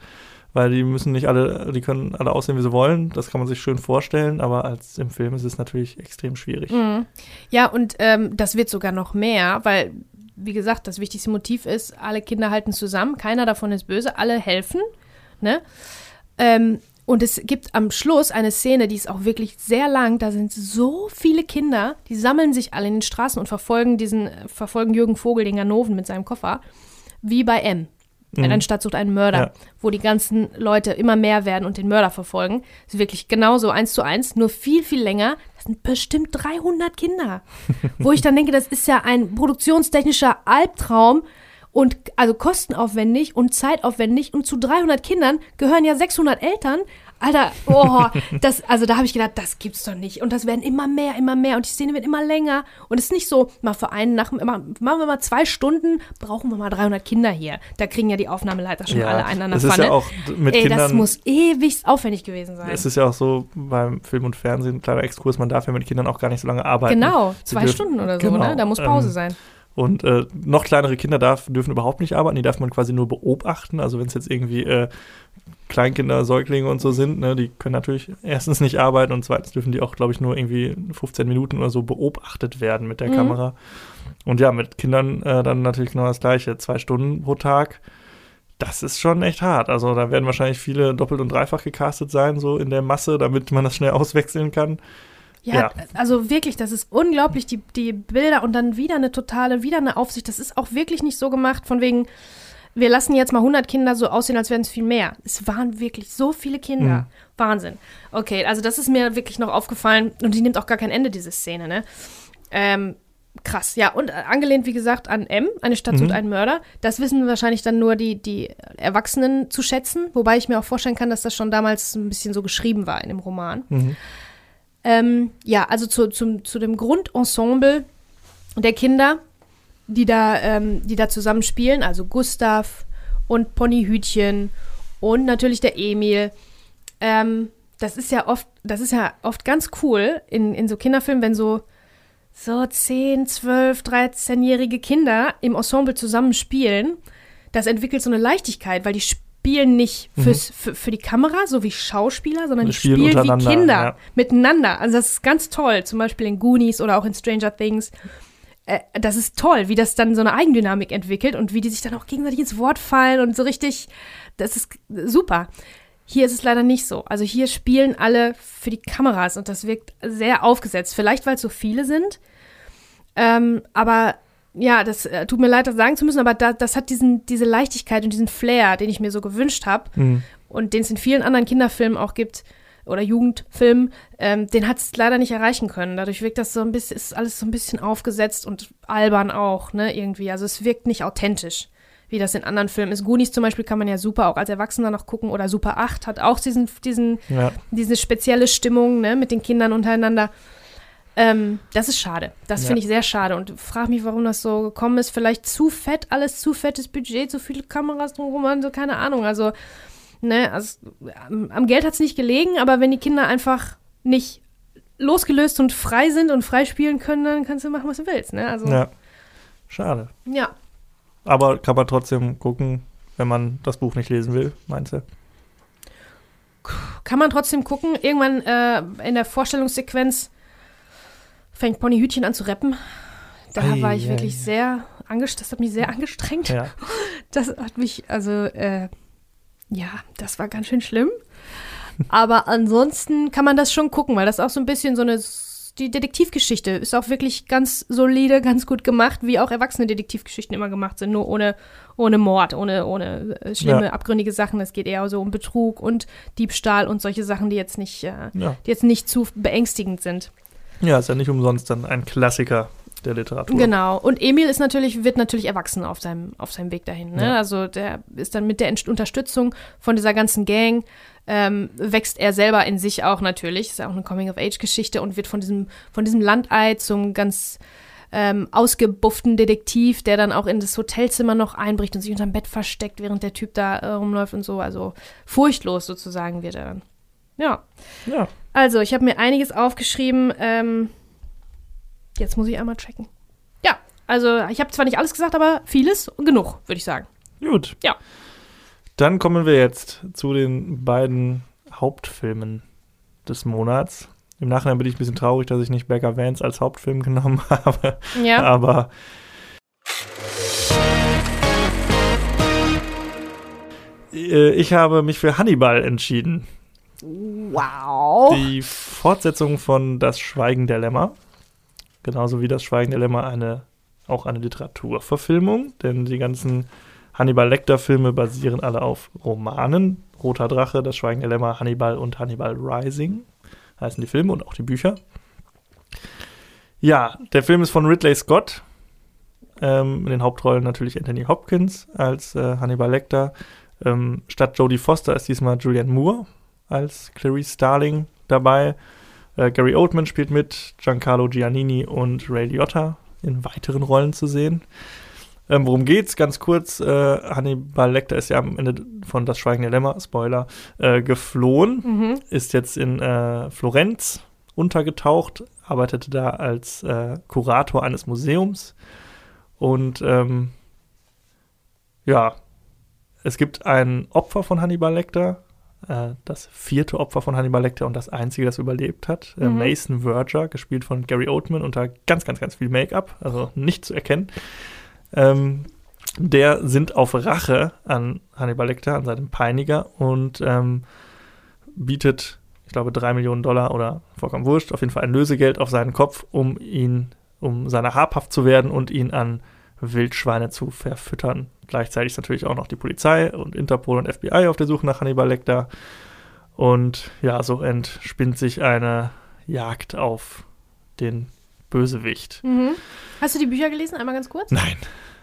Speaker 2: weil die müssen nicht alle, die können alle aussehen, wie sie wollen. Das kann man sich schön vorstellen, aber als im Film ist es natürlich extrem schwierig.
Speaker 3: Mhm. Ja, und ähm, das wird sogar noch mehr, weil, wie gesagt, das wichtigste Motiv ist, alle Kinder halten zusammen, keiner davon ist böse, alle helfen. Ne? Ähm, und es gibt am Schluss eine Szene, die ist auch wirklich sehr lang. Da sind so viele Kinder, die sammeln sich alle in den Straßen und verfolgen diesen, äh, verfolgen Jürgen Vogel, den Ganoven mit seinem Koffer, wie bei M.
Speaker 2: Mhm.
Speaker 3: Stadt sucht einen Mörder,
Speaker 2: Ja.
Speaker 3: wo die ganzen Leute immer mehr werden und den Mörder verfolgen. Das ist wirklich genauso eins zu eins, nur viel, viel länger. Das sind bestimmt 300 Kinder. <laughs> wo ich dann denke, das ist ja ein produktionstechnischer Albtraum und also kostenaufwendig und zeitaufwendig und zu 300 Kindern gehören ja 600 Eltern. Alter, oh, <laughs> das, also da habe ich gedacht, das gibt's doch nicht. Und das werden immer mehr, immer mehr. Und die Szene wird immer länger. Und es ist nicht so, mal für einen nach, machen wir mal zwei Stunden, brauchen wir mal 300 Kinder hier. Da kriegen ja die Aufnahmeleiter schon alle einen an der
Speaker 2: es ist ja auch mit
Speaker 3: Ey,
Speaker 2: Kindern.
Speaker 3: das muss ewig aufwendig gewesen sein.
Speaker 2: es ist ja auch so beim Film und Fernsehen, kleiner Exkurs, man darf ja mit Kindern auch gar nicht so lange arbeiten.
Speaker 3: Genau, zwei
Speaker 2: dürfen-
Speaker 3: Stunden oder so,
Speaker 2: genau,
Speaker 3: ne? Da muss Pause
Speaker 2: ähm,
Speaker 3: sein.
Speaker 2: Und äh, noch kleinere Kinder darf, dürfen überhaupt nicht arbeiten, die darf man quasi nur beobachten. Also wenn es jetzt irgendwie äh, Kleinkinder, Säuglinge und so sind, ne, die können natürlich erstens nicht arbeiten und zweitens dürfen die auch, glaube ich, nur irgendwie 15 Minuten oder so beobachtet werden mit der
Speaker 3: Mhm.
Speaker 2: Kamera. Und ja, mit Kindern äh, dann natürlich genau das Gleiche. Zwei Stunden pro Tag. Das ist schon echt hart. Also da werden wahrscheinlich viele doppelt und dreifach gecastet sein, so in der Masse, damit man das schnell <laughs> auswechseln kann.
Speaker 3: Ja,
Speaker 2: ja.
Speaker 3: also wirklich, das ist unglaublich, die, die Bilder und dann wieder eine totale, wieder eine Aufsicht. Das ist auch wirklich nicht so gemacht, von wegen, wir lassen jetzt mal 100 Kinder so aussehen, als wären es viel mehr. Es waren wirklich so viele Kinder.
Speaker 2: Mhm.
Speaker 3: Wahnsinn. Okay, also das ist mir wirklich noch aufgefallen und die nimmt auch gar kein Ende, diese Szene, ne? Ähm, krass, ja. Und äh, angelehnt, wie gesagt, an M, eine Stadt sucht
Speaker 2: Mhm.
Speaker 3: einen Mörder. Das wissen wahrscheinlich dann nur die, die Erwachsenen zu schätzen, wobei ich mir auch vorstellen kann, dass das schon damals ein bisschen so geschrieben war in dem Roman.
Speaker 2: Mhm.
Speaker 3: Ähm, ja, also zu, zum, zu dem Grundensemble der Kinder, die da, ähm, die da zusammen spielen, also Gustav und Ponyhütchen und natürlich der Emil. Ähm, das ist ja oft, das ist ja oft ganz cool in, in so Kinderfilmen, wenn so, so 10, 12, 13-jährige Kinder im Ensemble zusammen spielen. Das entwickelt so eine Leichtigkeit, weil die spielen nicht fürs, für, für die Kamera, so wie Schauspieler, sondern
Speaker 2: Die spielen
Speaker 3: spielen wie Kinder
Speaker 2: ja.
Speaker 3: miteinander. Also das ist ganz toll. Zum Beispiel in Goonies oder auch in Stranger Things. Äh, das ist toll, wie das dann so eine Eigendynamik entwickelt und wie die sich dann auch gegenseitig ins Wort fallen und so richtig. Das ist super. Hier ist es leider nicht so. Also hier spielen alle für die Kameras und das wirkt sehr aufgesetzt. Vielleicht, weil es so viele sind. Ähm, aber ja, das äh, tut mir leid, das sagen zu müssen, aber da, das hat diesen, diese Leichtigkeit und diesen Flair, den ich mir so gewünscht habe
Speaker 2: Mhm.
Speaker 3: und den es in vielen anderen Kinderfilmen auch gibt oder Jugendfilmen, ähm, den hat es leider nicht erreichen können. Dadurch wirkt das so ein bisschen, ist alles so ein bisschen aufgesetzt und albern auch, ne, irgendwie. Also es wirkt nicht authentisch, wie das in anderen Filmen ist. Goonies zum Beispiel kann man ja super auch als Erwachsener noch gucken oder Super 8 hat auch diesen, diesen,
Speaker 2: Ja.
Speaker 3: diese spezielle Stimmung, ne, mit den Kindern untereinander. Ähm, das ist schade. Das
Speaker 2: Ja.
Speaker 3: finde ich sehr schade und frage mich, warum das so gekommen ist. Vielleicht zu fett, alles zu fettes Budget, zu viele Kameras drumherum, so keine Ahnung. Also, ne, also, am, Geld hat es nicht gelegen, aber wenn die Kinder einfach nicht losgelöst und frei sind und frei spielen können, dann kannst du machen, was du willst, ne? Also, ja.
Speaker 2: ja. Schade. Aber kann man trotzdem gucken, wenn man das Buch nicht lesen will, meinst du?
Speaker 3: Kann man trotzdem gucken. Irgendwann äh, in der Vorstellungssequenz fängt Ponyhütchen an zu rappen. Da
Speaker 2: Ei,
Speaker 3: war ich
Speaker 2: ei,
Speaker 3: wirklich
Speaker 2: ei.
Speaker 3: sehr angestrengt. Das hat mich sehr angestrengt.
Speaker 2: Ja. <laughs>
Speaker 3: Das hat mich, also, äh, ja, das war ganz schön schlimm. Aber ansonsten kann man das schon gucken, weil das auch so ein bisschen so eine, die Detektivgeschichte ist auch wirklich ganz solide, ganz gut gemacht, wie auch erwachsene Detektivgeschichten immer gemacht sind, nur ohne, ohne Mord, ohne, ohne äh, schlimme,
Speaker 2: Ja.
Speaker 3: abgründige Sachen. Es geht eher so um Betrug und Diebstahl und solche Sachen, die jetzt nicht, äh,
Speaker 2: Ja.
Speaker 3: die jetzt nicht zu beängstigend sind.
Speaker 2: Ja, ist ja nicht umsonst dann ein Klassiker der Literatur.
Speaker 3: Genau. Und Emil ist natürlich, wird natürlich erwachsen auf seinem, auf seinem Weg dahin. Ne?
Speaker 2: Ja.
Speaker 3: Also der ist dann mit der Unterstützung von dieser ganzen Gang, ähm, wächst er selber in sich auch natürlich. Ist ja auch eine Coming-of-Age-Geschichte und wird von diesem, von diesem Landei zum ganz ähm, ausgebufften Detektiv, der dann auch in das Hotelzimmer noch einbricht und sich unterm Bett versteckt, während der Typ da äh, rumläuft und so. Also furchtlos sozusagen wird er dann. Ja.
Speaker 2: Ja,
Speaker 3: Also, ich habe mir einiges aufgeschrieben. Ähm, jetzt muss ich einmal checken. Ja, also ich habe zwar nicht alles gesagt, aber vieles und genug, würde ich sagen.
Speaker 2: gut.
Speaker 3: Ja.
Speaker 2: Dann kommen wir jetzt zu den beiden Hauptfilmen des Monats. Im Nachhinein bin ich ein bisschen traurig, dass ich nicht Beggar Vance als Hauptfilm <laughs> genommen habe.
Speaker 3: Ja.
Speaker 2: Aber äh, ich habe mich für Hannibal entschieden.
Speaker 3: Wow.
Speaker 2: Die Fortsetzung von Das Schweigen der Lämmer. Genauso wie Das Schweigen der Lämmer eine, auch eine Literaturverfilmung, denn die ganzen Hannibal Lecter-Filme basieren alle auf Romanen. Roter Drache, Das Schweigen der Lämmer, Hannibal und Hannibal Rising heißen die Filme und auch die Bücher. Ja, der Film ist von Ridley Scott. Ähm, in den Hauptrollen natürlich Anthony Hopkins als äh, Hannibal Lecter. Ähm, statt Jodie Foster ist diesmal Julianne Moore als Clarice Starling dabei. Äh, Gary Oldman spielt mit, Giancarlo Giannini und Ray Liotta in weiteren Rollen zu sehen. Ähm, worum geht's? Ganz kurz, äh, Hannibal Lecter ist ja am Ende von Das Schweigen der Lämmer, Spoiler, äh, geflohen,
Speaker 3: Mhm.
Speaker 2: ist jetzt in äh, Florenz untergetaucht, arbeitete da als äh, Kurator eines Museums und ähm, ja, es gibt ein Opfer von Hannibal Lecter, das vierte Opfer von Hannibal Lecter und das einzige, das überlebt hat. Äh,
Speaker 3: Mhm.
Speaker 2: Mason Verger, gespielt von Gary Oldman unter ganz, ganz, ganz viel Make-up, also nicht zu erkennen. Ähm, der sind auf Rache an Hannibal Lecter, an seinem Peiniger und ähm, bietet, ich glaube, drei Millionen Dollar oder vollkommen wurscht, auf jeden Fall ein Lösegeld auf seinen Kopf, um ihn, um seiner habhaft zu werden und ihn an Wildschweine zu verfüttern. Gleichzeitig ist natürlich auch noch die Polizei und Interpol und FBI auf der Suche nach Hannibal Lecter. Und ja, so entspinnt sich eine Jagd auf den Bösewicht.
Speaker 3: Mhm. Hast du die Bücher gelesen? Einmal ganz kurz?
Speaker 2: Nein.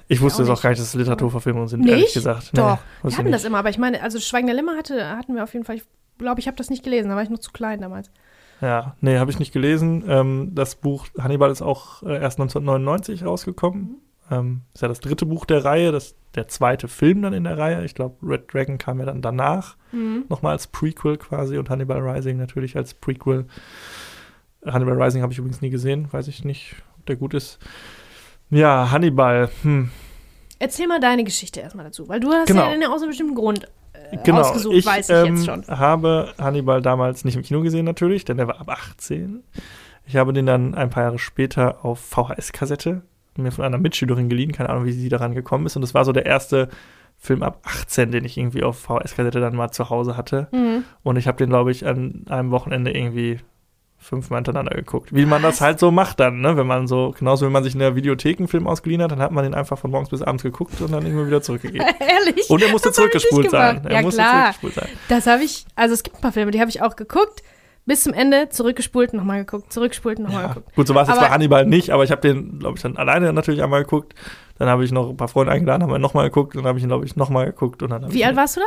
Speaker 2: Ich wusste
Speaker 3: auch
Speaker 2: es auch
Speaker 3: nicht.
Speaker 2: gar nicht, dass es Literaturverfilmungen sind,
Speaker 3: Nicht?
Speaker 2: ehrlich gesagt.
Speaker 3: Doch.
Speaker 2: Nee,
Speaker 3: Wir hatten
Speaker 2: nicht.
Speaker 3: das immer, aber ich meine, also Schweigen der Lämmer hatte, hatten wir auf jeden Fall, ich glaube, ich habe das nicht gelesen, da war ich noch zu klein damals.
Speaker 2: Ja, nee, habe ich nicht gelesen. Ähm, das Buch Hannibal ist auch äh, erst 1999 rausgekommen. Ähm, ist ja das dritte Buch der Reihe, das, der zweite Film dann in der Reihe. Ich glaube, Red Dragon kam ja dann danach,
Speaker 3: Mhm.
Speaker 2: nochmal als Prequel quasi und Hannibal Rising natürlich als Prequel. Hannibal Rising habe ich übrigens nie gesehen, weiß ich nicht, ob der gut ist. Ja, Hannibal, hm,
Speaker 3: Erzähl mal deine Geschichte erstmal dazu, weil du hast
Speaker 2: Genau.
Speaker 3: ja den aus einem bestimmten Grund äh,
Speaker 2: genau.
Speaker 3: ausgesucht,
Speaker 2: ich
Speaker 3: weiß ich
Speaker 2: ähm,
Speaker 3: jetzt schon.
Speaker 2: habe Hannibal damals nicht im Kino gesehen natürlich, denn der war ab 18. Ich habe den dann ein paar Jahre später auf VHS-Kassette mir von einer Mitschülerin geliehen, keine Ahnung, wie sie daran gekommen ist. Und das war so der erste Film ab 18, den ich irgendwie auf VHS-Kassette dann mal zu Hause hatte.
Speaker 3: Mhm.
Speaker 2: Und ich habe den, glaube ich, an einem Wochenende irgendwie fünfmal hintereinander geguckt. Wie man das halt so macht dann, ne? Wenn man so, genauso wenn man sich in der Videothek einen Film ausgeliehen hat, dann hat man den einfach von morgens bis abends geguckt und dann immer wieder zurückgegeben. <laughs>
Speaker 3: Ehrlich?
Speaker 2: Und er musste
Speaker 3: Das
Speaker 2: zurückgespult sein. Er
Speaker 3: Ja,
Speaker 2: musste
Speaker 3: klar.
Speaker 2: zurückgespult sein.
Speaker 3: Das habe ich, also es gibt ein paar Filme, die habe ich auch geguckt, bis zum Ende, zurückgespult, nochmal geguckt, zurückgespult, nochmal
Speaker 2: Ja.
Speaker 3: geguckt.
Speaker 2: Gut, so war es jetzt bei Hannibal nicht, aber ich habe den, glaube ich, dann alleine natürlich einmal geguckt. Dann habe ich noch ein paar Freunde eingeladen, haben wir nochmal geguckt. Dann habe ich ihn, glaube ich, nochmal geguckt. Und dann
Speaker 3: Wie alt warst du da?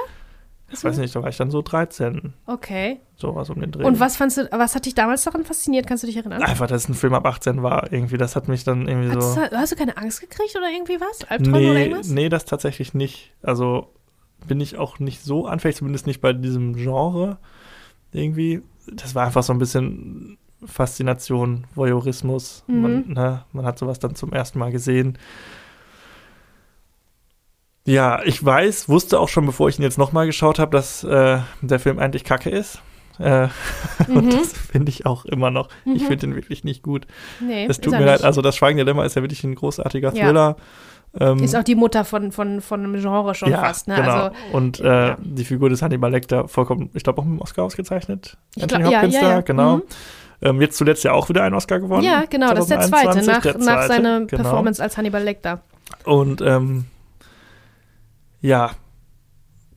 Speaker 2: Ich weiß nicht, da war ich dann so 13,
Speaker 3: Okay.
Speaker 2: sowas um den Dreh.
Speaker 3: Und was fandst du, was hat dich damals daran fasziniert? Kannst du dich erinnern?
Speaker 2: Einfach, dass es ein Film ab 18 war, irgendwie, das hat mich dann irgendwie
Speaker 3: Hattest
Speaker 2: so.
Speaker 3: du, hast du keine Angst gekriegt oder irgendwie was? Albträume oder
Speaker 2: Nee,
Speaker 3: irgendwas?
Speaker 2: nee, das tatsächlich nicht. Also bin ich auch nicht so anfällig, zumindest nicht bei diesem Genre irgendwie. Das war einfach so ein bisschen Faszination, Voyeurismus.
Speaker 3: Mhm.
Speaker 2: Man, ne, man hat sowas dann zum ersten Mal gesehen. Ja, ich weiß, wusste auch schon, bevor ich ihn jetzt nochmal geschaut habe, dass äh, der Film eigentlich kacke ist. Äh, <laughs> Und
Speaker 3: Mhm.
Speaker 2: das finde ich auch immer noch. Ich
Speaker 3: Mhm.
Speaker 2: finde den wirklich nicht gut.
Speaker 3: Nee,
Speaker 2: Es tut mir leid. Also, das Schweigen der Lämmer ist ja wirklich ein großartiger
Speaker 3: Ja.
Speaker 2: Thriller. Ähm,
Speaker 3: Ist auch die Mutter von, von, von einem Genre schon
Speaker 2: ja,
Speaker 3: fast, ne?
Speaker 2: Genau.
Speaker 3: Also,
Speaker 2: und äh,
Speaker 3: ja.
Speaker 2: die Figur des Hannibal Lecter vollkommen, ich glaube, auch mit dem Oscar ausgezeichnet.
Speaker 3: Ich
Speaker 2: Anthony
Speaker 3: glaub- ja,
Speaker 2: Hopkins
Speaker 3: ja,
Speaker 2: da, genau.
Speaker 3: Mhm.
Speaker 2: Ähm, jetzt zuletzt ja auch wieder einen Oscar gewonnen.
Speaker 3: ja, genau, das ist der zweite,
Speaker 2: 2021,
Speaker 3: nach, nach seiner
Speaker 2: genau.
Speaker 3: Performance als Hannibal Lecter.
Speaker 2: Und ähm, ja,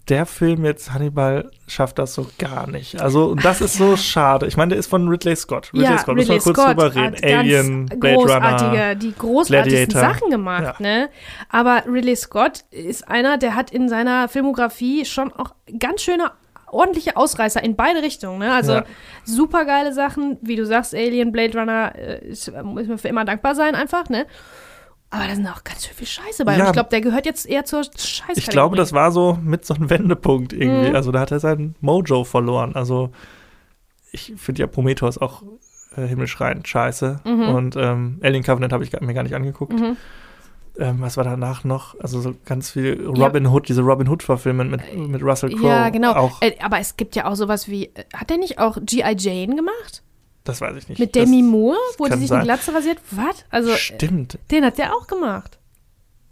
Speaker 2: der Film jetzt, Hannibal, schafft das so gar nicht. Also, und das ist so schade. Ich meine, der ist von Ridley Scott. Ridley
Speaker 3: ja,
Speaker 2: Scott, müssen wir
Speaker 3: Ridley
Speaker 2: kurz
Speaker 3: Scott
Speaker 2: drüber reden. Alien, Blade
Speaker 3: großartige,
Speaker 2: Runner.
Speaker 3: die großartigsten
Speaker 2: Gladiator.
Speaker 3: Sachen gemacht, ne? Aber Ridley Scott ist einer, der hat in seiner Filmografie schon auch ganz schöne ordentliche Ausreißer in beide Richtungen, ne? Also
Speaker 2: Ja.
Speaker 3: super geile Sachen, wie du sagst, Alien, Blade Runner, äh, muss man für immer dankbar sein einfach, ne? Aber da sind auch ganz schön viel Scheiße bei.
Speaker 2: Ja.
Speaker 3: Und ich glaube, der gehört jetzt eher zur Scheiße.
Speaker 2: Ich glaube, das war so mit so einem Wendepunkt irgendwie.
Speaker 3: Mhm.
Speaker 2: Also da hat er sein Mojo verloren. Also ich finde ja Prometheus auch äh, himmelschreiend scheiße.
Speaker 3: Mhm.
Speaker 2: Und ähm, Alien Covenant habe ich mir gar nicht angeguckt.
Speaker 3: Mhm.
Speaker 2: Ähm, was war danach noch? Also so ganz viel Robin Hood, diese Robin Hood-Verfilme mit, mit Russell Crowe.
Speaker 3: Ja, genau.
Speaker 2: Auch,
Speaker 3: Äh, aber es gibt ja auch sowas wie, äh, hat der nicht auch G.I. Jane gemacht?
Speaker 2: Das weiß ich nicht.
Speaker 3: Mit
Speaker 2: Das-
Speaker 3: Demi Moore, wo die sich
Speaker 2: sein.
Speaker 3: eine Glatze rasiert? Was? Also,
Speaker 2: Stimmt.
Speaker 3: den hat der auch gemacht.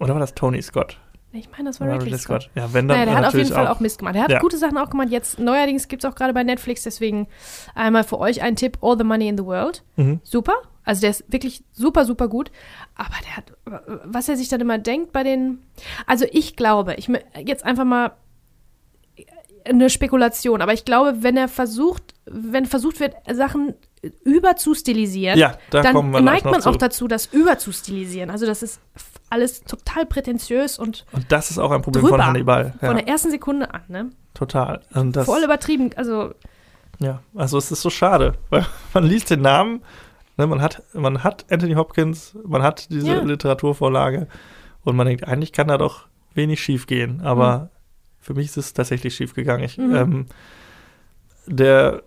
Speaker 2: Oder war das Tony Scott?
Speaker 3: Ich meine, das war
Speaker 2: Oder
Speaker 3: Ridley Scott.
Speaker 2: Ja, wenn dann
Speaker 3: Naja, der hat auf jeden Fall auch Mist gemacht. Der hat
Speaker 2: Ja.
Speaker 3: gute Sachen auch gemacht. Jetzt neuerdings gibt es auch gerade bei Netflix, deswegen einmal für euch ein Tipp: All the Money in the World.
Speaker 2: Mhm.
Speaker 3: Super. Also der ist wirklich super, super gut. Aber der hat, was er sich dann immer denkt bei den. Also ich glaube, ich jetzt einfach mal eine Spekulation, aber ich glaube, wenn er versucht, wenn versucht wird, Sachen überzustilisieren,
Speaker 2: Ja, da
Speaker 3: dann
Speaker 2: kommen wir gleich
Speaker 3: neigt man
Speaker 2: zu.
Speaker 3: auch dazu, das überzustilisieren. Also das ist alles total prätentiös und
Speaker 2: Und das ist auch ein Problem
Speaker 3: drüber.
Speaker 2: von Hannibal. Ja,
Speaker 3: von der ersten Sekunde an, ne?
Speaker 2: total. Und das,
Speaker 3: Voll übertrieben. Also,
Speaker 2: Ja, also es ist so schade, weil <laughs> man liest den Namen, ne, man, hat, man hat Anthony Hopkins, man hat diese
Speaker 3: Ja.
Speaker 2: Literaturvorlage und man denkt, eigentlich kann da doch wenig schief gehen, aber für mich ist es tatsächlich schief gegangen. Ich,
Speaker 3: Mhm.
Speaker 2: ähm, der,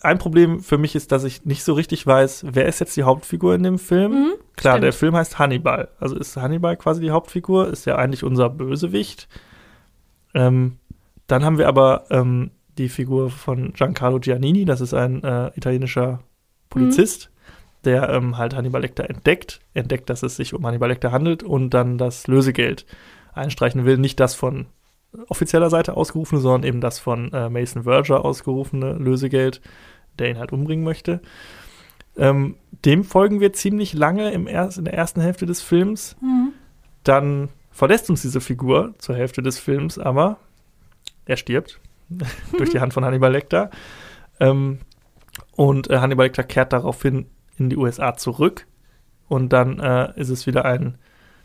Speaker 2: ein Problem für mich ist, dass ich nicht so richtig weiß, wer ist jetzt die Hauptfigur in dem Film?
Speaker 3: mhm,
Speaker 2: Klar,
Speaker 3: stimmt.
Speaker 2: der Film heißt Hannibal. Also ist Hannibal quasi die Hauptfigur, ist ja eigentlich unser Bösewicht. Ähm, dann haben wir aber ähm, die Figur von Giancarlo Giannini, das ist ein äh, italienischer Polizist, der ähm, halt Hannibal Lecter entdeckt, entdeckt, dass es sich um Hannibal Lecter handelt und dann das Lösegeld einstreichen will. Nicht das von offizieller Seite ausgerufene, sondern eben das von äh, Mason Verger ausgerufene Lösegeld, der ihn halt umbringen möchte. Ähm, dem folgen wir ziemlich lange im erst, in der ersten Hälfte des Films.
Speaker 3: Mhm.
Speaker 2: Dann verlässt uns diese Figur zur Hälfte des Films, aber er stirbt <laughs> durch die Hand von Hannibal Lecter. Ähm, und äh, Hannibal Lecter kehrt daraufhin in die USA zurück. Und dann äh, ist es wieder ein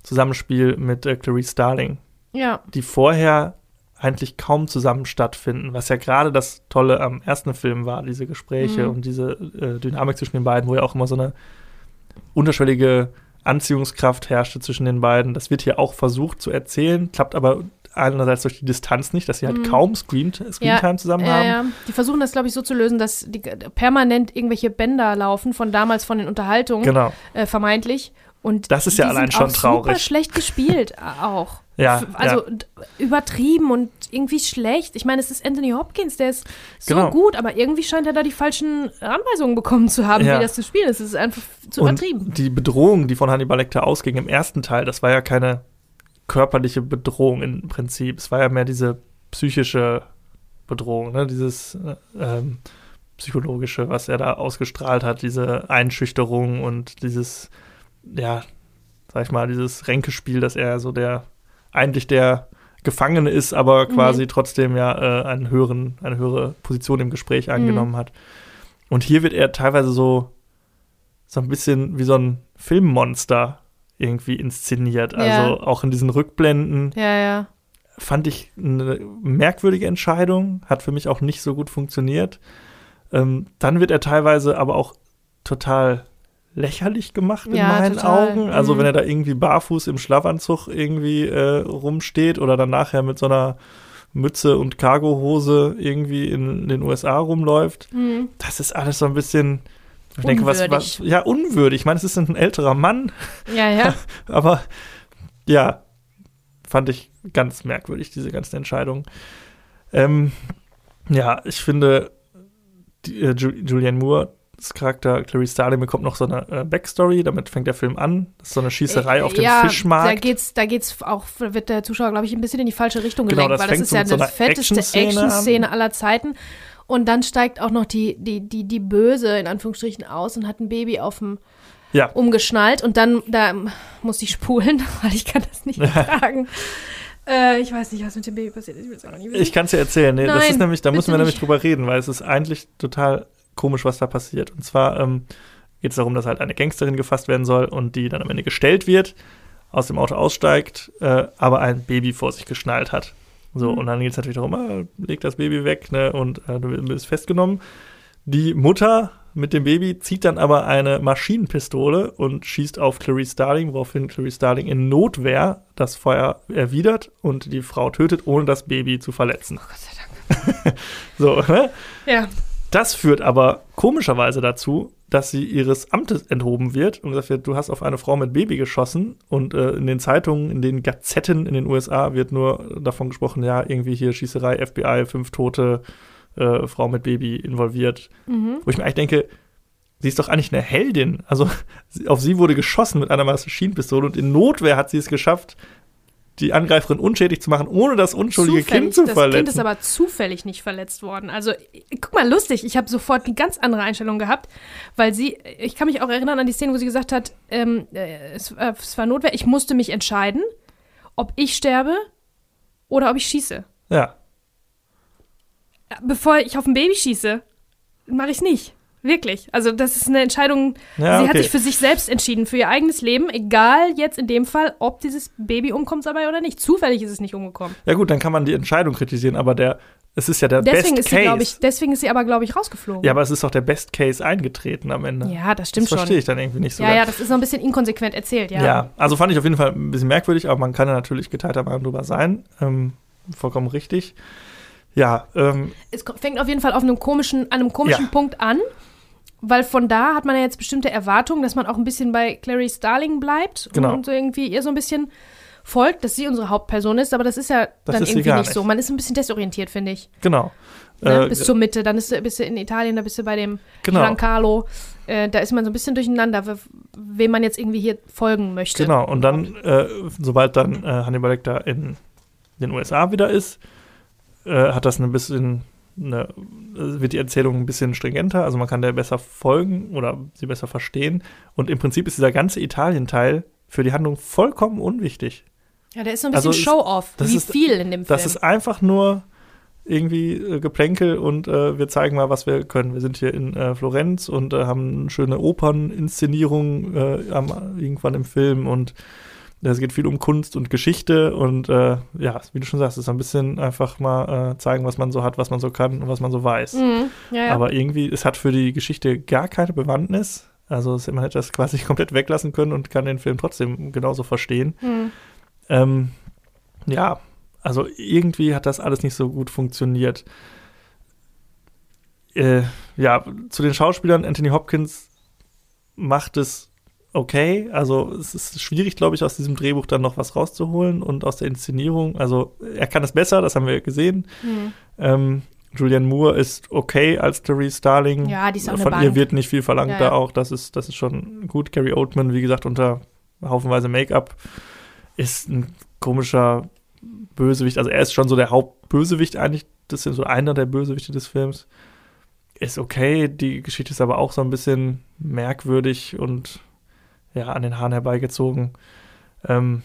Speaker 2: Zusammenspiel mit äh, Clarice Starling,
Speaker 3: Ja,
Speaker 2: die vorher eigentlich kaum zusammen stattfinden, was ja gerade das Tolle am ersten Film war, diese Gespräche
Speaker 3: Mhm.
Speaker 2: und diese äh, Dynamik zwischen den beiden, wo ja auch immer so eine unterschwellige Anziehungskraft herrschte zwischen den beiden. Das wird hier auch versucht zu erzählen, klappt aber einerseits durch die Distanz nicht, dass sie halt
Speaker 3: Mhm.
Speaker 2: kaum Screen, Screentime zusammen
Speaker 3: ja,
Speaker 2: haben.
Speaker 3: ja. Die versuchen das, glaube ich, so zu lösen, dass die permanent irgendwelche Bänder laufen, von damals von den Unterhaltungen,
Speaker 2: Genau.
Speaker 3: äh, vermeintlich. Und
Speaker 2: Das ist ja allein schon
Speaker 3: auch
Speaker 2: traurig.
Speaker 3: super schlecht gespielt <laughs> auch.
Speaker 2: Ja,
Speaker 3: Also
Speaker 2: ja.
Speaker 3: übertrieben und irgendwie schlecht. Ich meine, es ist Anthony Hopkins, der ist so
Speaker 2: Genau.
Speaker 3: gut, aber irgendwie scheint er da die falschen Anweisungen bekommen zu haben,
Speaker 2: Ja.
Speaker 3: wie das zu spielen ist. Es ist einfach zu
Speaker 2: Und
Speaker 3: übertrieben.
Speaker 2: die Bedrohung, die von Hannibal Lecter ausging im ersten Teil, das war ja keine körperliche Bedrohung im Prinzip. Es war ja mehr diese psychische Bedrohung, ne? dieses äh, ähm, psychologische, was er da ausgestrahlt hat, diese Einschüchterung und dieses, ja, sag ich mal, dieses Ränkespiel, dass er so der, eigentlich der Gefangene ist, aber
Speaker 3: Mhm.
Speaker 2: quasi trotzdem ja äh, einen höheren, eine höhere Position im Gespräch
Speaker 3: Mhm.
Speaker 2: angenommen hat. Und hier wird er teilweise so, so ein bisschen wie so ein Filmmonster irgendwie inszeniert.
Speaker 3: Ja.
Speaker 2: Also auch in diesen Rückblenden
Speaker 3: Ja, ja.
Speaker 2: fand ich eine merkwürdige Entscheidung, hat für mich auch nicht so gut funktioniert. Ähm, dann wird er teilweise aber auch total lächerlich gemacht in
Speaker 3: Ja,
Speaker 2: meinen
Speaker 3: total.
Speaker 2: Augen. Also
Speaker 3: Mhm.
Speaker 2: wenn er da irgendwie barfuß im Schlafanzug irgendwie äh, rumsteht oder dann nachher mit so einer Mütze und Cargohose irgendwie in den USA rumläuft,
Speaker 3: Mhm.
Speaker 2: das ist alles so ein bisschen, ich denke, was, was,
Speaker 3: Unwürdig.
Speaker 2: ja, unwürdig. Ich meine, es ist ein älterer Mann,
Speaker 3: Ja, ja. <laughs>
Speaker 2: aber ja, fand ich ganz merkwürdig, diese ganzen Entscheidungen. Ähm, ja, ich finde, die, äh, Julianne Moore Charakter Clarice Starling bekommt noch so eine äh, Backstory, damit fängt der Film an. Das ist so eine Schießerei äh, auf dem ja, Fischmarkt.
Speaker 3: Da geht's, da geht's auch, wird der Zuschauer, glaube ich, ein bisschen in die falsche Richtung genau, gelenkt, weil das ist ja so eine fetteste Action-Szene Action aller Zeiten. Und dann steigt auch noch die, die, die, die Böse in Anführungsstrichen aus und hat ein Baby auf dem ja. umgeschnallt und dann da muss ich spulen, <laughs> weil ich kann das nicht <laughs> ertragen. äh, ich weiß nicht, was mit dem Baby passiert ist.
Speaker 2: Ich, will nicht ich kann es dir erzählen. Nee, Nein, das ist nämlich, da müssen wir nämlich drüber reden, weil es ist eigentlich total komisch, was da passiert. Und zwar ähm, geht es darum, dass halt eine Gangsterin gefasst werden soll und die dann am Ende gestellt wird, aus dem Auto aussteigt, äh, aber ein Baby vor sich geschnallt hat. So, mhm. und dann geht es natürlich darum, ah, leg das Baby weg, ne, und äh, du bist festgenommen. Die Mutter mit dem Baby zieht dann aber eine Maschinenpistole und schießt auf Clarice Starling, woraufhin Clarice Starling in Notwehr das Feuer erwidert und die Frau tötet, ohne das Baby zu verletzen. Oh Gott sei Dank. <laughs> so, ne?
Speaker 3: Ja.
Speaker 2: Das führt aber komischerweise dazu, dass sie ihres Amtes enthoben wird und gesagt wird, du hast auf eine Frau mit Baby geschossen und äh, in den Zeitungen, in den Gazetten in den USA wird nur davon gesprochen, ja, irgendwie hier Schießerei, FBI, fünf Tote, äh, Frau mit Baby involviert. Mhm. Wo ich mir eigentlich denke, sie ist doch eigentlich eine Heldin. Also auf sie wurde geschossen mit einer Maschinenpistole und in Notwehr hat sie es geschafft, die Angreiferin unschädlich zu machen, ohne das unschuldige zufällig, Kind zu das verletzen. Das
Speaker 3: Kind ist aber zufällig nicht verletzt worden. Also, guck mal, lustig. Ich habe sofort eine ganz andere Einstellung gehabt, weil sie, ich kann mich auch erinnern an die Szene, wo sie gesagt hat, ähm, äh, es, äh, es war Notwehr, ich musste mich entscheiden, ob ich sterbe oder ob ich schieße.
Speaker 2: Ja.
Speaker 3: Bevor ich auf ein Baby schieße, mache ich es nicht. Wirklich. Also, das ist eine Entscheidung. Ja, sie okay. hat sich für sich selbst entschieden, für ihr eigenes Leben, egal jetzt in dem Fall, ob dieses Baby umkommt dabei oder nicht. Zufällig ist es nicht umgekommen.
Speaker 2: Ja, gut, dann kann man die Entscheidung kritisieren, aber der, es ist ja der deswegen Best
Speaker 3: ist sie,
Speaker 2: Case.
Speaker 3: Ich, deswegen ist sie aber, glaube ich, rausgeflogen.
Speaker 2: Ja, aber es ist doch der Best Case eingetreten am Ende.
Speaker 3: Ja, das stimmt
Speaker 2: das
Speaker 3: schon.
Speaker 2: Das verstehe ich dann irgendwie nicht so.
Speaker 3: Ja, ja, das ist noch ein bisschen inkonsequent erzählt, ja.
Speaker 2: Ja, also fand ich auf jeden Fall ein bisschen merkwürdig, aber man kann ja natürlich geteilter Meinung drüber sein. Ähm, vollkommen richtig. Ja, ähm,
Speaker 3: Es fängt auf jeden Fall auf einem komischen, an einem komischen ja. Punkt an weil von da hat man ja jetzt bestimmte Erwartungen, dass man auch ein bisschen bei Clarice Starling bleibt
Speaker 2: genau.
Speaker 3: und so irgendwie ihr so ein bisschen folgt, dass sie unsere Hauptperson ist, aber das ist ja das dann ist irgendwie nicht, so. Man ist ein bisschen desorientiert, finde ich.
Speaker 2: Genau.
Speaker 3: Ne? Äh, bis zur Mitte, dann ist, bist du in Italien, da bist du bei dem genau. Giancarlo. Äh, da ist man so ein bisschen durcheinander, wem man jetzt irgendwie hier folgen möchte.
Speaker 2: Genau, und dann, äh, sobald dann äh, Hannibal Lecter in den USA wieder ist, äh, hat das ein bisschen eine, wird die Erzählung ein bisschen stringenter, also man kann der besser folgen oder sie besser verstehen. Und im Prinzip ist dieser ganze Italien-Teil für die Handlung vollkommen unwichtig.
Speaker 3: Ja, der ist so ein bisschen also Show-off, wie ist, viel in dem Film.
Speaker 2: Das ist einfach nur irgendwie äh, Geplänkel und äh, wir zeigen mal, was wir können. Wir sind hier in äh, Florenz und äh, haben eine schöne Operninszenierung äh, irgendwann im Film und es geht viel um Kunst und Geschichte und äh, ja, wie du schon sagst, es ist ein bisschen einfach mal äh, zeigen, was man so hat, was man so kann und was man so weiß. Mhm, ja, ja. Aber irgendwie, es hat für die Geschichte gar keine Bewandtnis. Also es, man hätte das quasi <laughs> komplett weglassen können und kann den Film trotzdem genauso verstehen. Mhm. Ähm, ja, also irgendwie hat das alles nicht so gut funktioniert. Äh, ja, zu den Schauspielern, Anthony Hopkins macht es okay. Also es ist schwierig, glaube ich, aus diesem Drehbuch dann noch was rauszuholen und aus der Inszenierung. Also er kann es besser, das haben wir gesehen. Mhm. Ähm, Julianne Moore ist okay als Therese Starling.
Speaker 3: Ja, die ist auch
Speaker 2: Von
Speaker 3: eine
Speaker 2: ihr wird nicht viel verlangt ja, ja. da auch. Das ist, das ist schon gut. Gary Oldman, wie gesagt, unter haufenweise Make-up ist ein komischer Bösewicht. Also er ist schon so der Hauptbösewicht eigentlich. Das ist so einer der Bösewichte des Films. Ist okay. Die Geschichte ist aber auch so ein bisschen merkwürdig und ja, an den Haaren herbeigezogen. Ähm,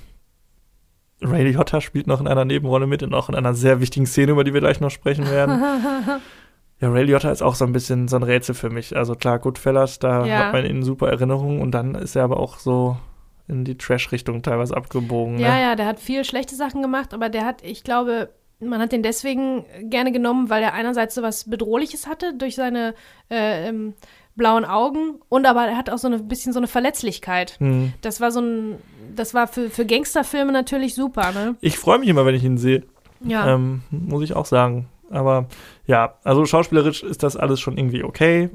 Speaker 2: Ray Liotta spielt noch in einer Nebenrolle mit und auch in einer sehr wichtigen Szene, über die wir gleich noch sprechen werden. <laughs> ja, Ray Liotta ist auch so ein bisschen so ein Rätsel für mich. Also klar, Goodfellas, da ja. hat man ihn super Erinnerungen und dann ist er aber auch so in die Trash-Richtung teilweise abgebogen.
Speaker 3: Ja,
Speaker 2: ne?
Speaker 3: ja, der hat viel schlechte Sachen gemacht, aber der hat, ich glaube, man hat den deswegen gerne genommen, weil er einerseits so was Bedrohliches hatte durch seine äh, ähm, blauen Augen und aber er hat auch so ein bisschen so eine Verletzlichkeit. Mhm. Das war so ein, das war für, für Gangsterfilme natürlich super, ne?
Speaker 2: Ich freue mich immer, wenn ich ihn sehe.
Speaker 3: Ja.
Speaker 2: Ähm, muss ich auch sagen. Aber ja, also schauspielerisch ist das alles schon irgendwie okay.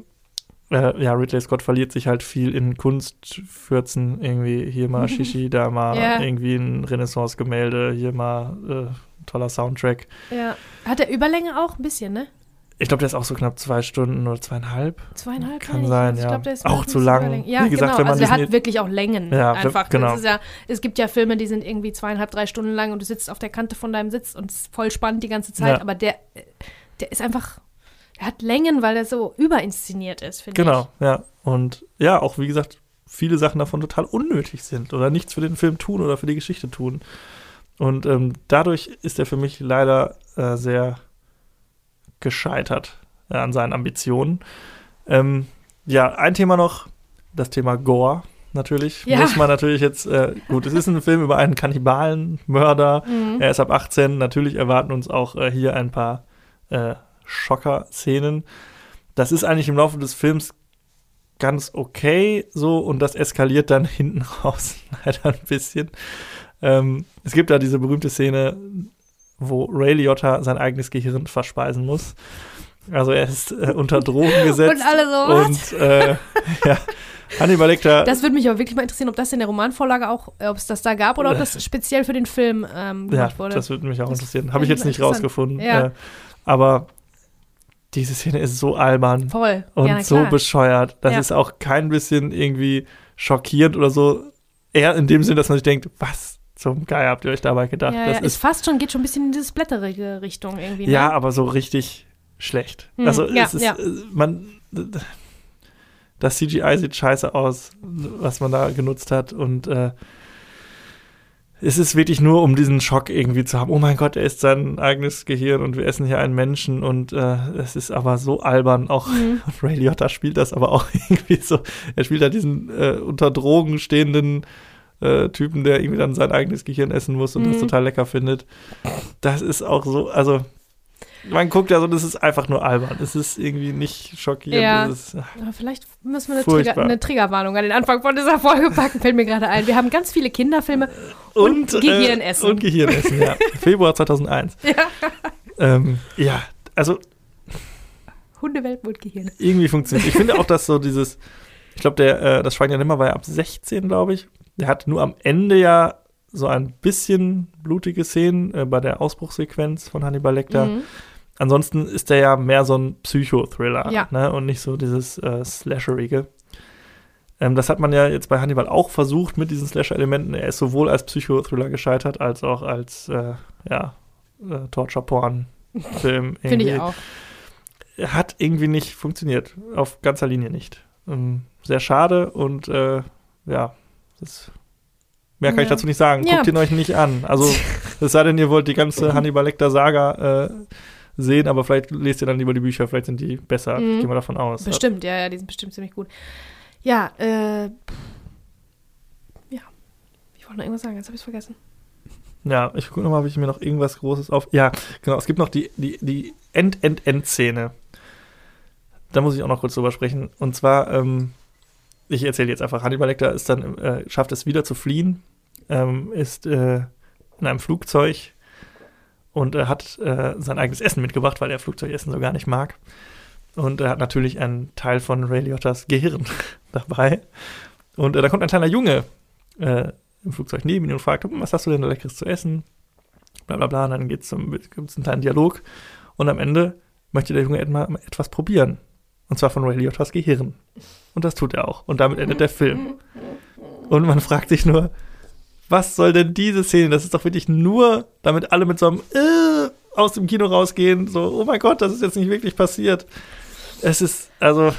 Speaker 2: Äh, ja, Ridley Scott verliert sich halt viel in Kunstfürzen. Irgendwie hier mal <laughs> Shishi, da mal ja. irgendwie ein Renaissance-Gemälde, hier mal äh, toller Soundtrack.
Speaker 3: Ja. Hat er Überlänge auch ein bisschen, ne?
Speaker 2: Ich glaube, der ist auch so knapp zwei Stunden oder zweieinhalb.
Speaker 3: Zweieinhalb
Speaker 2: Kann
Speaker 3: ich.
Speaker 2: sein,
Speaker 3: Also
Speaker 2: ja.
Speaker 3: glaub, ist
Speaker 2: Auch zu lang.
Speaker 3: Ja,
Speaker 2: Wie gesagt,
Speaker 3: genau.
Speaker 2: wenn man
Speaker 3: also der hat wirklich auch Längen.
Speaker 2: Ja,
Speaker 3: einfach.
Speaker 2: genau.
Speaker 3: Ja, es gibt ja Filme, die sind irgendwie zweieinhalb, drei Stunden lang und du sitzt auf der Kante von deinem Sitz und es ist voll spannend die ganze Zeit.
Speaker 2: Ja.
Speaker 3: Aber der, der ist einfach, der hat Längen, weil er so überinszeniert ist, finde
Speaker 2: Genau, ja. Und ja, auch wie gesagt, viele Sachen davon total unnötig sind oder nichts für den Film tun oder für die Geschichte tun. Und ähm, dadurch ist er für mich leider äh, sehr gescheitert äh, an seinen Ambitionen. Ähm, ja, ein Thema noch, das Thema Gore. Natürlich
Speaker 3: Ja.
Speaker 2: muss man natürlich jetzt, äh, gut, es ist ein Film über einen Kannibalen, Mörder,
Speaker 3: ich. Mhm.
Speaker 2: er ist ab 18. Natürlich erwarten uns auch äh, hier ein paar äh, Schocker-Szenen. Das ist eigentlich im Laufe des Films ganz okay so und das eskaliert dann <laughs> hinten raus <laughs> leider ein bisschen. Ähm, es gibt da diese berühmte Szene, wo Ray Liotta sein eigenes Gehirn verspeisen muss. Also er ist äh, unter Drogen <laughs> gesetzt
Speaker 3: Und alle so, was?
Speaker 2: und äh, <laughs> ja, Hannibal Lecter
Speaker 3: Das würde mich aber wirklich mal interessieren, ob das in der Romanvorlage auch, äh, ob es das da gab oder ob das <laughs> speziell für den Film ähm,
Speaker 2: Ja,
Speaker 3: gemacht wurde.
Speaker 2: das würde mich auch
Speaker 3: Das
Speaker 2: interessieren. Habe ich jetzt
Speaker 3: ich
Speaker 2: nicht rausgefunden.
Speaker 3: Ja.
Speaker 2: Äh, aber diese Szene ist so albern
Speaker 3: Voll.
Speaker 2: und
Speaker 3: ja,
Speaker 2: so bescheuert. Das
Speaker 3: Ja.
Speaker 2: ist auch kein bisschen irgendwie schockierend oder so. Eher in dem Sinn, dass man sich denkt, was zum Geier habt ihr euch dabei gedacht?
Speaker 3: Ja,
Speaker 2: das
Speaker 3: ja, ist fast schon, geht schon ein bisschen in diese splatterige Richtung irgendwie. Ne?
Speaker 2: ja, aber so richtig schlecht.
Speaker 3: Hm,
Speaker 2: also
Speaker 3: ja,
Speaker 2: es ist,
Speaker 3: ja.
Speaker 2: äh, man, das CGI sieht scheiße aus, was man da genutzt hat und äh, es ist wirklich nur, um diesen Schock irgendwie zu haben. Oh mein Gott, er ist sein eigenes Gehirn und wir essen hier einen Menschen und äh, es ist aber so albern. Auch
Speaker 3: Mhm. <laughs>
Speaker 2: Ray Liotta spielt das aber auch <laughs> irgendwie so. Er spielt da diesen äh, unter Drogen stehenden äh, Typen, der irgendwie dann sein eigenes Gehirn essen muss und das
Speaker 3: Mhm.
Speaker 2: total lecker findet. Das ist auch so, also man guckt ja so, das ist einfach nur albern. Es ist irgendwie nicht schockierend.
Speaker 3: Ja.
Speaker 2: Ist,
Speaker 3: Aber vielleicht müssen wir eine,
Speaker 2: Furchtbar.
Speaker 3: Trigger, eine Triggerwarnung an den Anfang von dieser Folge packen, fällt mir gerade ein. Wir haben ganz viele Kinderfilme. Und Gehirnessen.
Speaker 2: Äh, und Gehirnessen, ja. <laughs> Februar 2001.
Speaker 3: Ja.
Speaker 2: Ähm, ja, also
Speaker 3: Hundewelpen und Gehirne.
Speaker 2: irgendwie funktioniert. Ich finde auch, dass so dieses, ich glaube, der, äh, das Schwein der Nimmer war ja ab 16, glaube ich. Der hat nur am Ende ja so ein bisschen blutige Szenen äh, bei der Ausbruchsequenz von Hannibal Lecter.
Speaker 3: Mhm.
Speaker 2: Ansonsten ist der ja mehr so ein Psychothriller
Speaker 3: Ja.
Speaker 2: ne? und nicht so dieses äh, Slasherige. Ähm, das hat man ja jetzt bei Hannibal auch versucht mit diesen Slasher-Elementen. Er ist sowohl als Psychothriller gescheitert, als auch als äh, ja, äh, Torture-Porn-Film. <laughs>
Speaker 3: Finde ich auch.
Speaker 2: Hat irgendwie nicht funktioniert. Auf ganzer Linie nicht. Ähm, sehr schade und äh, ja, das mehr kann ich
Speaker 3: Ja.
Speaker 2: dazu nicht sagen. Guckt ihn euch nicht an. Also, <laughs> es sei denn, ihr wollt die ganze Hannibal Lecter-Saga äh, sehen, aber vielleicht lest ihr dann lieber die Bücher, vielleicht sind die besser.
Speaker 3: Mhm.
Speaker 2: Ich gehe mal davon aus.
Speaker 3: Bestimmt, ja, ja, die sind bestimmt ziemlich gut. Ja, äh. Ja. Ich wollte noch irgendwas sagen, jetzt habe ich es vergessen.
Speaker 2: Ja, ich gucke nochmal, ob ich mir noch irgendwas Großes auf. Ja, genau, es gibt noch die, die, die End-End-End-Szene. Da muss ich auch noch kurz drüber sprechen. Und zwar, ähm, ich erzähle jetzt einfach, Hannibal Lecter ist dann, äh, schafft es wieder zu fliehen, ähm, ist äh, in einem Flugzeug und er hat äh, sein eigenes Essen mitgebracht, weil er Flugzeugessen so gar nicht mag. Und er hat natürlich einen Teil von Ray Liottas Gehirn <laughs> dabei. Und äh, da kommt ein kleiner Junge äh, im Flugzeug neben ihn und fragt, "Hm, was hast du denn da leckeres zu essen? Bla bla bla. Und dann gibt es einen kleinen Dialog. Und am Ende möchte der Junge etwas probieren. Und zwar von Ray Liottas Gehirn. Und das tut er auch. Und damit endet der Film. <laughs> Und man fragt sich nur, was soll denn diese Szene? Das ist doch wirklich nur, damit alle mit so einem äh, aus dem Kino rausgehen. So, oh mein Gott, das ist jetzt nicht wirklich passiert. Es ist, also,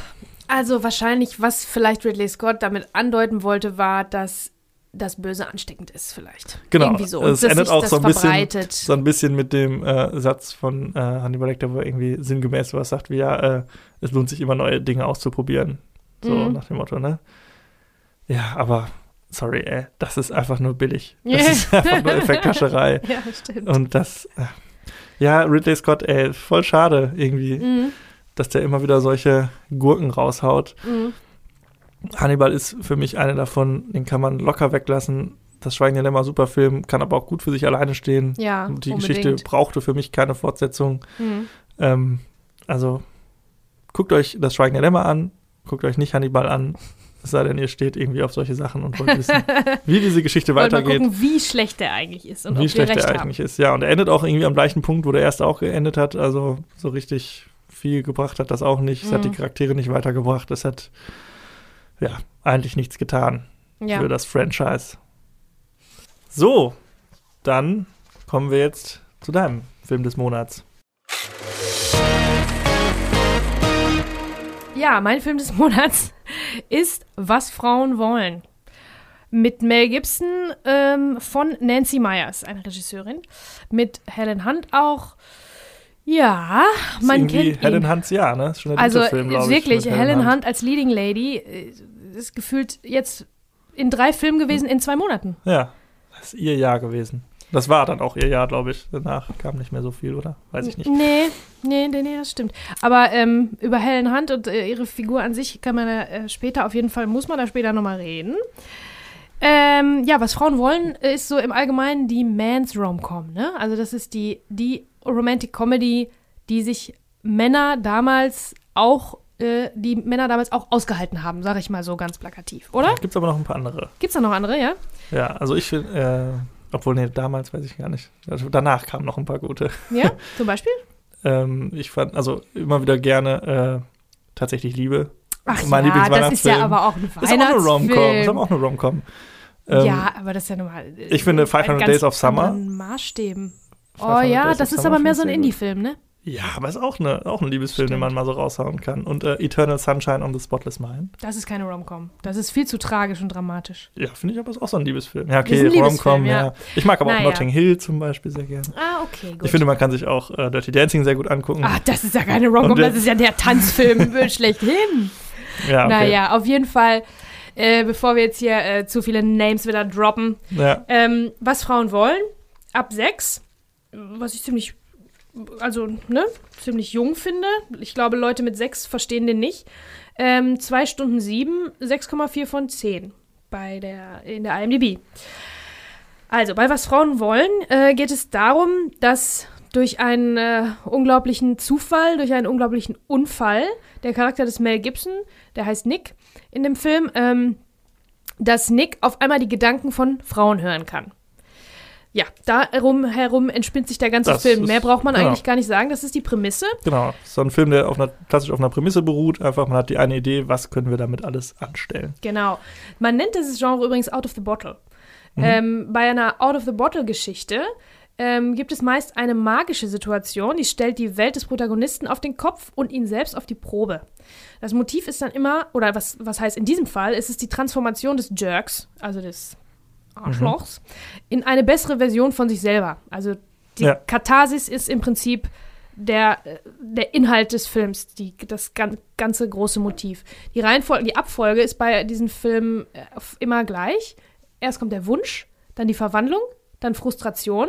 Speaker 3: Also wahrscheinlich, was vielleicht Ridley Scott damit andeuten wollte, war, dass das Böse ansteckend ist, vielleicht.
Speaker 2: Genau.
Speaker 3: Irgendwie so.
Speaker 2: Es endet auch so ein bisschen- so ein bisschen mit dem äh, Satz von äh, Hannibal Lecter, wo er irgendwie sinngemäß sowas sagt wie, ja, äh, es lohnt sich immer neue Dinge auszuprobieren. So
Speaker 3: Mhm.
Speaker 2: nach dem Motto, ne? Ja, aber sorry, ey, das ist einfach nur billig. <laughs> Das
Speaker 3: Yeah.
Speaker 2: ist einfach nur Effekthascherei.
Speaker 3: Ja, stimmt.
Speaker 2: Und das, äh, ja, Ridley Scott, ey, voll schade irgendwie,
Speaker 3: Mhm.
Speaker 2: dass der immer wieder solche Gurken raushaut.
Speaker 3: Mhm.
Speaker 2: Hannibal ist für mich eine davon, den kann man locker weglassen. Das Schweigen der Lämmer, super Film, kann aber auch gut für sich alleine stehen.
Speaker 3: Ja,
Speaker 2: Die
Speaker 3: unbedingt.
Speaker 2: Geschichte brauchte für mich keine Fortsetzung.
Speaker 3: Mhm.
Speaker 2: Ähm, also guckt euch das Schweigen der Lämmer an, guckt euch nicht Hannibal an, es sei denn, ihr steht irgendwie auf solche Sachen und wollt wissen, wie diese Geschichte
Speaker 3: Wollt mal
Speaker 2: weitergeht,
Speaker 3: gucken, wie schlecht der eigentlich ist und
Speaker 2: wie schlecht er
Speaker 3: haben.
Speaker 2: eigentlich ist. Ja, und er endet auch irgendwie am gleichen Punkt, wo der erste auch geendet hat. Also so richtig viel gebracht hat das auch nicht. Es hat die
Speaker 3: Mhm.
Speaker 2: Charaktere nicht weitergebracht. Es hat, ja, eigentlich nichts getan
Speaker 3: Ja.
Speaker 2: für das Franchise. So, dann kommen wir jetzt zu deinem Film des Monats.
Speaker 3: Ja, mein Film des <laughs> Monats ist Was Frauen wollen. Mit Mel Gibson ähm, von Nancy Myers, eine Regisseurin. Mit Helen Hunt auch. Ja,
Speaker 2: Ist
Speaker 3: man kennt
Speaker 2: Helen
Speaker 3: ihn.
Speaker 2: Hunts Jahr, ne? Ist schon der
Speaker 3: Also
Speaker 2: Film, ich.
Speaker 3: wirklich,
Speaker 2: mit
Speaker 3: Helen Hunt. als Leading Lady äh, ist gefühlt jetzt in drei Filmen gewesen in zwei Monaten.
Speaker 2: Ja, das ist ihr Jahr gewesen. Das war dann auch ihr Jahr, glaube ich. Danach kam nicht mehr so viel, oder? Weiß ich nicht.
Speaker 3: Nee, nee, nee, nee, das stimmt. Aber ähm, über Helen Hunt und äh, ihre Figur an sich kann man äh, später auf jeden Fall, muss man da später nochmal reden. Ähm, ja, was Frauen wollen, ist so im Allgemeinen die Man's Rom-Com, ne? Also das ist die, die Romantic Comedy, die sich Männer damals auch, äh, die Männer damals auch ausgehalten haben, sage ich mal so ganz plakativ, oder?
Speaker 2: Gibt aber noch ein paar andere.
Speaker 3: Gibt's da noch andere, ja?
Speaker 2: Ja, also ich finde, äh, obwohl, nee, damals weiß ich gar nicht. Also danach kamen noch ein paar gute.
Speaker 3: Ja, <laughs> zum Beispiel?
Speaker 2: Ähm, ich fand, also immer wieder gerne äh, tatsächlich Liebe.
Speaker 3: Ach
Speaker 2: Mein
Speaker 3: ja, das ist ja aber auch ein
Speaker 2: Ist auch eine Rom-Com. Ist
Speaker 3: Weihnachtsfilm.
Speaker 2: aber auch eine Rom-Com. Ähm,
Speaker 3: ja, aber das ist ja normal.
Speaker 2: ich finde 500 Days of Summer-
Speaker 3: Maßstäben. Oh
Speaker 2: 500
Speaker 3: ja, das ist aber mehr so ein. Indie-Film, ne?
Speaker 2: Ja, aber ist auch, eine, auch ein Liebesfilm, den
Speaker 3: Stimmt.
Speaker 2: man mal so raushauen kann. Und äh, Eternal Sunshine on the Spotless Mind.
Speaker 3: Das ist keine Rom-Com. Das ist viel zu tragisch und dramatisch.
Speaker 2: Ja, finde ich aber ist auch so ein Liebesfilm. Ja, okay, Rom-Com,
Speaker 3: ja.
Speaker 2: ja. Ich mag aber auch
Speaker 3: Naja.
Speaker 2: Notting Hill zum Beispiel sehr gerne.
Speaker 3: Ah, okay, gut.
Speaker 2: Ich finde, man kann sich auch äh, Dirty Dancing sehr gut angucken.
Speaker 3: ah, das ist ja keine Rom-Com,
Speaker 2: äh,
Speaker 3: das ist ja der Tanzfilm <laughs> schlechthin.
Speaker 2: ja, okay.
Speaker 3: Naja, auf jeden Fall, äh, bevor wir jetzt hier äh, zu viele Names wieder droppen,
Speaker 2: Ja,
Speaker 3: ähm, was Frauen wollen, ab sechs, was ich ziemlich, also, ne, ziemlich jung finde. Ich glaube, Leute mit sechs verstehen den nicht. Ähm, zwei Stunden sieben, 6,4 von 10 bei der, in der IMDb. Also, bei Was Frauen wollen äh, geht es darum, dass durch einen äh, unglaublichen Zufall, durch einen unglaublichen Unfall, der Charakter des Mel Gibson, der heißt Nick in dem Film, ähm, dass Nick auf einmal die Gedanken von Frauen hören kann. Ja, darum herum entspinnt sich der ganze
Speaker 2: Das
Speaker 3: Film.
Speaker 2: ist-
Speaker 3: Mehr braucht man
Speaker 2: genau.
Speaker 3: eigentlich gar nicht sagen. Das ist die Prämisse.
Speaker 2: genau. So ein Film, der auf einer, klassisch auf einer Prämisse beruht. Einfach, man hat die eine Idee, was können wir damit alles anstellen.
Speaker 3: Genau. Man nennt dieses Genre übrigens Out of the Bottle.
Speaker 2: Mhm.
Speaker 3: Ähm, bei einer Out of the Bottle-Geschichte ähm, gibt es meist eine magische Situation, die stellt die Welt des Protagonisten auf den Kopf und ihn selbst auf die Probe. Das Motiv ist dann immer, oder was, was heißt in diesem Fall, ist es die Transformation des Jerks, also des Arschlochs, in eine bessere Version von sich selber. Also die
Speaker 2: Ja.
Speaker 3: Katharsis ist im Prinzip der, äh, der Inhalt des Films, die, das gan ganze große Motiv. Die Reihenfolge, die Abfolge ist bei diesen Filmen äh, immer gleich. Erst kommt der Wunsch, dann die Verwandlung, dann Frustration,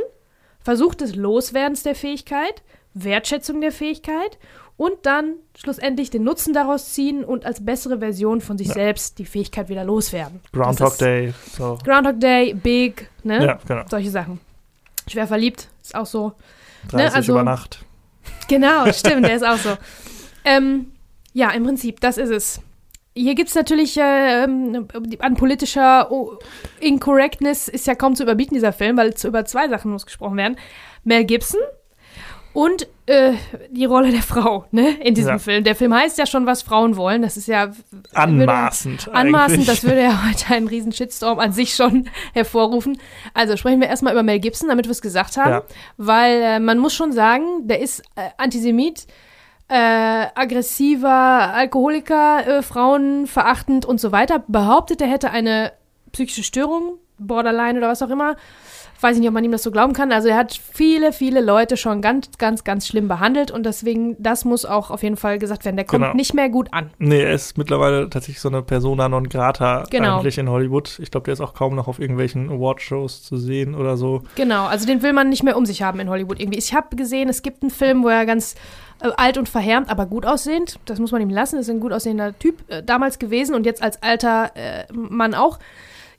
Speaker 3: Versuch des Loswerdens der Fähigkeit, Wertschätzung der Fähigkeit und dann schlussendlich den Nutzen daraus ziehen und als bessere Version von sich
Speaker 2: Ja.
Speaker 3: selbst die Fähigkeit wieder loswerden.
Speaker 2: Groundhog Day. So.
Speaker 3: Groundhog Day, Big, ne?
Speaker 2: Ja, genau.
Speaker 3: Solche Sachen. Schwer verliebt, ist auch so.
Speaker 2: 30
Speaker 3: also-
Speaker 2: über Nacht.
Speaker 3: Genau, <laughs> stimmt, der ist auch so. Ähm, ja, im Prinzip, das ist es. Hier gibt es natürlich äh, an politischer oh, Incorrectness ist ja kaum zu überbieten, dieser Film, weil über zwei Sachen muss gesprochen werden. Mel Gibson und äh, die Rolle der Frau, ne, in diesem
Speaker 2: Ja.
Speaker 3: Film. Der Film heißt ja schon, was Frauen wollen. Das ist ja
Speaker 2: Anmaßend.
Speaker 3: Anmaßend,
Speaker 2: eigentlich.
Speaker 3: das würde ja heute einen riesen Shitstorm an sich schon <laughs> hervorrufen. Also sprechen wir erstmal über Mel Gibson, damit wir es gesagt haben.
Speaker 2: Ja.
Speaker 3: Weil äh, man muss schon sagen, der ist äh, Antisemit, äh, aggressiver Alkoholiker, äh, Frauen verachtend und so weiter. Behauptet, er hätte eine psychische Störung, Borderline oder was auch immer. Weiß ich nicht, ob man ihm das so glauben kann. Also er hat viele, viele Leute schon ganz, ganz, ganz schlimm behandelt und deswegen, das muss auch auf jeden Fall gesagt werden. Der kommt
Speaker 2: Genau.
Speaker 3: nicht mehr gut an.
Speaker 2: Nee, er ist mittlerweile tatsächlich so eine Persona non grata
Speaker 3: Genau.
Speaker 2: eigentlich in Hollywood. Ich glaube, der ist auch kaum noch auf irgendwelchen Awardshows zu sehen oder so.
Speaker 3: Genau, also den will man nicht mehr um sich haben in Hollywood irgendwie. Ich habe gesehen, es gibt einen Film, wo er ganz äh, alt und verhärmt, aber gut aussehend, das muss man ihm lassen, ist ein gut aussehender Typ äh, damals gewesen und jetzt als alter äh, Mann auch.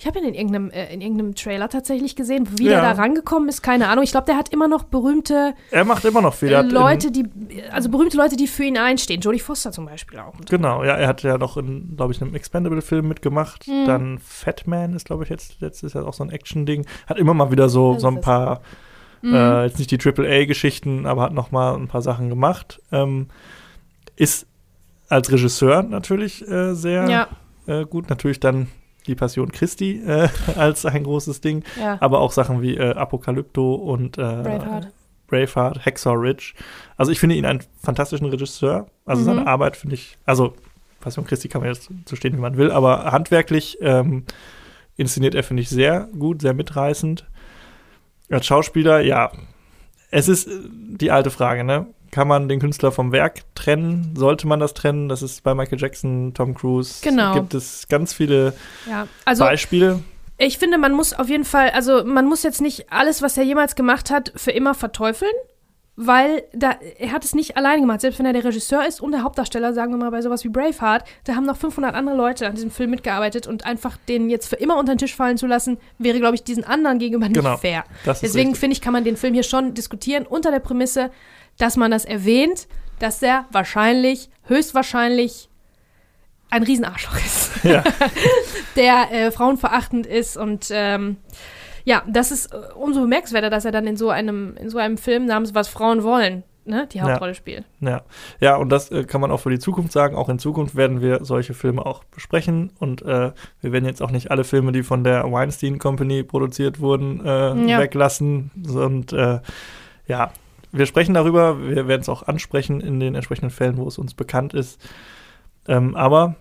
Speaker 3: Ich habe ihn in irgendeinem, äh, in irgendeinem Trailer tatsächlich gesehen. Wie
Speaker 2: Ja.
Speaker 3: der da rangekommen ist, keine Ahnung. Ich glaube, der hat immer noch berühmte
Speaker 2: Er macht immer noch viel. Er
Speaker 3: äh,
Speaker 2: hat in-
Speaker 3: Leute, die, also berühmte Leute, die für ihn einstehen. Jodie Foster zum Beispiel auch.
Speaker 2: Genau, ja, er hat ja noch in, glaube ich, einem Expendable-Film mitgemacht.
Speaker 3: Mhm.
Speaker 2: Dann Fat Man ist, glaube ich, jetzt letztes Jahr auch so ein Action-Ding. Hat immer mal wieder so,
Speaker 3: Das
Speaker 2: so ein paar,
Speaker 3: Mhm.
Speaker 2: äh, jetzt nicht die AAA-Geschichten, aber hat noch mal ein paar Sachen gemacht. Ähm, ist als Regisseur natürlich äh, sehr
Speaker 3: Ja,
Speaker 2: äh, gut. Natürlich dann die Passion Christi äh, <laughs> als ein großes Ding.
Speaker 3: ja.
Speaker 2: Aber auch Sachen wie äh, Apokalypto und äh,
Speaker 3: Braveheart.
Speaker 2: Braveheart, Hacksaw Ridge. Also ich finde ihn einen fantastischen Regisseur. Also
Speaker 3: Mhm.
Speaker 2: seine Arbeit finde ich, also Passion Christi kann man jetzt so stehen, wie man will, aber handwerklich ähm, inszeniert er, finde ich, sehr gut, sehr mitreißend. Als Schauspieler, ja, es ist äh, die alte Frage, ne? Kann man den Künstler vom Werk trennen? Sollte man das trennen? Das ist bei Michael Jackson, Tom Cruise.
Speaker 3: Genau.
Speaker 2: Gibt es ganz viele
Speaker 3: ja. Also
Speaker 2: Beispiele.
Speaker 3: ich finde, man muss auf jeden Fall, also man muss jetzt nicht alles, was er jemals gemacht hat, für immer verteufeln, weil da, er hat es nicht allein gemacht. Selbst wenn er der Regisseur ist und der Hauptdarsteller, sagen wir mal bei sowas wie Braveheart, da haben noch 500 andere Leute an diesem Film mitgearbeitet und einfach den jetzt für immer unter den Tisch fallen zu lassen, wäre, glaube ich, diesen anderen gegenüber nicht
Speaker 2: Genau.
Speaker 3: fair. Deswegen finde ich, kann man den Film hier schon diskutieren unter der Prämisse, dass man das erwähnt, dass er wahrscheinlich, höchstwahrscheinlich ein Riesenarschloch ist.
Speaker 2: Ja. <laughs>
Speaker 3: der äh, frauenverachtend ist und ähm, ja, das ist äh, umso bemerkenswerter, dass er dann in so einem, in so einem Film namens Was Frauen wollen, ne, die
Speaker 2: Ja.
Speaker 3: Hauptrolle spielt.
Speaker 2: Ja, ja und das äh, kann man auch für die Zukunft sagen. Auch in Zukunft werden wir solche Filme auch besprechen. Und äh, wir werden jetzt auch nicht alle Filme, die von der Weinstein Company produziert wurden, äh,
Speaker 3: Ja.
Speaker 2: weglassen. Und äh, ja, wir sprechen darüber. Wir werden es auch ansprechen in den entsprechenden Fällen, wo es uns bekannt ist. Ähm, aber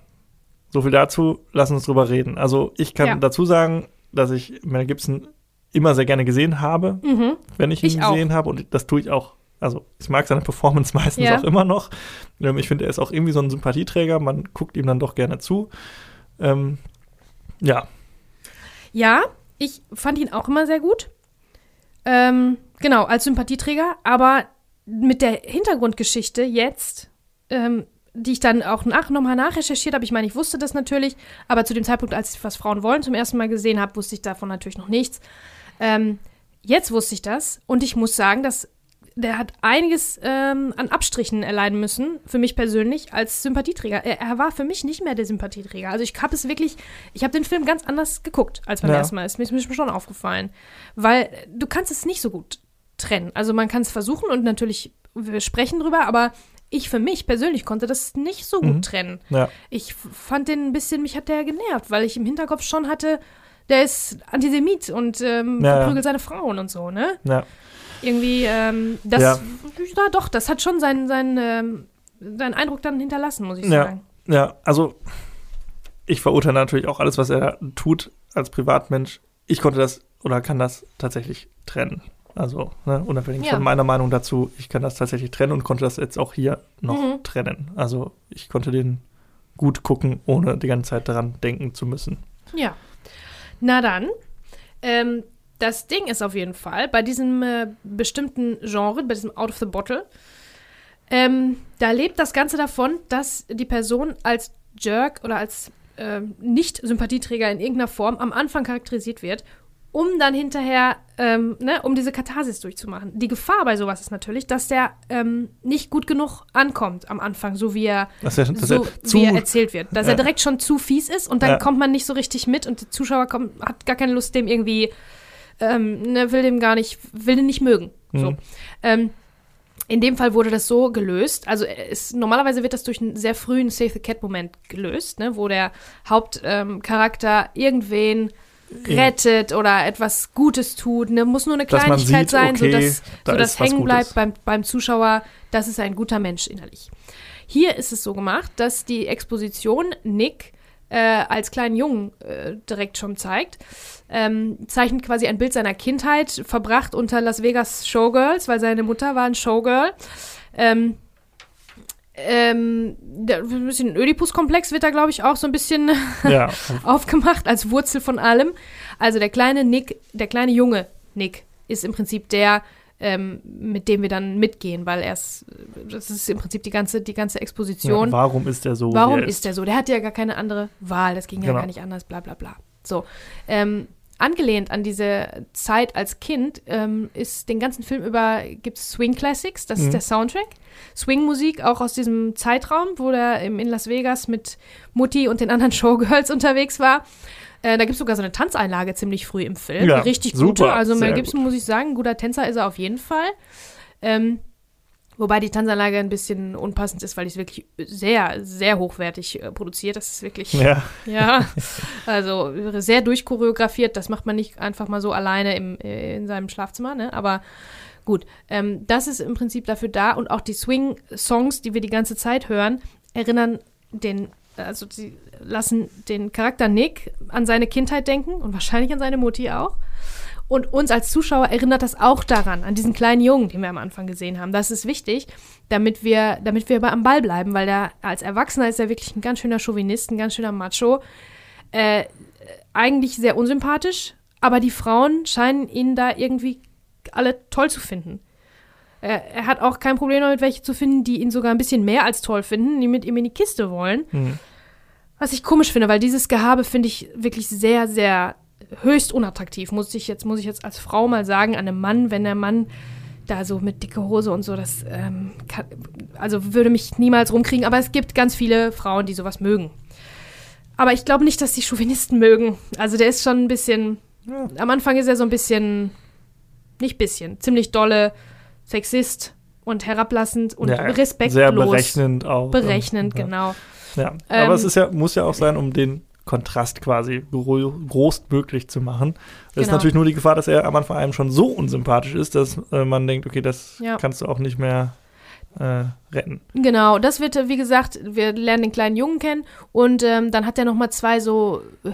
Speaker 2: so viel dazu, lass uns drüber reden. Also ich kann
Speaker 3: Ja.
Speaker 2: dazu sagen, dass ich Mel Gibson immer sehr gerne gesehen habe
Speaker 3: Mhm.
Speaker 2: wenn ich ihn
Speaker 3: Ich
Speaker 2: gesehen habe. Und das tue ich auch. Also, ich mag seine Performance <laughs> meistens
Speaker 3: Ja.
Speaker 2: auch immer noch. Ähm, ich finde, er ist auch irgendwie so ein Sympathieträger. Man guckt ihm dann doch gerne zu. Ähm, ja,
Speaker 3: Ja, ich fand ihn auch immer sehr gut. Ähm, genau, als Sympathieträger, aber mit der Hintergrundgeschichte jetzt, ähm, die ich dann auch nach, nochmal nachrecherchiert habe, ich meine, ich wusste das natürlich, aber zu dem Zeitpunkt, als ich Was Frauen wollen zum ersten Mal gesehen habe, wusste ich davon natürlich noch nichts. Ähm, jetzt wusste ich das und ich muss sagen, dass der hat einiges ähm, an Abstrichen erleiden müssen, für mich persönlich, als Sympathieträger. Er, er war für mich nicht mehr der Sympathieträger. Also ich habe es wirklich, ich habe den Film ganz anders geguckt als beim
Speaker 2: Ja.
Speaker 3: ersten Mal. Ist mir, ist mir schon aufgefallen. Weil du kannst es nicht so gut trennen. Also man kann es versuchen und natürlich, wir sprechen drüber, aber ich für mich persönlich konnte das nicht so gut
Speaker 2: Mhm.
Speaker 3: trennen.
Speaker 2: ja,
Speaker 3: Ich fand den ein bisschen, mich hat der genervt, weil ich im Hinterkopf schon hatte, der ist Antisemit und ähm,
Speaker 2: Ja, ja.
Speaker 3: verprügelt seine Frauen und so, ne?
Speaker 2: ja.
Speaker 3: Irgendwie, ähm, das,
Speaker 2: Ja.
Speaker 3: ja. doch, das hat schon seinen, seinen, ähm, seinen Eindruck dann hinterlassen, muss ich
Speaker 2: Ja.
Speaker 3: sagen.
Speaker 2: Ja, also ich verurteile natürlich auch alles, was er tut als Privatmensch. Ich konnte das oder kann das tatsächlich trennen. Also, ne, unabhängig
Speaker 3: Ja.
Speaker 2: von meiner Meinung dazu, ich kann das tatsächlich trennen und konnte das jetzt auch hier noch
Speaker 3: Mhm.
Speaker 2: trennen. Also, ich konnte den gut gucken, ohne die ganze Zeit daran denken zu müssen.
Speaker 3: Ja. Na dann, ähm, das Ding ist auf jeden Fall, bei diesem äh, bestimmten Genre, bei diesem Out of the Bottle, ähm, da lebt das Ganze davon, dass die Person als Jerk oder als ähm, Nicht-Sympathieträger in irgendeiner Form am Anfang charakterisiert wird, um dann hinterher, ähm, ne, um diese Katharsis durchzumachen. Die Gefahr bei sowas ist natürlich, dass der ähm, nicht gut genug ankommt am Anfang, so wie er
Speaker 2: Dass er, dass
Speaker 3: so
Speaker 2: er zu,
Speaker 3: wie er erzählt wird. Dass
Speaker 2: Ja.
Speaker 3: er direkt schon zu fies ist und dann
Speaker 2: Ja.
Speaker 3: kommt man nicht so richtig mit und der Zuschauer kommt, hat gar keine Lust, dem irgendwie, ähm, ne, will dem gar nicht, will den nicht mögen. So.
Speaker 2: Mhm.
Speaker 3: Ähm, in dem Fall wurde das so gelöst. Also es, normalerweise wird das durch einen sehr frühen Save the Cat-Moment gelöst, ne, wo der Hauptcharakter ähm, irgendwen rettet oder etwas Gutes tut. Ne, muss nur eine Kleinigkeit
Speaker 2: sieht,
Speaker 3: sein,
Speaker 2: okay,
Speaker 3: sodass,
Speaker 2: da
Speaker 3: sodass hängen bleibt beim, beim Zuschauer, das ist ein guter Mensch innerlich. Hier ist es so gemacht, dass die Exposition Nick äh, als kleinen Jungen äh, direkt schon zeigt. Ähm, zeichnet quasi ein Bild seiner Kindheit, verbracht unter Las Vegas Showgirls, weil seine Mutter war ein Showgirl. Ähm, ähm, der, ein bisschen Ödipus-Komplex wird da, glaube ich, auch so ein bisschen <laughs>
Speaker 2: ja,
Speaker 3: aufgemacht als Wurzel von allem. Also der kleine Nick, der kleine junge Nick ist im Prinzip der, ähm, mit dem wir dann mitgehen, weil er ist, das ist im Prinzip die ganze, die ganze
Speaker 2: ja,
Speaker 3: Exposition.
Speaker 2: warum ist er so?
Speaker 3: Warum
Speaker 2: er
Speaker 3: ist der so? Der hatte ja gar keine andere Wahl, das ging ja
Speaker 2: Genau.
Speaker 3: gar nicht anders, bla bla bla. So. Ähm, angelehnt an diese Zeit als Kind ähm, ist den ganzen Film über gibt es Swing Classics, das
Speaker 2: Mhm.
Speaker 3: ist der Soundtrack. Swing-Musik auch aus diesem Zeitraum, wo im, in Las Vegas mit Mutti und den anderen <laughs> Showgirls unterwegs war. Äh, da gibt es sogar so eine Tanzeinlage ziemlich früh im Film.
Speaker 2: Ja,
Speaker 3: richtig
Speaker 2: super,
Speaker 3: gute. Also Mel Gibson, muss ich sagen, ein guter Tänzer ist er auf jeden Fall. Ähm, Wobei die Tanzanlage ein bisschen unpassend ist, weil die ist wirklich sehr, sehr hochwertig äh, produziert. Das ist wirklich,
Speaker 2: Ja. <laughs>
Speaker 3: ja, also sehr durchchoreografiert. Das macht man nicht einfach mal so alleine im, äh, in seinem Schlafzimmer, ne? Aber gut, ähm, das ist im Prinzip dafür da. Und auch die Swing-Songs, die wir die ganze Zeit hören, erinnern den, also sie lassen den Charakter Nick an seine Kindheit denken und wahrscheinlich an seine Mutti auch. Und uns als Zuschauer erinnert das auch daran, an diesen kleinen Jungen, den wir am Anfang gesehen haben. Das ist wichtig, damit wir, damit wir aber am Ball bleiben, weil der als Erwachsener ist er wirklich ein ganz schöner Chauvinist, ein ganz schöner Macho. Äh, eigentlich sehr unsympathisch, aber die Frauen scheinen ihn da irgendwie alle toll zu finden. Er, er hat auch kein Problem damit, welche zu finden, die ihn sogar ein bisschen mehr als toll finden, die mit ihm in die Kiste wollen.
Speaker 2: Hm.
Speaker 3: Was ich komisch finde, weil dieses Gehabe finde ich wirklich sehr, sehr höchst unattraktiv. Muss ich jetzt, muss ich jetzt als Frau mal sagen, an einem Mann, wenn der Mann da so mit dicke Hose und so, das ähm, kann, also würde mich niemals rumkriegen. Aber es gibt ganz viele Frauen, die sowas mögen. Aber ich glaube nicht, dass die Chauvinisten mögen. Also der ist schon ein bisschen.
Speaker 2: Ja.
Speaker 3: Am Anfang ist er so ein bisschen, nicht bisschen, ziemlich dolle Sexist und herablassend und
Speaker 2: Ja,
Speaker 3: respektlos.
Speaker 2: Sehr berechnend auch.
Speaker 3: Berechnend,
Speaker 2: ja.
Speaker 3: genau.
Speaker 2: Ja,
Speaker 3: Ähm,
Speaker 2: aber es ist ja, muss ja auch sein, um den Kontrast quasi gro großmöglich zu machen. Ist
Speaker 3: Genau.
Speaker 2: natürlich nur die Gefahr, dass er am Anfang einem schon so unsympathisch ist, dass äh, man denkt, okay, das
Speaker 3: Ja.
Speaker 2: kannst du auch nicht mehr äh, retten.
Speaker 3: Genau, das wird, wie gesagt, wir lernen den kleinen Jungen kennen und ähm, dann hat er noch mal zwei so äh,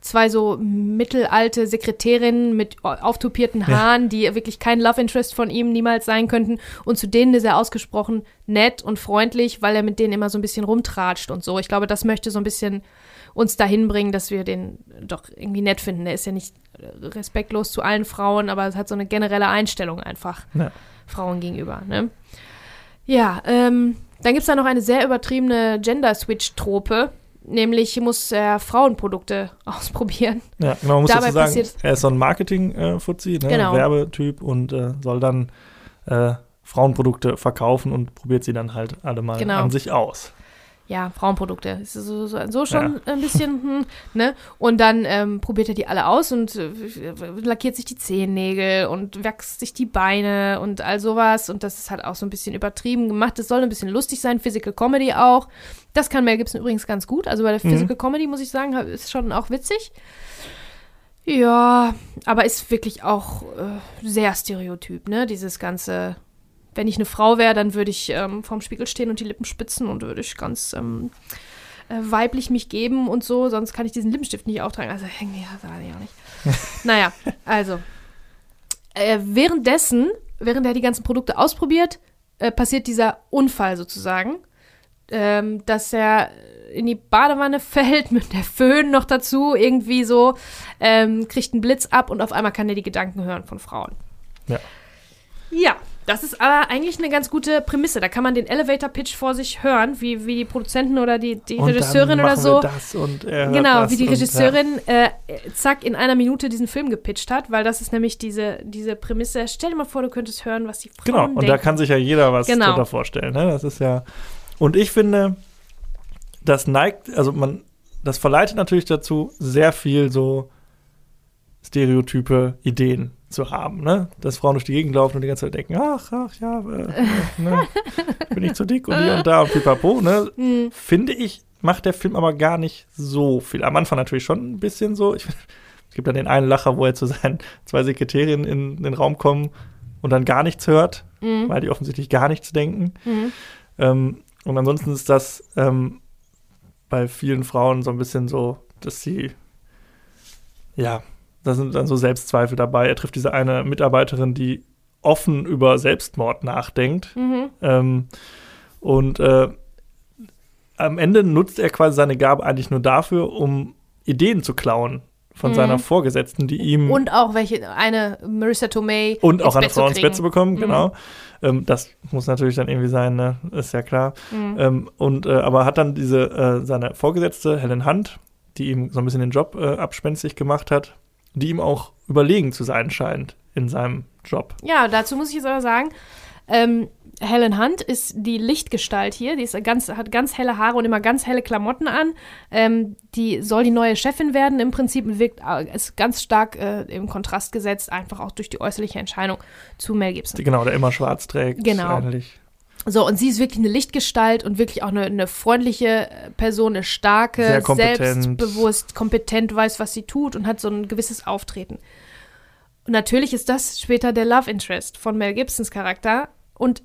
Speaker 3: zwei so mittelalte Sekretärinnen mit au- auftupierten
Speaker 2: Ja.
Speaker 3: Haaren, die wirklich kein Love Interest von ihm niemals sein könnten und zu denen ist er ausgesprochen nett und freundlich, weil er mit denen immer so ein bisschen rumtratscht und so. Ich glaube, das möchte so ein bisschen uns dahin bringen, dass wir den doch irgendwie nett finden. Er ist ja nicht respektlos zu allen Frauen, aber es hat so eine generelle Einstellung einfach
Speaker 2: Ja.
Speaker 3: Frauen gegenüber. Ne? Ja, ähm, dann gibt es da noch eine sehr übertriebene Gender-Switch-Trope, nämlich muss er Frauenprodukte <laughs> ausprobieren.
Speaker 2: Ja, genau, man muss
Speaker 3: Dabei
Speaker 2: dazu sagen, er ist so ein Marketing-Fuzzi, ne,
Speaker 3: Genau.
Speaker 2: Werbetyp und äh, soll dann äh, Frauenprodukte verkaufen und probiert sie dann halt alle mal
Speaker 3: Genau.
Speaker 2: an sich aus.
Speaker 3: Ja, Frauenprodukte. Ist so, so, so schon ein bisschen, <laughs> hm, ne? Und dann ähm, probiert er die alle aus und äh, lackiert sich die Zehennägel und wächst sich die Beine und all sowas. Und das ist halt auch so ein bisschen übertrieben gemacht. Das soll ein bisschen lustig sein, Physical Comedy auch. Das kann Mel Gibson übrigens ganz gut. Also bei der
Speaker 2: Mhm.
Speaker 3: Physical Comedy, muss ich sagen, ist schon auch witzig. Ja, aber ist wirklich auch äh, sehr stereotyp, ne? Dieses ganze wenn ich eine Frau wäre, dann würde ich ähm, vorm Spiegel stehen und die Lippen spitzen und würde ich ganz ähm, äh, weiblich mich geben und so, sonst kann ich diesen Lippenstift nicht auftragen. Also irgendwie, ja, das weiß ich auch nicht. <laughs> naja, also. Äh, währenddessen, während er die ganzen Produkte ausprobiert, äh, passiert dieser Unfall sozusagen, ähm, dass er in die Badewanne <laughs> fällt mit der Föhn noch dazu, irgendwie so, ähm, kriegt einen Blitz ab und auf einmal kann er die Gedanken hören von Frauen.
Speaker 2: Ja.
Speaker 3: Ja, das ist aber eigentlich eine ganz gute Prämisse. Da kann man den Elevator-Pitch vor sich hören, wie, wie die Produzenten oder die, die
Speaker 2: Und
Speaker 3: Regisseurin oder so.
Speaker 2: Und hört
Speaker 3: Genau, wie die
Speaker 2: und,
Speaker 3: Regisseurin äh, zack in einer Minute diesen Film gepitcht hat, weil das ist nämlich diese, diese Prämisse. Stell dir mal vor, du könntest hören, was die
Speaker 2: Ja.
Speaker 3: Frauen
Speaker 2: Genau, und
Speaker 3: denken.
Speaker 2: da kann sich ja jeder was
Speaker 3: Genau.
Speaker 2: drunter vorstellen. Ne? Das ist ja. Und ich finde, das neigt, also man, das verleitet natürlich dazu, sehr viel so stereotype Ideen zu haben, ne? Dass Frauen durch die Gegend laufen und die ganze Zeit denken, ach, ach, ja, äh, äh, ne? <laughs> bin ich zu dick und hier und da und pipapo, ne?
Speaker 3: Hm,
Speaker 2: Finde ich, macht der Film aber gar nicht so viel. Am Anfang natürlich schon ein bisschen so. Ich, es gibt dann den einen Lacher, wo er zu seinen zwei Sekretärinnen in den Raum kommen und dann gar nichts hört,
Speaker 3: hm,
Speaker 2: weil die offensichtlich gar nichts denken.
Speaker 3: hm.
Speaker 2: Ähm, und ansonsten ist das ähm, bei vielen Frauen so ein bisschen so, dass sie, ja, da sind dann so Selbstzweifel dabei. Er trifft diese eine Mitarbeiterin, die offen über Selbstmord nachdenkt.
Speaker 3: Mhm.
Speaker 2: Ähm, und äh, am Ende nutzt er quasi seine Gabe eigentlich nur dafür, um Ideen zu klauen von
Speaker 3: Mhm.
Speaker 2: seiner Vorgesetzten, die ihm
Speaker 3: Und auch welche, eine Marissa Tomei
Speaker 2: und auch eine
Speaker 3: Bett
Speaker 2: Frau ins. Bett zu bekommen,
Speaker 3: Mhm.
Speaker 2: genau. Ähm, das muss natürlich dann irgendwie sein, ne? ist ja klar.
Speaker 3: Mhm.
Speaker 2: Ähm, und äh, aber hat dann diese äh, seine Vorgesetzte Helen Hunt, die ihm so ein bisschen den Job äh, abspenstig gemacht hat, die ihm auch überlegen zu sein scheint in seinem Job.
Speaker 3: Ja, dazu muss ich jetzt aber sagen, ähm, Helen Hunt ist die Lichtgestalt hier. Die ist ganz, hat ganz helle Haare und immer ganz helle Klamotten an. Ähm, die soll die neue Chefin werden. Im Prinzip wirkt, äh, ist ganz stark äh, im Kontrast gesetzt, einfach auch durch die äußerliche Entscheidung zu Mel Gibson.
Speaker 2: Genau, der immer schwarz trägt.
Speaker 3: Genau.
Speaker 2: Eigentlich.
Speaker 3: So, und sie ist wirklich eine Lichtgestalt und wirklich auch eine, eine freundliche äh, Person, eine starke,
Speaker 2: kompetent.
Speaker 3: selbstbewusst, kompetent, weiß, was sie tut und hat so ein gewisses Auftreten. Und natürlich ist das später der Love Interest von Mel Gibsons Charakter. Und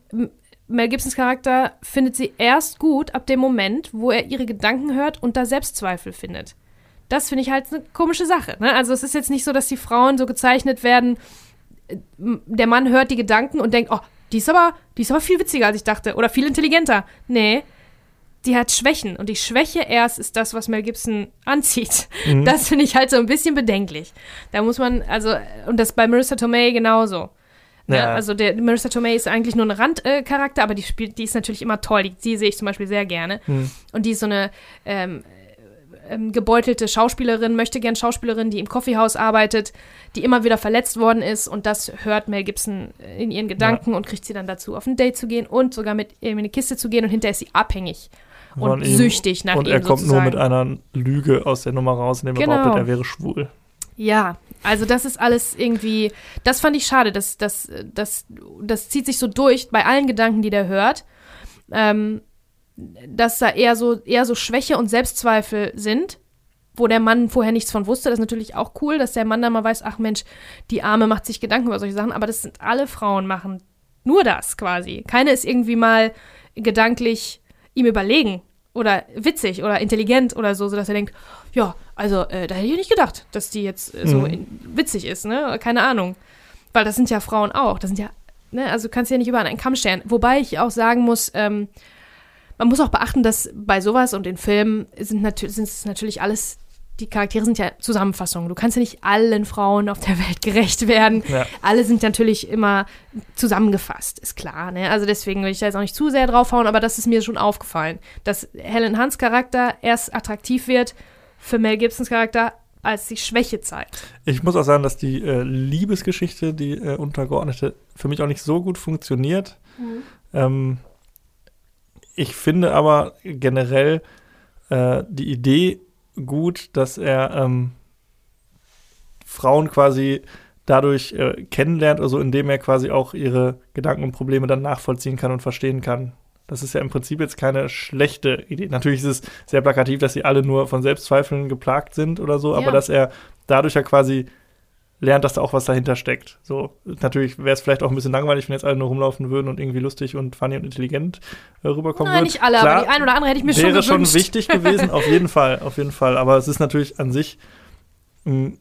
Speaker 3: Mel Gibsons Charakter findet sie erst gut ab dem Moment, wo er ihre Gedanken hört und da Selbstzweifel findet. Das finde ich halt eine komische Sache. Ne? Also es ist jetzt nicht so, dass die Frauen so gezeichnet werden, äh, der Mann hört die Gedanken und denkt, oh, die ist aber, die ist aber viel witziger, als ich dachte. Oder viel intelligenter. Nee, die hat Schwächen. Und die Schwäche erst ist das, was Mel Gibson <laughs> anzieht.
Speaker 2: Mhm.
Speaker 3: Das finde ich halt so ein bisschen bedenklich. Da muss man, also, und das bei Marissa Tomei genauso. Ne?
Speaker 2: Ja.
Speaker 3: Also der Marissa Tomei ist eigentlich nur ein Randcharakter, äh, aber die spielt, die ist natürlich immer toll. Die, die sehe ich zum Beispiel sehr gerne.
Speaker 2: Mhm.
Speaker 3: Und die ist so eine ähm, ähm, gebeutelte Schauspielerin, möchte gern Schauspielerin, die im Coffeehaus arbeitet, die immer wieder verletzt worden ist und das hört Mel Gibson in ihren Gedanken und kriegt sie dann dazu, auf ein Date zu gehen und sogar mit ihm in eine Kiste zu gehen und hinterher ist sie abhängig und
Speaker 2: ihm.
Speaker 3: süchtig nach
Speaker 2: Und
Speaker 3: ihm
Speaker 2: er kommt
Speaker 3: sozusagen.
Speaker 2: nur mit einer Lüge aus der Nummer raus, indem er
Speaker 3: Genau.
Speaker 2: behauptet, er wäre schwul.
Speaker 3: Ja, also das ist alles irgendwie, das fand ich schade, das, das, das, das zieht sich so durch bei allen Gedanken, die der hört, ähm, dass da eher so, eher so Schwäche und Selbstzweifel sind, wo der Mann vorher nichts von wusste. Das ist natürlich auch cool, dass der Mann dann mal weiß, ach Mensch, die Arme macht sich Gedanken über solche Sachen, aber das sind alle Frauen machen nur das quasi. Keine ist irgendwie mal gedanklich ihm überlegen oder witzig oder intelligent oder so, sodass er denkt, ja, also äh, da hätte ich nicht gedacht, dass die jetzt äh, so
Speaker 2: Mhm.
Speaker 3: witzig ist, ne? Keine Ahnung. Weil das sind ja Frauen auch. Das sind ja, ne, also du kannst ja nicht über einen Kamm stellen. Wobei ich auch sagen muss, ähm, man muss auch beachten, dass bei sowas und in Filmen sind, natür sind es natürlich alles, die Charaktere sind ja Zusammenfassungen. Du kannst ja nicht allen Frauen auf der Welt gerecht werden.
Speaker 2: Ja.
Speaker 3: Alle sind natürlich immer zusammengefasst, ist klar. Ne? Also deswegen will ich da jetzt auch nicht zu sehr draufhauen, aber das ist mir schon aufgefallen, dass Helen Hunts Charakter erst attraktiv wird für Mel Gibsons Charakter, als sie Schwäche zeigt.
Speaker 2: Ich muss auch sagen, dass die äh, Liebesgeschichte, die äh, untergeordnete, für mich auch nicht so gut funktioniert. Ähm, ich finde aber generell äh, die Idee gut, dass er ähm, Frauen quasi dadurch äh, kennenlernt, also indem er quasi auch ihre Gedanken und Probleme dann nachvollziehen kann und verstehen kann. Das ist ja im Prinzip jetzt keine schlechte Idee. Natürlich ist es sehr plakativ, dass sie alle nur von Selbstzweifeln geplagt sind oder so, aber
Speaker 3: Ja.
Speaker 2: dass er dadurch ja quasi lernt, dass da auch was dahinter steckt. So, natürlich wäre es vielleicht auch ein bisschen langweilig, wenn jetzt alle nur rumlaufen würden und irgendwie lustig und funny und intelligent äh, rüberkommen
Speaker 3: Nein,
Speaker 2: würden.
Speaker 3: nicht alle,
Speaker 2: Klar,
Speaker 3: aber die ein oder andere hätte ich mir schon
Speaker 2: wäre
Speaker 3: gewünscht.
Speaker 2: schon wichtig gewesen, auf jeden <laughs> Fall, auf jeden Fall. Aber es ist natürlich an sich, mh,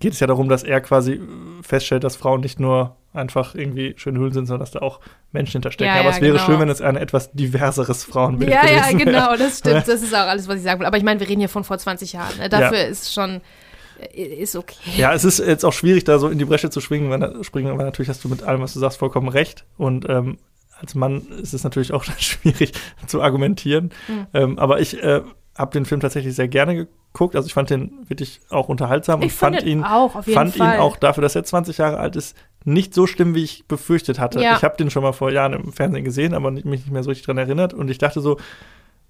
Speaker 2: geht es ja darum, dass er quasi äh, feststellt, dass Frauen nicht nur einfach irgendwie schön Hüllen sind, sondern dass da auch Menschen hinterstecken.
Speaker 3: Ja,
Speaker 2: Aber
Speaker 3: ja,
Speaker 2: es wäre
Speaker 3: genau.
Speaker 2: schön, wenn es ein etwas diverseres Frauenbild
Speaker 3: Ja, ja,
Speaker 2: gewesen wäre.
Speaker 3: genau, das stimmt. <laughs> Das ist auch alles, was ich sagen will. Aber ich meine, wir reden hier von vor 20 Jahren. Ne? Dafür ist schon, ist okay.
Speaker 2: Ja, es ist jetzt auch schwierig, da so in die Bresche zu schwingen, weil, springen, weil natürlich hast du mit allem, was du sagst, vollkommen recht. Und ähm, als Mann ist es natürlich auch <laughs> schwierig zu argumentieren.
Speaker 3: Mhm.
Speaker 2: Ähm, aber ich äh, habe den Film tatsächlich sehr gerne geguckt. Also ich fand den wirklich auch unterhaltsam und
Speaker 3: Ich fand
Speaker 2: fand
Speaker 3: ihn auch,
Speaker 2: fand
Speaker 3: Fall.
Speaker 2: ihn auch dafür, dass er 20 Jahre alt ist, nicht so schlimm, wie ich befürchtet hatte.
Speaker 3: Ja.
Speaker 2: Ich habe den schon mal vor Jahren im Fernsehen gesehen, aber mich nicht mehr so richtig dran erinnert. Und ich dachte so,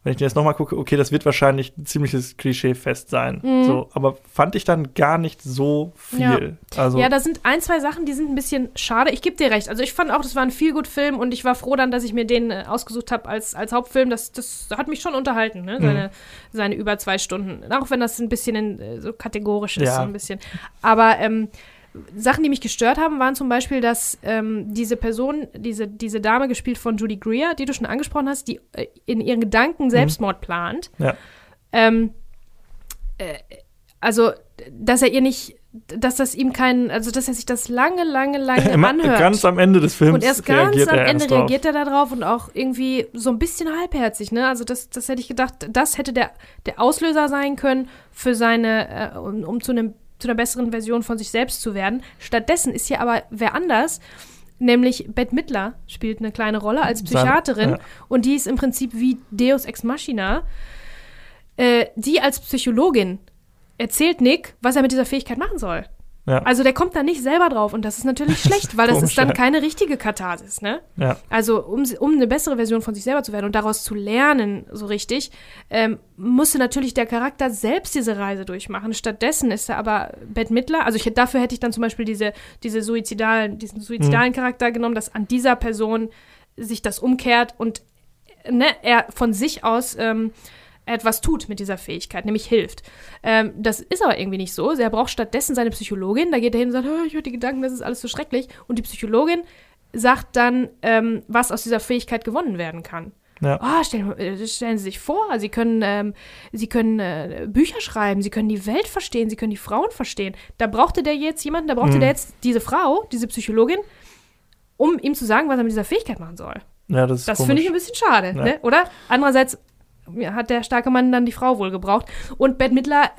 Speaker 2: wenn ich jetzt nochmal gucke, okay, das wird wahrscheinlich ein ziemliches Klischeefest sein.
Speaker 3: Mhm.
Speaker 2: So, aber fand ich dann gar nicht so viel. Also,
Speaker 3: Ja, da sind ein, zwei Sachen, die sind ein bisschen schade. Ich gebe dir recht. Also ich fand auch, das war ein viel gut Film und ich war froh dann, dass ich mir den äh, ausgesucht habe als, als Hauptfilm. Das, das hat mich schon unterhalten, ne? seine, seine über zwei Stunden. Auch wenn das ein bisschen in, äh, so kategorisch ist,
Speaker 2: Ja.
Speaker 3: so ein bisschen. Aber ähm, Sachen, die mich gestört haben, waren zum Beispiel, dass ähm, diese Person, diese, diese Dame, gespielt von Judy Greer, die du schon angesprochen hast, die äh, in ihren Gedanken Selbstmord plant.
Speaker 2: Ja.
Speaker 3: Ähm, äh, also, dass er ihr nicht, dass das ihm kein, also dass er sich das lange, lange, lange <laughs> anhört.
Speaker 2: ganz am Ende des Films
Speaker 3: und erst ganz
Speaker 2: reagiert
Speaker 3: am
Speaker 2: er
Speaker 3: Ende reagiert er da drauf und auch irgendwie so ein bisschen halbherzig, ne? Also das, das hätte ich gedacht, das hätte der, der Auslöser sein können für seine, äh, um, um zu einem zu einer besseren Version von sich selbst zu werden. Stattdessen ist hier aber wer anders, nämlich Bette Midler spielt eine kleine Rolle als
Speaker 2: Sein-
Speaker 3: Psychiaterin
Speaker 2: ja.
Speaker 3: und die ist im Prinzip wie Deus Ex Machina. Äh, die als Psychologin erzählt Nick, was er mit dieser Fähigkeit machen soll.
Speaker 2: Ja.
Speaker 3: Also der kommt da nicht selber drauf und das ist natürlich <laughs> schlecht, weil das ist dann keine richtige Katharsis, ne?
Speaker 2: ja.
Speaker 3: Also um, um eine bessere Version von sich selber zu werden und daraus zu lernen, so richtig, ähm, musste natürlich der Charakter selbst diese Reise durchmachen. Stattdessen ist er aber Bette Midler, also ich, dafür hätte ich dann zum Beispiel diese, diese suizidalen, diesen suizidalen Charakter genommen, dass an dieser Person sich das umkehrt und ne, er von sich aus ähm, etwas tut mit dieser Fähigkeit, nämlich hilft. Ähm, das ist aber irgendwie nicht so. Er braucht stattdessen seine Psychologin. Da geht er hin und sagt, oh, ich habe die Gedanken, das ist alles so schrecklich. Und die Psychologin sagt dann, ähm, was aus dieser Fähigkeit gewonnen werden kann.
Speaker 2: Ja.
Speaker 3: Oh, stellen, äh, stellen Sie sich vor, Sie können, ähm, Sie können äh, Bücher schreiben, Sie können die Welt verstehen, Sie können die Frauen verstehen. Da brauchte der jetzt jemanden, da brauchte
Speaker 2: Mhm.
Speaker 3: der jetzt diese Frau, diese Psychologin, um ihm zu sagen, was er mit dieser Fähigkeit machen soll.
Speaker 2: Ja, das
Speaker 3: Das finde ich ein bisschen schade,
Speaker 2: Ja.
Speaker 3: ne? oder? Andererseits hat der starke Mann dann die Frau wohl gebraucht. Und Bette Midler,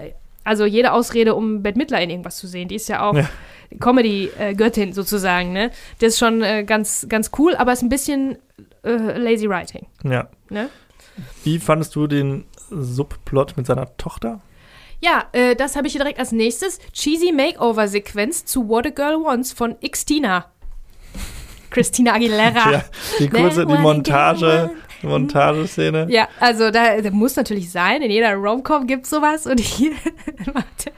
Speaker 3: also jede Ausrede, um Bette Midler in irgendwas zu sehen, die ist ja auch
Speaker 2: Ja.
Speaker 3: Comedy-Göttin sozusagen, ne? Das ist schon äh, ganz, ganz cool, aber ist ein bisschen äh, lazy writing,
Speaker 2: Ja.
Speaker 3: ne?
Speaker 2: Wie fandest du den Subplot mit seiner Tochter?
Speaker 3: Ja, äh, das habe ich hier direkt als nächstes. Cheesy Makeover-Sequenz zu What a Girl Wants von Xtina. Christina Aguilera.
Speaker 2: Ja, die kurze, die Montage, Montageszene.
Speaker 3: Ja, also da, da muss natürlich sein, in jeder Romcom gibt es sowas. Und <laughs> hier warte,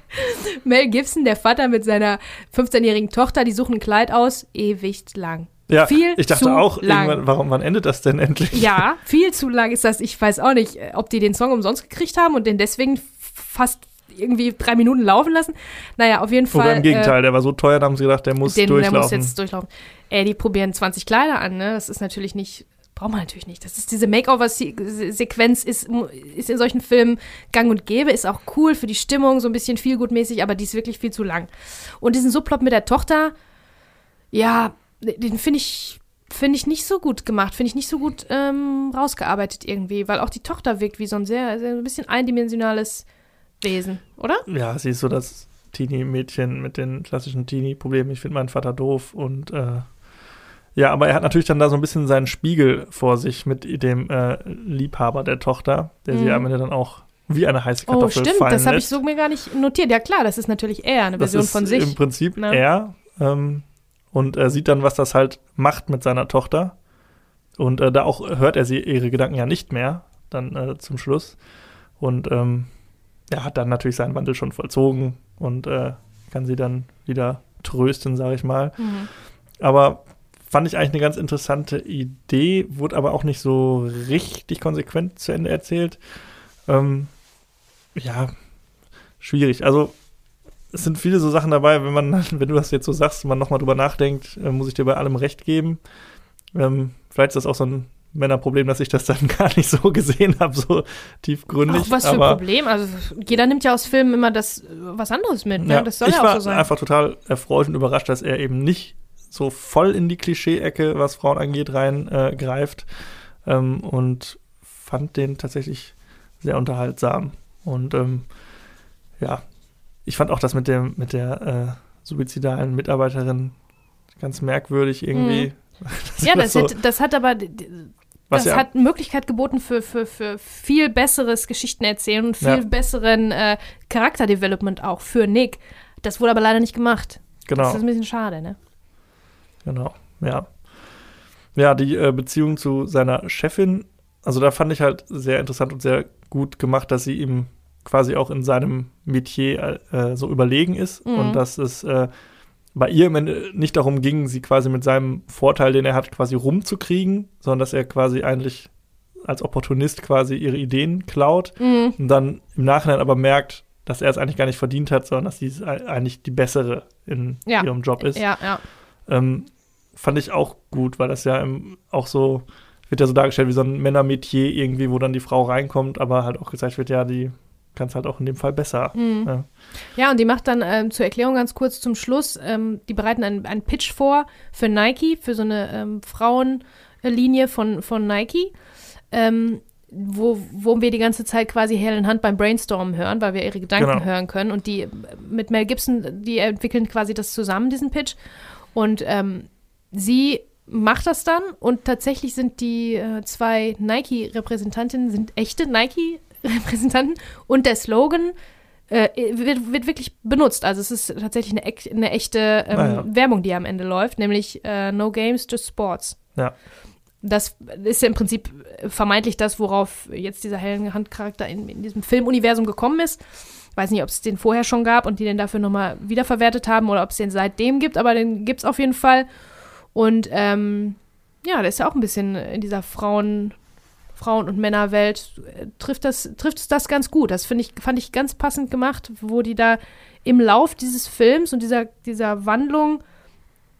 Speaker 3: Mel Gibson, der Vater mit seiner 15-jährigen Tochter, die suchen ein Kleid aus, ewig lang.
Speaker 2: Ja,
Speaker 3: Viel
Speaker 2: ich dachte
Speaker 3: zu
Speaker 2: auch,
Speaker 3: lang.
Speaker 2: warum, wann endet das denn endlich?
Speaker 3: Ja, viel zu lang ist das. Ich weiß auch nicht, äh, ob die den Song umsonst gekriegt haben und den deswegen fast irgendwie drei Minuten laufen lassen. Naja, auf jeden Fall.
Speaker 2: Oder im Gegenteil, der war so teuer, da haben sie gedacht, der muss
Speaker 3: den, der
Speaker 2: durchlaufen.
Speaker 3: muss jetzt durchlaufen. Ey, die probieren 20 Kleider an, ne? Das ist natürlich nicht, braucht man natürlich nicht. Das ist diese Makeover-Sequenz ist, ist in solchen Filmen gang und gäbe, ist auch cool für die Stimmung, so ein bisschen vielgutmäßig, aber die ist wirklich viel zu lang. Und diesen Subplot mit der Tochter, ja, den finde ich, finde ich nicht so gut gemacht, finde ich nicht so gut ähm, rausgearbeitet irgendwie, weil auch die Tochter wirkt wie so ein sehr, sehr ein bisschen eindimensionales Wesen, oder?
Speaker 2: ja, sie ist so das Teenie-Mädchen mit den klassischen Teenie-Problemen. Ich finde meinen Vater doof und äh, ja, aber er hat natürlich dann da so ein bisschen seinen Spiegel vor sich mit dem äh, Liebhaber der Tochter, der sie
Speaker 3: Mhm.
Speaker 2: am Ende dann auch wie eine heiße
Speaker 3: Oh,
Speaker 2: Kartoffel
Speaker 3: stimmt,
Speaker 2: fallen
Speaker 3: das habe ich so mir gar nicht notiert. Ja klar, das ist natürlich er, eine
Speaker 2: Das
Speaker 3: Version von sich.
Speaker 2: im Prinzip
Speaker 3: Ne?
Speaker 2: er. Ähm, und er sieht dann, was das halt macht mit seiner Tochter. Und äh, da auch hört er sie ihre Gedanken ja nicht mehr, dann äh, zum Schluss. Und ähm, er hat dann natürlich seinen Wandel schon vollzogen und äh, kann sie dann wieder trösten, sage ich mal.
Speaker 3: Mhm.
Speaker 2: Aber fand ich eigentlich eine ganz interessante Idee, wurde aber auch nicht so richtig konsequent zu Ende erzählt. Ähm, ja, schwierig. Also es sind viele so Sachen dabei, wenn man, <laughs> wenn du das jetzt so sagst, man nochmal drüber nachdenkt, äh, muss ich dir bei allem recht geben. Ähm, vielleicht ist das auch so ein Männerproblem, dass ich das dann <laughs> gar nicht so gesehen habe, so tiefgründig.
Speaker 3: Ach, was für ein Problem. Also jeder nimmt ja aus Filmen immer das äh, was anderes mit. Ne?
Speaker 2: Ja,
Speaker 3: das soll
Speaker 2: ich
Speaker 3: ja
Speaker 2: war
Speaker 3: auch so sein.
Speaker 2: einfach total erfreut und überrascht, dass er eben nicht so voll in die Klischee-Ecke, was Frauen angeht, reingreift. Äh, greift. ähm, und fand den tatsächlich sehr unterhaltsam. Und ähm, ja, ich fand auch das mit, dem, mit der äh, suizidalen Mitarbeiterin ganz merkwürdig irgendwie.
Speaker 3: Mhm. <laughs> ja, das,
Speaker 2: so,
Speaker 3: hat, das hat aber das
Speaker 2: ja,
Speaker 3: hat Möglichkeit geboten für, für, für viel besseres Geschichten erzählen und viel
Speaker 2: Ja.
Speaker 3: besseren äh, Charakterdevelopment auch für Nick. Das wurde aber leider nicht gemacht.
Speaker 2: genau.
Speaker 3: Das ist ein bisschen schade, ne?
Speaker 2: Genau, ja. Ja, die äh, Beziehung zu seiner Chefin, also da fand ich halt sehr interessant und sehr gut gemacht, dass sie ihm quasi auch in seinem Metier äh, so überlegen ist
Speaker 3: Mhm.
Speaker 2: und dass es äh, bei ihr im Ende nicht darum ging, sie quasi mit seinem Vorteil, den er hat, quasi rumzukriegen, sondern dass er quasi eigentlich als Opportunist quasi ihre Ideen klaut
Speaker 3: Mhm.
Speaker 2: und dann im Nachhinein aber merkt, dass er es eigentlich gar nicht verdient hat, sondern dass sie eigentlich die bessere in
Speaker 3: Ja.
Speaker 2: ihrem Job ist.
Speaker 3: Ja, ja.
Speaker 2: Ähm, fand ich auch gut, weil das ja im, auch so, wird ja so dargestellt wie so ein Männermetier irgendwie, wo dann die Frau reinkommt, aber halt auch gezeigt wird, ja, die kann es halt auch in dem Fall besser.
Speaker 3: Mhm.
Speaker 2: Ja.
Speaker 3: Ja, und die macht dann ähm, zur Erklärung ganz kurz zum Schluss, ähm, die bereiten einen, einen Pitch vor für Nike, für so eine ähm, Frauenlinie von, von Nike, ähm, wo, wo wir die ganze Zeit quasi Helen Hunt beim Brainstormen hören, weil wir ihre Gedanken
Speaker 2: Genau.
Speaker 3: hören können. Und die äh, mit Mel Gibson, die entwickeln quasi das zusammen, diesen Pitch. Und ähm, sie macht das dann und tatsächlich sind die äh, zwei Nike-Repräsentantinnen sind echte Nike-Repräsentanten und der Slogan äh, wird, wird wirklich benutzt. Also es ist tatsächlich eine, eine echte ähm,
Speaker 2: Ah, ja.
Speaker 3: Werbung, die am Ende läuft, nämlich äh, No Games, Just Sports.
Speaker 2: Ja.
Speaker 3: Das ist ja im Prinzip vermeintlich das, worauf jetzt dieser Helen Hunt-Charakter in, in diesem Filmuniversum gekommen ist. Weiß nicht, ob es den vorher schon gab und die den dafür nochmal wiederverwertet haben oder ob es den seitdem gibt, aber den gibt es auf jeden Fall. Und ähm, ja, der ist ja auch ein bisschen in dieser Frauen, Frauen- und Männerwelt, äh, trifft das, trifft es das ganz gut. Das ich, fand ich ganz passend gemacht, wo die da im Lauf dieses Films und dieser, dieser Wandlung,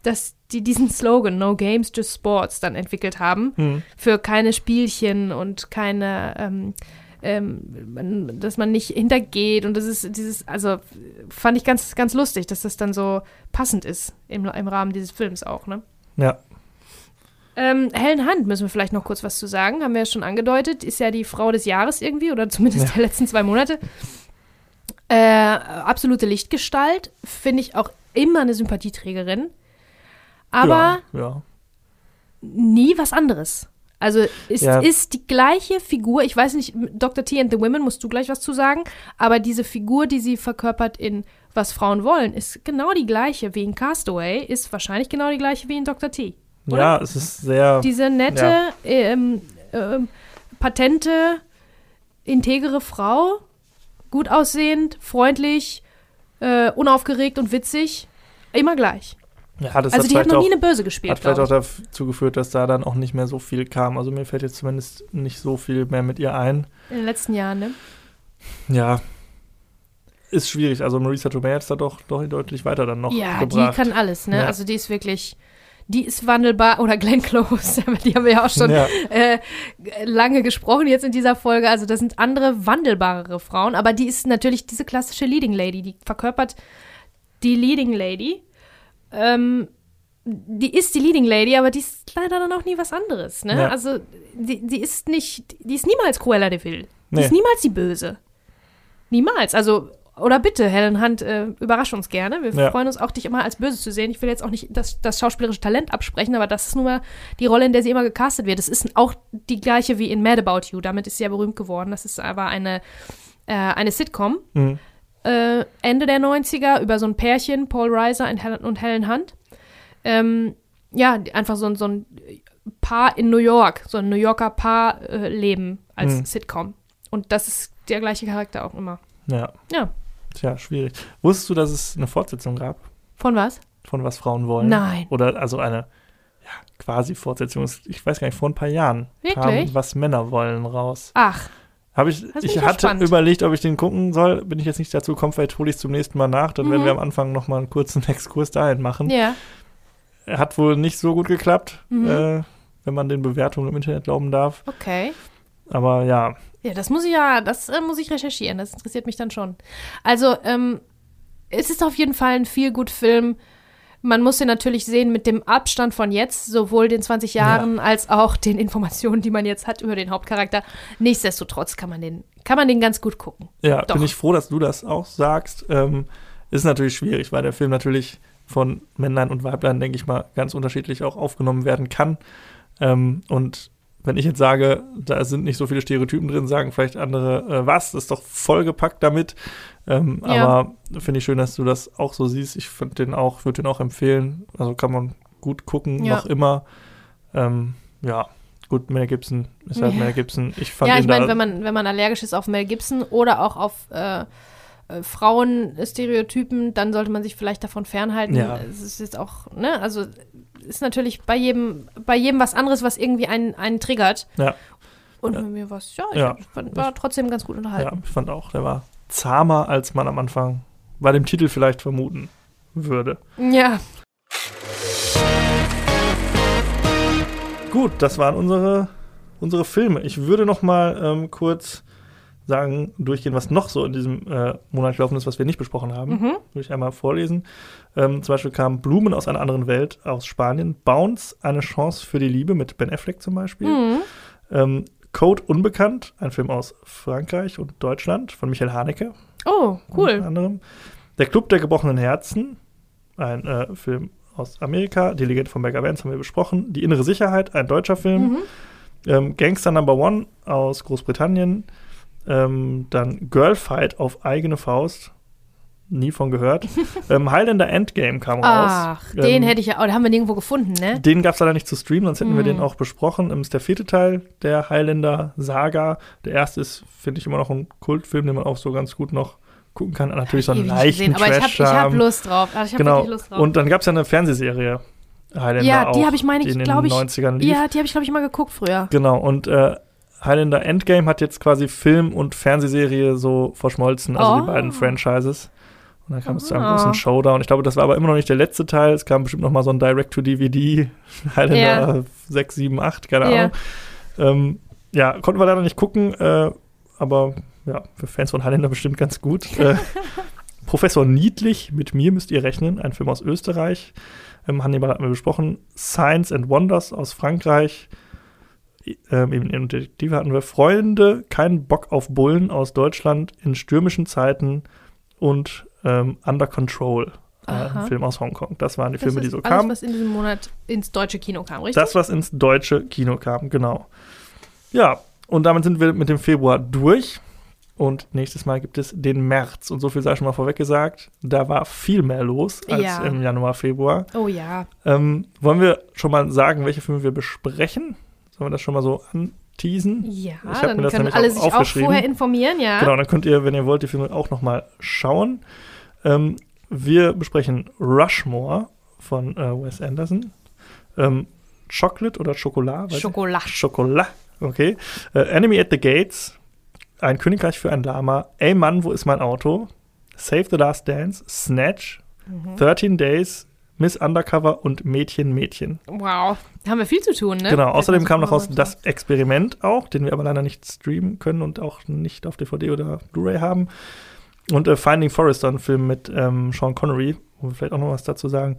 Speaker 3: dass die diesen Slogan No Games, Just Sports dann entwickelt haben.
Speaker 2: Hm.
Speaker 3: Für keine Spielchen und keine, ähm, ähm, dass man nicht hintergeht und das ist dieses, also fand ich ganz, ganz lustig, dass das dann so passend ist im, im Rahmen dieses Films auch, ne?
Speaker 2: Ja.
Speaker 3: Ähm, Helen Hunt müssen wir vielleicht noch kurz was zu sagen, haben wir ja schon angedeutet, ist ja die Frau des Jahres irgendwie oder zumindest
Speaker 2: Ja.
Speaker 3: der letzten zwei Monate. Äh, absolute Lichtgestalt, finde ich auch immer eine Sympathieträgerin, aber
Speaker 2: ja, ja.
Speaker 3: nie was anderes. Also es
Speaker 2: Ja.
Speaker 3: ist die gleiche Figur, ich weiß nicht, Dr. T and the Women musst du gleich was zu sagen, aber diese Figur, die sie verkörpert in Was Frauen wollen, ist genau die gleiche wie in Castaway, ist wahrscheinlich genau die gleiche wie in Dr. T. Oder?
Speaker 2: ja, es ist sehr.
Speaker 3: Diese nette, ähm, ähm, patente, integere Frau, gut aussehend, freundlich, äh, unaufgeregt und witzig, immer gleich.
Speaker 2: Ja, das
Speaker 3: also
Speaker 2: hat
Speaker 3: die hat noch
Speaker 2: auch,
Speaker 3: nie eine Böse gespielt.
Speaker 2: hat vielleicht auch dazu geführt, dass da dann auch nicht mehr so viel kam. Also mir fällt jetzt zumindest nicht so viel mehr mit ihr ein.
Speaker 3: in den letzten Jahren, ne?
Speaker 2: Ja. Ist schwierig. Also Marisa Tomei hat es da doch, doch deutlich weiter dann noch
Speaker 3: Ja,
Speaker 2: gebracht.
Speaker 3: die kann alles, ne?
Speaker 2: Ja.
Speaker 3: Also die ist wirklich, die ist wandelbar. Oder Glenn Close, <laughs> die haben wir ja auch schon
Speaker 2: ja,
Speaker 3: äh, lange gesprochen jetzt in dieser Folge. Also das sind andere wandelbarere Frauen, aber die ist natürlich diese klassische Leading Lady, die verkörpert die Leading Lady. Ähm, die ist die Leading Lady, aber die ist leider dann auch nie was anderes. Ne?
Speaker 2: Ja.
Speaker 3: Also die, die ist nicht, die ist niemals Cruella de Vil. Die
Speaker 2: Nee.
Speaker 3: ist niemals die Böse. Niemals. Also oder bitte, Helen Hunt, äh, überrasch uns gerne. Wir
Speaker 2: Ja.
Speaker 3: freuen uns auch, dich immer als Böse zu sehen. Ich will jetzt auch nicht das, das schauspielerische Talent absprechen, aber das ist nun mal die Rolle, in der sie immer gecastet wird. Das ist auch die gleiche wie in Mad About You. Damit ist sie ja berühmt geworden. Das ist aber eine, äh, eine Sitcom.
Speaker 2: Mhm.
Speaker 3: Äh, Ende der 90er über so ein Pärchen, Paul Reiser und Helen, Hunt. Ähm, ja, einfach so, ein- so ein Paar in New York, so ein New Yorker Paar-Leben äh, leben als
Speaker 2: Mhm.
Speaker 3: Sitcom. Und das ist der gleiche Charakter auch immer.
Speaker 2: ja.
Speaker 3: Ja.
Speaker 2: Tja, schwierig. Wusstest du, dass es eine Fortsetzung gab
Speaker 3: Von was?
Speaker 2: von Was Frauen wollen?
Speaker 3: Nein.
Speaker 2: Oder also eine ja, quasi Fortsetzung. Ich weiß gar nicht, vor ein paar Jahren
Speaker 3: Wirklich?
Speaker 2: kam Was Männer wollen raus.
Speaker 3: Ach,
Speaker 2: Habe ich, ich hatte
Speaker 3: gespannt.
Speaker 2: überlegt, ob ich den gucken soll. Bin ich jetzt nicht dazu gekommen, vielleicht hole ich es zum nächsten Mal nach. Dann werden
Speaker 3: Mhm.
Speaker 2: wir am Anfang nochmal einen kurzen <laughs> Exkurs dahin machen.
Speaker 3: ja.
Speaker 2: Hat wohl nicht so gut geklappt,
Speaker 3: Mhm.
Speaker 2: äh, wenn man den Bewertungen im Internet glauben darf.
Speaker 3: Okay.
Speaker 2: Aber ja,
Speaker 3: Ja, das muss ich ja, das äh, muss ich recherchieren. Das interessiert mich dann schon. Also, ähm, es ist auf jeden Fall ein viel gut Film. Man muss den natürlich sehen mit dem Abstand von jetzt, sowohl den 20 Jahren als auch den Informationen, die man jetzt hat über den Hauptcharakter. Nichtsdestotrotz kann man den, kann man den ganz gut gucken.
Speaker 2: ja
Speaker 3: Doch.
Speaker 2: bin ich froh, dass du das auch sagst. Ähm, ist natürlich schwierig, weil der Film natürlich von Männlein und Weiblein, denke ich mal, ganz unterschiedlich auch aufgenommen werden kann. Ähm, und wenn ich jetzt sage, da sind nicht so viele Stereotypen drin, sagen vielleicht andere, äh, was, das ist doch vollgepackt damit. Ähm,
Speaker 3: Ja.
Speaker 2: Aber finde ich schön, dass du das auch so siehst. Ich finde den auch, würde den auch empfehlen. Also kann man gut gucken,
Speaker 3: Ja.
Speaker 2: noch immer. Ähm, ja, gut, Mel Gibson ist halt
Speaker 3: Ja.
Speaker 2: Mel Gibson. Ich fand
Speaker 3: ja, ich meine, wenn man, wenn man allergisch ist auf Mel Gibson oder auch auf äh, äh, Frauenstereotypen, dann sollte man sich vielleicht davon fernhalten.
Speaker 2: Ja.
Speaker 3: Es ist jetzt auch, ne, also ist natürlich bei jedem, bei jedem was anderes, was irgendwie einen, einen triggert.
Speaker 2: Ja.
Speaker 3: Und
Speaker 2: Ja.
Speaker 3: bei mir was, ja, ich
Speaker 2: Ja.
Speaker 3: fand, war trotzdem ganz gut
Speaker 2: Ja,
Speaker 3: unterhalten.
Speaker 2: ich fand auch, der war zahmer, als man am Anfang bei dem Titel vielleicht vermuten würde.
Speaker 3: Ja.
Speaker 2: Gut, das waren unsere, unsere Filme. Ich würde noch mal ähm, kurz sagen, durchgehen, was noch so in diesem äh, Monat gelaufen ist, was wir nicht besprochen haben.
Speaker 3: Mhm.
Speaker 2: Würde ich einmal vorlesen. Ähm, zum Beispiel kam Blumen aus einer anderen Welt aus Spanien. Bounce, eine Chance für die Liebe mit Ben Affleck zum Beispiel.
Speaker 3: Mhm.
Speaker 2: Ähm, Code Unbekannt, ein Film aus Frankreich und Deutschland von Michael Haneke.
Speaker 3: Oh,
Speaker 2: unter
Speaker 3: cool.
Speaker 2: anderem. Der Club der gebrochenen Herzen, ein äh, Film aus Amerika. Die Legende von Beggar Vance haben wir besprochen. Die innere Sicherheit, ein deutscher Film.
Speaker 3: Mhm.
Speaker 2: Ähm, Gangster Number One aus Großbritannien. Ähm, dann Girlfight auf eigene Faust. Nie von gehört. <laughs> ähm, Highlander Endgame kam raus.
Speaker 3: Ach, den
Speaker 2: Ähm,
Speaker 3: hätte ich ja, oh, den haben wir nirgendwo gefunden, ne?
Speaker 2: Den gab es leider nicht zu streamen, sonst hätten wir
Speaker 3: Mhm.
Speaker 2: den auch besprochen. Ähm, ist der vierte Teil der Highlander-Saga. Der erste ist, finde ich, immer noch ein Kultfilm, den man auch so ganz gut noch gucken kann. Natürlich so einen leichten
Speaker 3: gesehen, aber ich habe hab. Lust drauf. Also
Speaker 2: Genau.
Speaker 3: Lust drauf.
Speaker 2: Und dann gab es ja eine Fernsehserie Highlander
Speaker 3: ja, die habe ich, meine ich,
Speaker 2: in den
Speaker 3: glaube ich.
Speaker 2: 90ern lief.
Speaker 3: Ja, die habe ich, glaube ich, mal geguckt früher.
Speaker 2: Genau, und äh, Highlander Endgame hat jetzt quasi Film und Fernsehserie so verschmolzen, also die
Speaker 3: Oh.
Speaker 2: beiden Franchises. Und dann kam es zu einem
Speaker 3: Ah.
Speaker 2: großen Showdown. Ich glaube, das war aber immer noch nicht der letzte Teil. Es kam bestimmt noch mal so ein Direct-to-DVD, <laughs> Highlander 6, 7, 8, keine
Speaker 3: Ja.
Speaker 2: Ahnung. Ähm, ja, konnten wir leider nicht gucken, äh, aber ja, für Fans von Highlander bestimmt ganz gut. äh, <laughs> Professor Niedlich, mit mir müsst ihr rechnen, ein Film aus Österreich. Ähm, Hannibal hatten wir besprochen. Science and Wonders aus Frankreich. Ähm, eben in Detektive hatten wir Freunde, kein Bock auf Bullen aus Deutschland in stürmischen Zeiten und ähm, Under Control, äh,
Speaker 3: Aha.
Speaker 2: ein Film aus Hongkong. Das waren die
Speaker 3: Das
Speaker 2: Filme, die so
Speaker 3: alles,
Speaker 2: kamen.
Speaker 3: was in diesem Monat ins deutsche Kino kam, richtig?
Speaker 2: Das, was ins deutsche Kino kam, genau. Ja, und damit sind wir mit dem Februar durch. Und nächstes Mal gibt es den März. Und so viel sei schon mal vorweg gesagt. Da war viel mehr los als
Speaker 3: Ja.
Speaker 2: im Januar, Februar.
Speaker 3: oh ja.
Speaker 2: Ähm, wollen wir schon mal sagen, welche Filme wir besprechen? Sollen wir das schon mal so anteasen?
Speaker 3: Ja,
Speaker 2: Ich
Speaker 3: dann
Speaker 2: mir das
Speaker 3: können alle
Speaker 2: auch
Speaker 3: sich auch vorher informieren, ja.
Speaker 2: Genau, dann könnt ihr, wenn ihr wollt, die Filme auch noch mal schauen. Ähm, wir besprechen Rushmore von äh, Wes Anderson. Ähm, Chocolate oder Schokolade?
Speaker 3: Schokolade.
Speaker 2: Schokolade, okay. Äh, Enemy at the Gates, Ein Königreich für ein Lama, Ey Mann, wo ist mein Auto? Save the Last Dance, Snatch,
Speaker 3: Mhm.
Speaker 2: 13 Days, Miss Undercover und Mädchen, Mädchen.
Speaker 3: Wow. Da haben wir viel zu tun, ne?
Speaker 2: Genau, außerdem kam noch raus das Experiment auch, den wir aber leider nicht streamen können und auch nicht auf DVD oder Blu-ray haben. Und äh, Finding Forrester, ein Film mit ähm, Sean Connery, wo wir vielleicht auch noch was dazu sagen.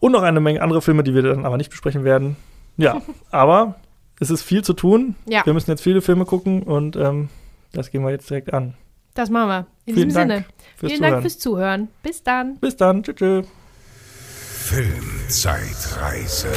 Speaker 2: Und noch eine Menge andere Filme, die wir dann aber nicht besprechen werden. Ja, <laughs> aber es ist viel zu tun.
Speaker 3: Ja.
Speaker 2: Wir müssen jetzt viele Filme gucken und ähm, das gehen wir jetzt direkt an.
Speaker 3: Das machen wir. In
Speaker 2: Vielen
Speaker 3: diesem
Speaker 2: Dank
Speaker 3: Sinne. Vielen
Speaker 2: Zuhören.
Speaker 3: Dank fürs Zuhören. Bis dann.
Speaker 2: Bis dann. Tschüss. tschüss.
Speaker 1: Filmzeitreise.